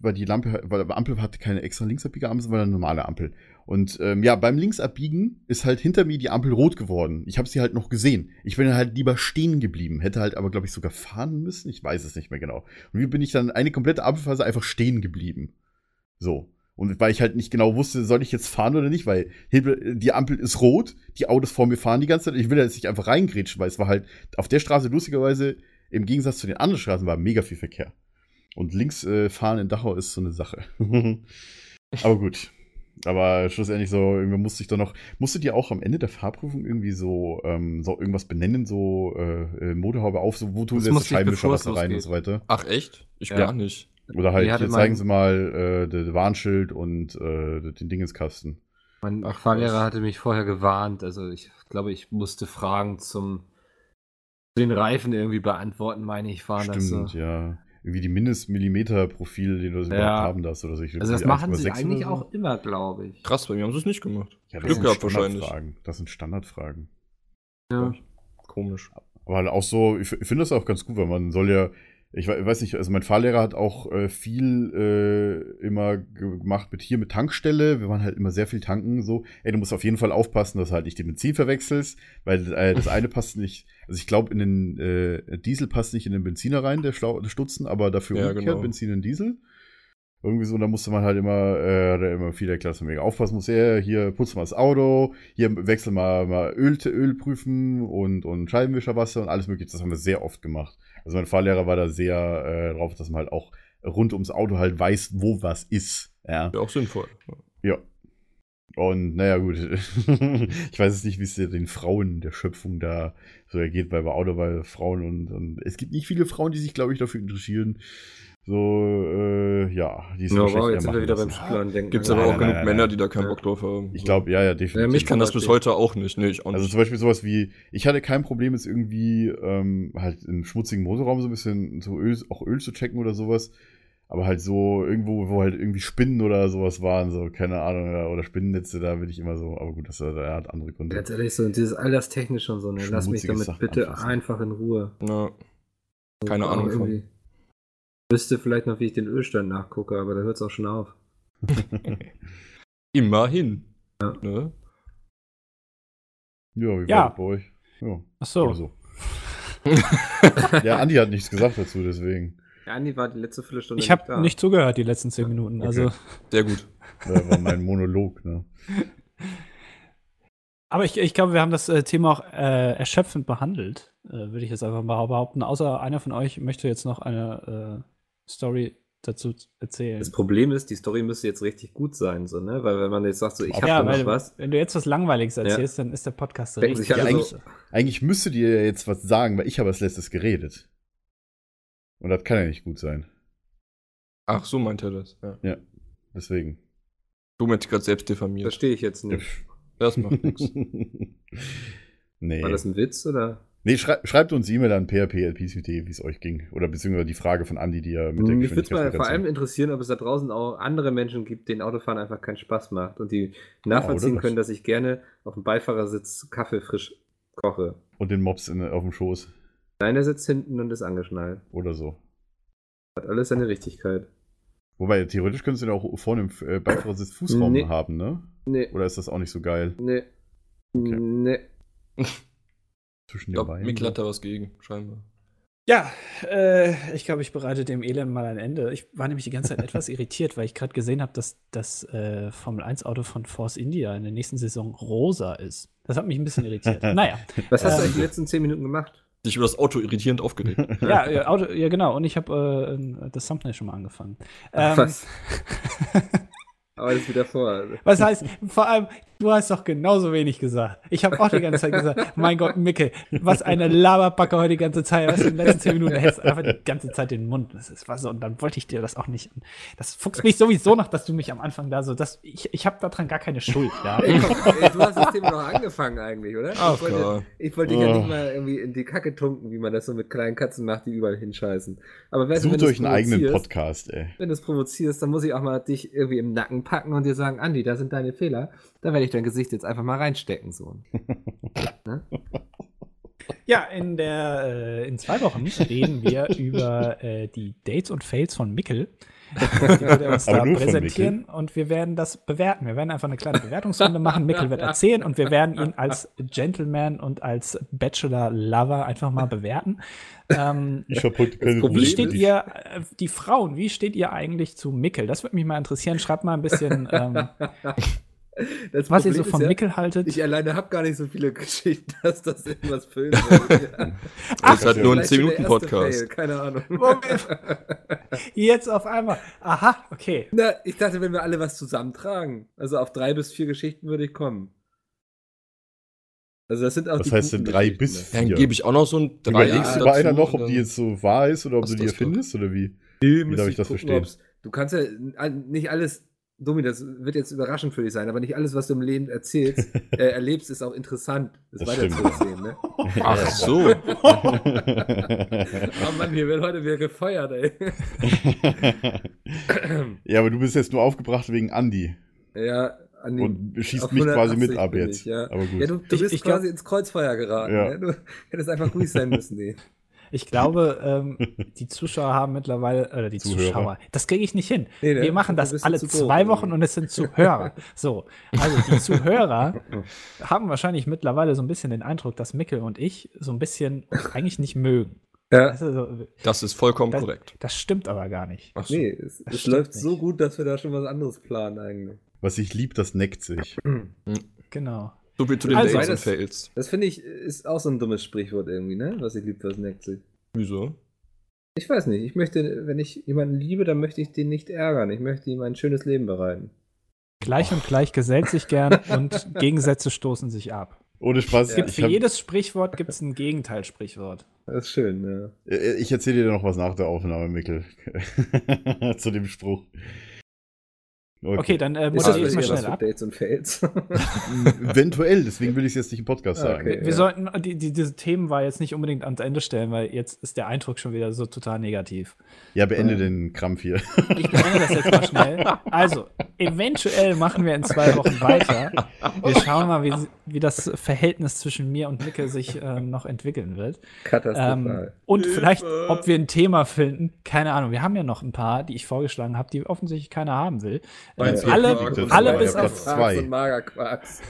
weil die Lampe, weil die Ampel hatte keine extra Linksabbieger-Ampel, sondern eine normale Ampel. Und ähm, ja, beim Linksabbiegen ist halt hinter mir die Ampel rot geworden. Ich habe sie halt noch gesehen. Ich bin halt lieber stehen geblieben, hätte halt aber, glaube ich, sogar fahren müssen. Ich weiß es nicht mehr genau. Und wie bin ich dann eine komplette Ampelphase einfach stehen geblieben? So. Und weil ich halt nicht genau wusste, soll ich jetzt fahren oder nicht, weil die Ampel ist rot, die Autos vor mir fahren die ganze Zeit. Ich will jetzt nicht einfach reingrätschen, weil es war halt auf der Straße lustigerweise, im Gegensatz zu den anderen Straßen, war mega viel Verkehr. Und links äh, fahren in Dachau ist so eine Sache. Aber gut. Aber schlussendlich so, irgendwie musste ich doch noch, musstet ihr auch am Ende der Fahrprüfung irgendwie so, ähm, so irgendwas benennen, so äh, äh, Motorhaube auf, so wo tun Das sie jetzt musste ich, Scheibenwischer bevor es Wasser rein und so weiter. Ach, echt? Ich Ja. gar nicht. Oder halt, hier zeigen sie mal äh, den Warnschild und äh, den Dingenskasten. Mein Ach, Fahrlehrer was. hatte mich vorher gewarnt. Also ich glaube, ich musste Fragen zum Den Reifen irgendwie beantworten, meine ich, war das so. Stimmt, ja. Irgendwie die Mindestmillimeter-Profil, den du überhaupt Ja. haben darfst oder so. Ich Also das machen sie 1,6 eigentlich so. auch immer, glaube ich. Krass, bei mir haben sie es nicht gemacht. Ja, das Glück sind gehabt wahrscheinlich. Standardfragen. Das sind Standardfragen. Ja. Komisch. Aber halt auch so, ich, ich finde das auch ganz gut, weil man soll ja, ich we- weiß nicht, also mein Fahrlehrer hat auch äh, viel äh, immer ge- gemacht mit hier mit Tankstelle. Wir waren halt immer sehr viel tanken, so. Ey, du musst auf jeden Fall aufpassen, dass du halt nicht den Benzin verwechselst, weil äh, das eine passt nicht, also ich glaube, in den äh, Diesel passt nicht in den Benziner rein, der, Schlau der Stutzen, aber dafür Ja, umgekehrt genau. Benzin in Diesel. Irgendwie so, und da musste man halt immer, äh, er immer viel erklärt, dass man mega aufpassen muss. Ja, hier putz mal das Auto, hier wechsel mal, mal Öl, Öl prüfen und, und Scheibenwischerwasser und alles mögliche. Das haben wir sehr oft gemacht. Also mein Fahrlehrer war da sehr äh, drauf, dass man halt auch rund ums Auto halt weiß, wo was ist. Ja. Wäre auch sinnvoll. Ja. Und naja, gut. ich weiß jetzt nicht, wie es den Frauen der Schöpfung da so ergeht bei Auto, bei Frauen und, und es gibt nicht viele Frauen, die sich, glaube ich, dafür interessieren. So, äh, ja, die es Ja, wow, jetzt sind wir wieder beim lassen. Spielern denken. Gibt es Nein, aber auch nein, genug nein, Männer, nein. die da keinen Ja. Bock drauf haben. Ich glaube, ja, ja, definitiv. mich Ich kann das bis heute auch nicht. Nee, ich auch Also nicht. zum Beispiel sowas wie, ich hatte kein Problem, jetzt irgendwie ähm, halt im schmutzigen Motorraum so ein bisschen so Öl, auch Öl zu checken oder sowas. Aber halt so irgendwo, wo halt irgendwie Spinnen oder sowas waren, so, keine Ahnung, oder, oder Spinnennetze, da bin ich immer so, aber gut, das er hat andere Gründe. Ganz ehrlich, so dieses Alterstechnische und so, ne? Lass mich damit Sachen bitte anfassen. einfach in Ruhe. Ja. Keine Aber Ahnung von. Wüsste vielleicht noch, wie ich den Ölstand nachgucke, aber da hört es auch schon auf. Immerhin. Ja. Ne? Ja, wie Ja. war das bei euch? Ja, Ach so. so. Ja, Andi hat nichts gesagt dazu, deswegen. Ja, Andi war die letzte Viertelstunde Ich habe nicht zugehört die letzten zehn Minuten. Also, Sehr gut. Das war mein Monolog, ne? aber ich, ich glaube, wir haben das äh, Thema auch äh, erschöpfend behandelt, äh, würde ich jetzt einfach mal behaupten. Außer einer von euch möchte jetzt noch eine äh, Story dazu erzählen. Das Problem ist, die Story müsste jetzt richtig gut sein, so, ne? Weil wenn man jetzt sagt, so, ich habe ja, noch was. wenn du jetzt was Langweiliges erzählst, dann ist der Podcast Denken richtig sich alle so-. Eigentlich müsstet ihr ja jetzt was sagen, weil ich habe als letztes geredet. Und das kann ja nicht gut sein. Ach, so meint er das. Ja. Deswegen. Du meinst gerade selbst diffamiert. Verstehe ich jetzt nicht. Das macht nichts. nee. War das ein Witz oder? Nee, schrei schreibt uns E-Mail an php.lpc.de, wie es euch ging. Oder beziehungsweise die Frage von Andi, die ja mit der Mich würde es mal vor allem interessieren, ob es da draußen auch andere Menschen gibt, denen Autofahren einfach keinen Spaß macht und die nachvollziehen das. können, dass ich gerne auf dem Beifahrersitz Kaffee frisch koche. Und den Mops in, auf dem Schoß. Nein, der sitzt hinten und ist angeschnallt. Oder so. Hat alles seine Richtigkeit. Wobei, theoretisch könntest du ja auch vorne im äh, Beifahrersitz Fußraum Nee. haben, ne? Nee, Oder ist das auch nicht so geil? nee. Okay. Nee. Zwischen Ich den glaube, Beinen? Mikkel hat da was gegen, scheinbar. Ja, äh, ich glaube, ich bereite dem Elend mal ein Ende. Ich war nämlich die ganze Zeit etwas irritiert, weil ich gerade gesehen habe, dass das äh, Formel 1-Auto von Force India in der nächsten Saison rosa ist. Das hat mich ein bisschen irritiert. naja, Was hast du Ähm. eigentlich die letzten zehn Minuten gemacht? Sich über das Auto irritierend aufgeregt. ja, ja, Auto, ja, genau. Und ich habe äh, das Thumbnail schon mal angefangen. Ach, Ähm, was? Aber das wieder vor. Was heißt, vor allem, du hast doch genauso wenig gesagt. Ich habe auch die ganze Zeit gesagt, mein Gott, Micke, was eine Laberbacke heute die ganze Zeit. Was in den letzten zehn Minuten hältst du einfach die ganze Zeit den Mund. Das ist was so. Und dann wollte ich dir das auch nicht. Das fuchst mich sowieso noch, dass du mich am Anfang da so, das, ich, ich habe daran gar keine Schuld, ja. Ey, du hast das Thema noch angefangen eigentlich, oder? Ach, ich wollte, klar. ich wollte dich ja Oh. nicht mal irgendwie in die Kacke tunken, wie man das so mit kleinen Katzen macht, die überall hinscheißen. Aber weißt du, wenn Sucht du euch einen eigenen Podcast, ey. Wenn du es provozierst, dann muss ich auch mal dich irgendwie im Nacken packen und dir sagen, Andi, da sind deine Fehler. Da werde ich dein Gesicht jetzt einfach mal reinstecken, so. Ja, in der äh, in zwei Wochen reden wir über äh, die Dates und Fails von Mickel. Die wird er uns da präsentieren und wir werden das bewerten. Wir werden einfach eine kleine Bewertungsrunde machen. Mickel wird erzählen und wir werden ihn als Gentleman und als Bachelor-Lover einfach mal bewerten. Ähm, Ich habe heute keine Problem wie steht ihr, äh, die Frauen, wie steht ihr eigentlich zu Mickel? Das würde mich mal interessieren. Schreibt mal ein bisschen, ähm, Das was ihr so von ja, Mickel haltet. Ich alleine habe gar nicht so viele Geschichten, dass das irgendwas füllen. Das halt ja. nur ein Vielleicht schon der erste 10-Minuten-Podcast. Fail, Keine Ahnung. Moment. Jetzt auf einmal. Aha, okay. Na, ich dachte, wenn wir alle was zusammentragen, also auf drei bis vier Geschichten würde ich kommen. Also das sind auch Was die heißt denn drei bis ne? Dann vier? gebe ich auch noch so ein Überlegst Dreieck du bei einer noch, ob die dann- jetzt so wahr ist oder ob du die das erfindest oder wie? Nee, Wie darf ich das gucken, verstehen? Du kannst ja nicht alles Domi, das wird jetzt überraschend für dich sein, aber nicht alles, was du im Leben erzählst, äh, erlebst, ist auch interessant, das, Das weiter stimmt. zu erzählen. Ne? Ach so. Oh Mann, hier wird heute wieder gefeuert, ey. ja, aber du bist jetzt nur aufgebracht wegen Andi Ja, an die- und schießt mich quasi mit 180 ab jetzt. ich, ja. Aber gut. Ja, du, du Ich- bist ich glaub- quasi ins Kreuzfeuer geraten. Ja. Ne? Du hättest einfach ruhig sein müssen. Nee. Ich glaube, ähm, die Zuschauer haben mittlerweile, oder die Zuhörer. Zuschauer, das kriege ich nicht hin. Nee, ne? Wir machen das alle zwei. Wochen und es sind Zuhörer. So, also die Zuhörer haben wahrscheinlich mittlerweile so ein bisschen den Eindruck, dass Mickel und ich so ein bisschen uns eigentlich nicht mögen. Ja. Das, ist so, Das ist vollkommen das, korrekt. das stimmt aber gar nicht. Ach so. Nee, es, Das es läuft nicht. so gut, dass wir da schon was anderes planen eigentlich. Was ich lieb, das neckt sich. Genau. So viel zu den Also- Dates und Das- Fails. Das finde ich, ist auch so ein dummes Sprichwort irgendwie, ne? Was ich lieb, was neckt sich. Wieso? Ich weiß nicht. Ich möchte, wenn ich jemanden liebe, dann möchte ich den nicht ärgern. Ich möchte ihm ein schönes Leben bereiten. Gleich und gleich gesellt sich gern und Gegensätze stoßen sich ab. Ohne Spaß. Es gibt für jedes Sprichwort gibt es ein Gegenteilsprichwort. Das ist schön, ja. Äh, Ich erzähle dir noch was nach der Aufnahme, Mikkel. Zu dem Spruch. Okay, dann äh, moderiere ich mal schnell ab. Dates und Fails? Eventuell, deswegen will ich es jetzt nicht im Podcast Ah, sagen. okay. Wir sollten die, die, diese Themen war jetzt nicht unbedingt ans Ende stellen, weil jetzt ist der Eindruck schon wieder so total negativ. Ja, beende Ja. den Krampf hier. Ich beende das jetzt mal schnell. Also, eventuell machen wir in zwei Wochen weiter. Wir schauen mal, wie, wie das Verhältnis zwischen mir und Micke sich ähm, noch entwickeln wird. Ähm, Katastrophal. und vielleicht, ob wir ein Thema finden. Keine Ahnung. Wir haben ja noch ein paar, die ich vorgeschlagen habe, die offensichtlich keiner haben will. Äh, alle alle bis auf. Platz Quarks zwei.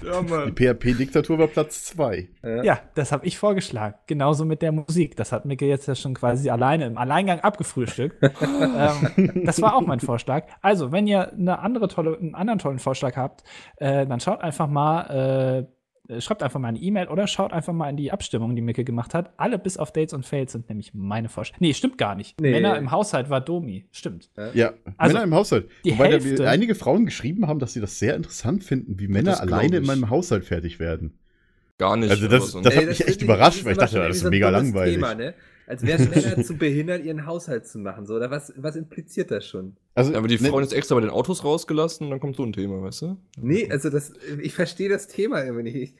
Ja, Die. PHP-Diktatur war Platz 2. Ja, das habe ich vorgeschlagen. Genauso mit der Musik. Das hat Micke jetzt ja schon quasi alleine im Alleingang abgefrühstückt. ähm, das war auch mein Vorschlag. Also, wenn ihr eine andere tolle, einen anderen tollen Vorschlag habt, äh, dann schaut einfach mal, äh, schreibt einfach mal eine E-Mail oder schaut einfach mal in die Abstimmung, die Micke gemacht hat. Alle bis auf Dates und Fails sind nämlich meine Vorschläge. Nee, stimmt gar nicht. Nee. Männer im Haushalt war Domi. Stimmt. Ja, Also, Männer im Haushalt. die Wobei da einige Frauen geschrieben haben, dass sie das sehr interessant finden, wie Männer das alleine in meinem Haushalt fertig werden. Gar nicht. Also das- so- das- hat Ey, mich ist echt überrascht, weil ich dachte, das ist mega langweilig. Thema, ne? Als wäre es Männer zu behindert, ihren Haushalt zu machen. So, oder was, was impliziert das schon? Also, Ja, aber die ne- Frauen jetzt extra bei den Autos rausgelassen und dann kommt so ein Thema, weißt du? Nee, also das, ich verstehe das Thema irgendwie nicht. Ich,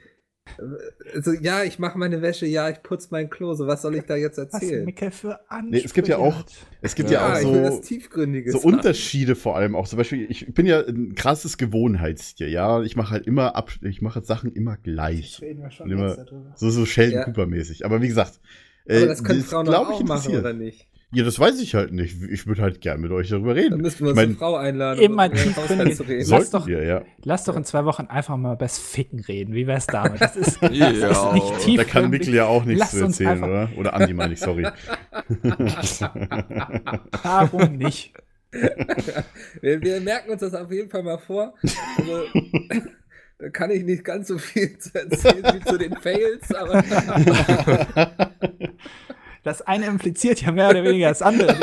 also ja, ich mache meine Wäsche, ja, ich putze mein Klo, so was soll ich da jetzt Was erzählen? Micke für Ansprüche Nee, es gibt ja auch- es gibt ja, Ja, auch so, Tiefgründige so. Unterschiede vor allem auch. Zum Beispiel, ich bin ja ein krasses Gewohnheitstier, ja. Ich mache halt immer ab, ich mache Sachen immer gleich. Reden wir schon Und immer-. So, so Sheldon Ja. Cooper-mäßig. Aber wie gesagt, äh, Aber das können Frauen glaub doch auch machen, oder nicht? Ja, das weiß ich halt nicht. Ich würde halt gern mit euch darüber Dann reden. müssten wir Ich uns mein, eine Frau einladen, Immer um über reden. Lass doch- wir, ja. Lass doch in zwei Wochen einfach mal übers Ficken reden. Wie wär's damit? Das ist, das Ja. ist nicht Da tief. Da kann Mikkel ja auch nichts zu erzählen, oder? Oder Andi meine ich, sorry. Warum nicht? Wir, wir merken uns das auf jeden Fall mal vor. Also, da kann ich nicht ganz so viel zu erzählen wie zu den Fails, aber Das eine impliziert ja mehr oder weniger das andere.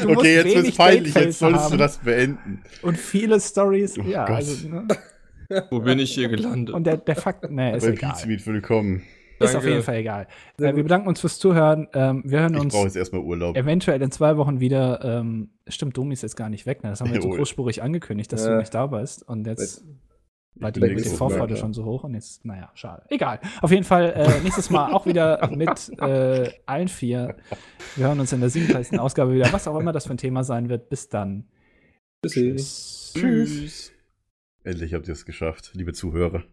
Du okay, jetzt wenig wird's peinlich, jetzt solltest du das beenden. Und viele Stories. Oh ja, also, ne? Wo bin ich hier gelandet? Und der, der Fakt, ne, ist Bei egal. Pizmeet, willkommen. Ist auf Danke. jeden Fall egal. Äh, wir bedanken uns fürs Zuhören. Ähm, wir hören Ich uns brauche jetzt erstmal Urlaub. eventuell in zwei Wochen wieder. Ähm, stimmt, Domi ist jetzt gar nicht weg. Ne? Das haben wir jetzt so großspurig angekündigt, dass Ja. du nicht da bist. Und jetzt war die, die Vorfreude schon so hoch und jetzt, naja, schade. Egal. Auf jeden Fall äh, nächstes Mal auch wieder mit äh, allen vier. Wir hören uns in der 37. Ausgabe wieder, was auch immer das für ein Thema sein wird. Bis dann. Tschüss. Tschüss. Endlich habt ihr es geschafft, liebe Zuhörer.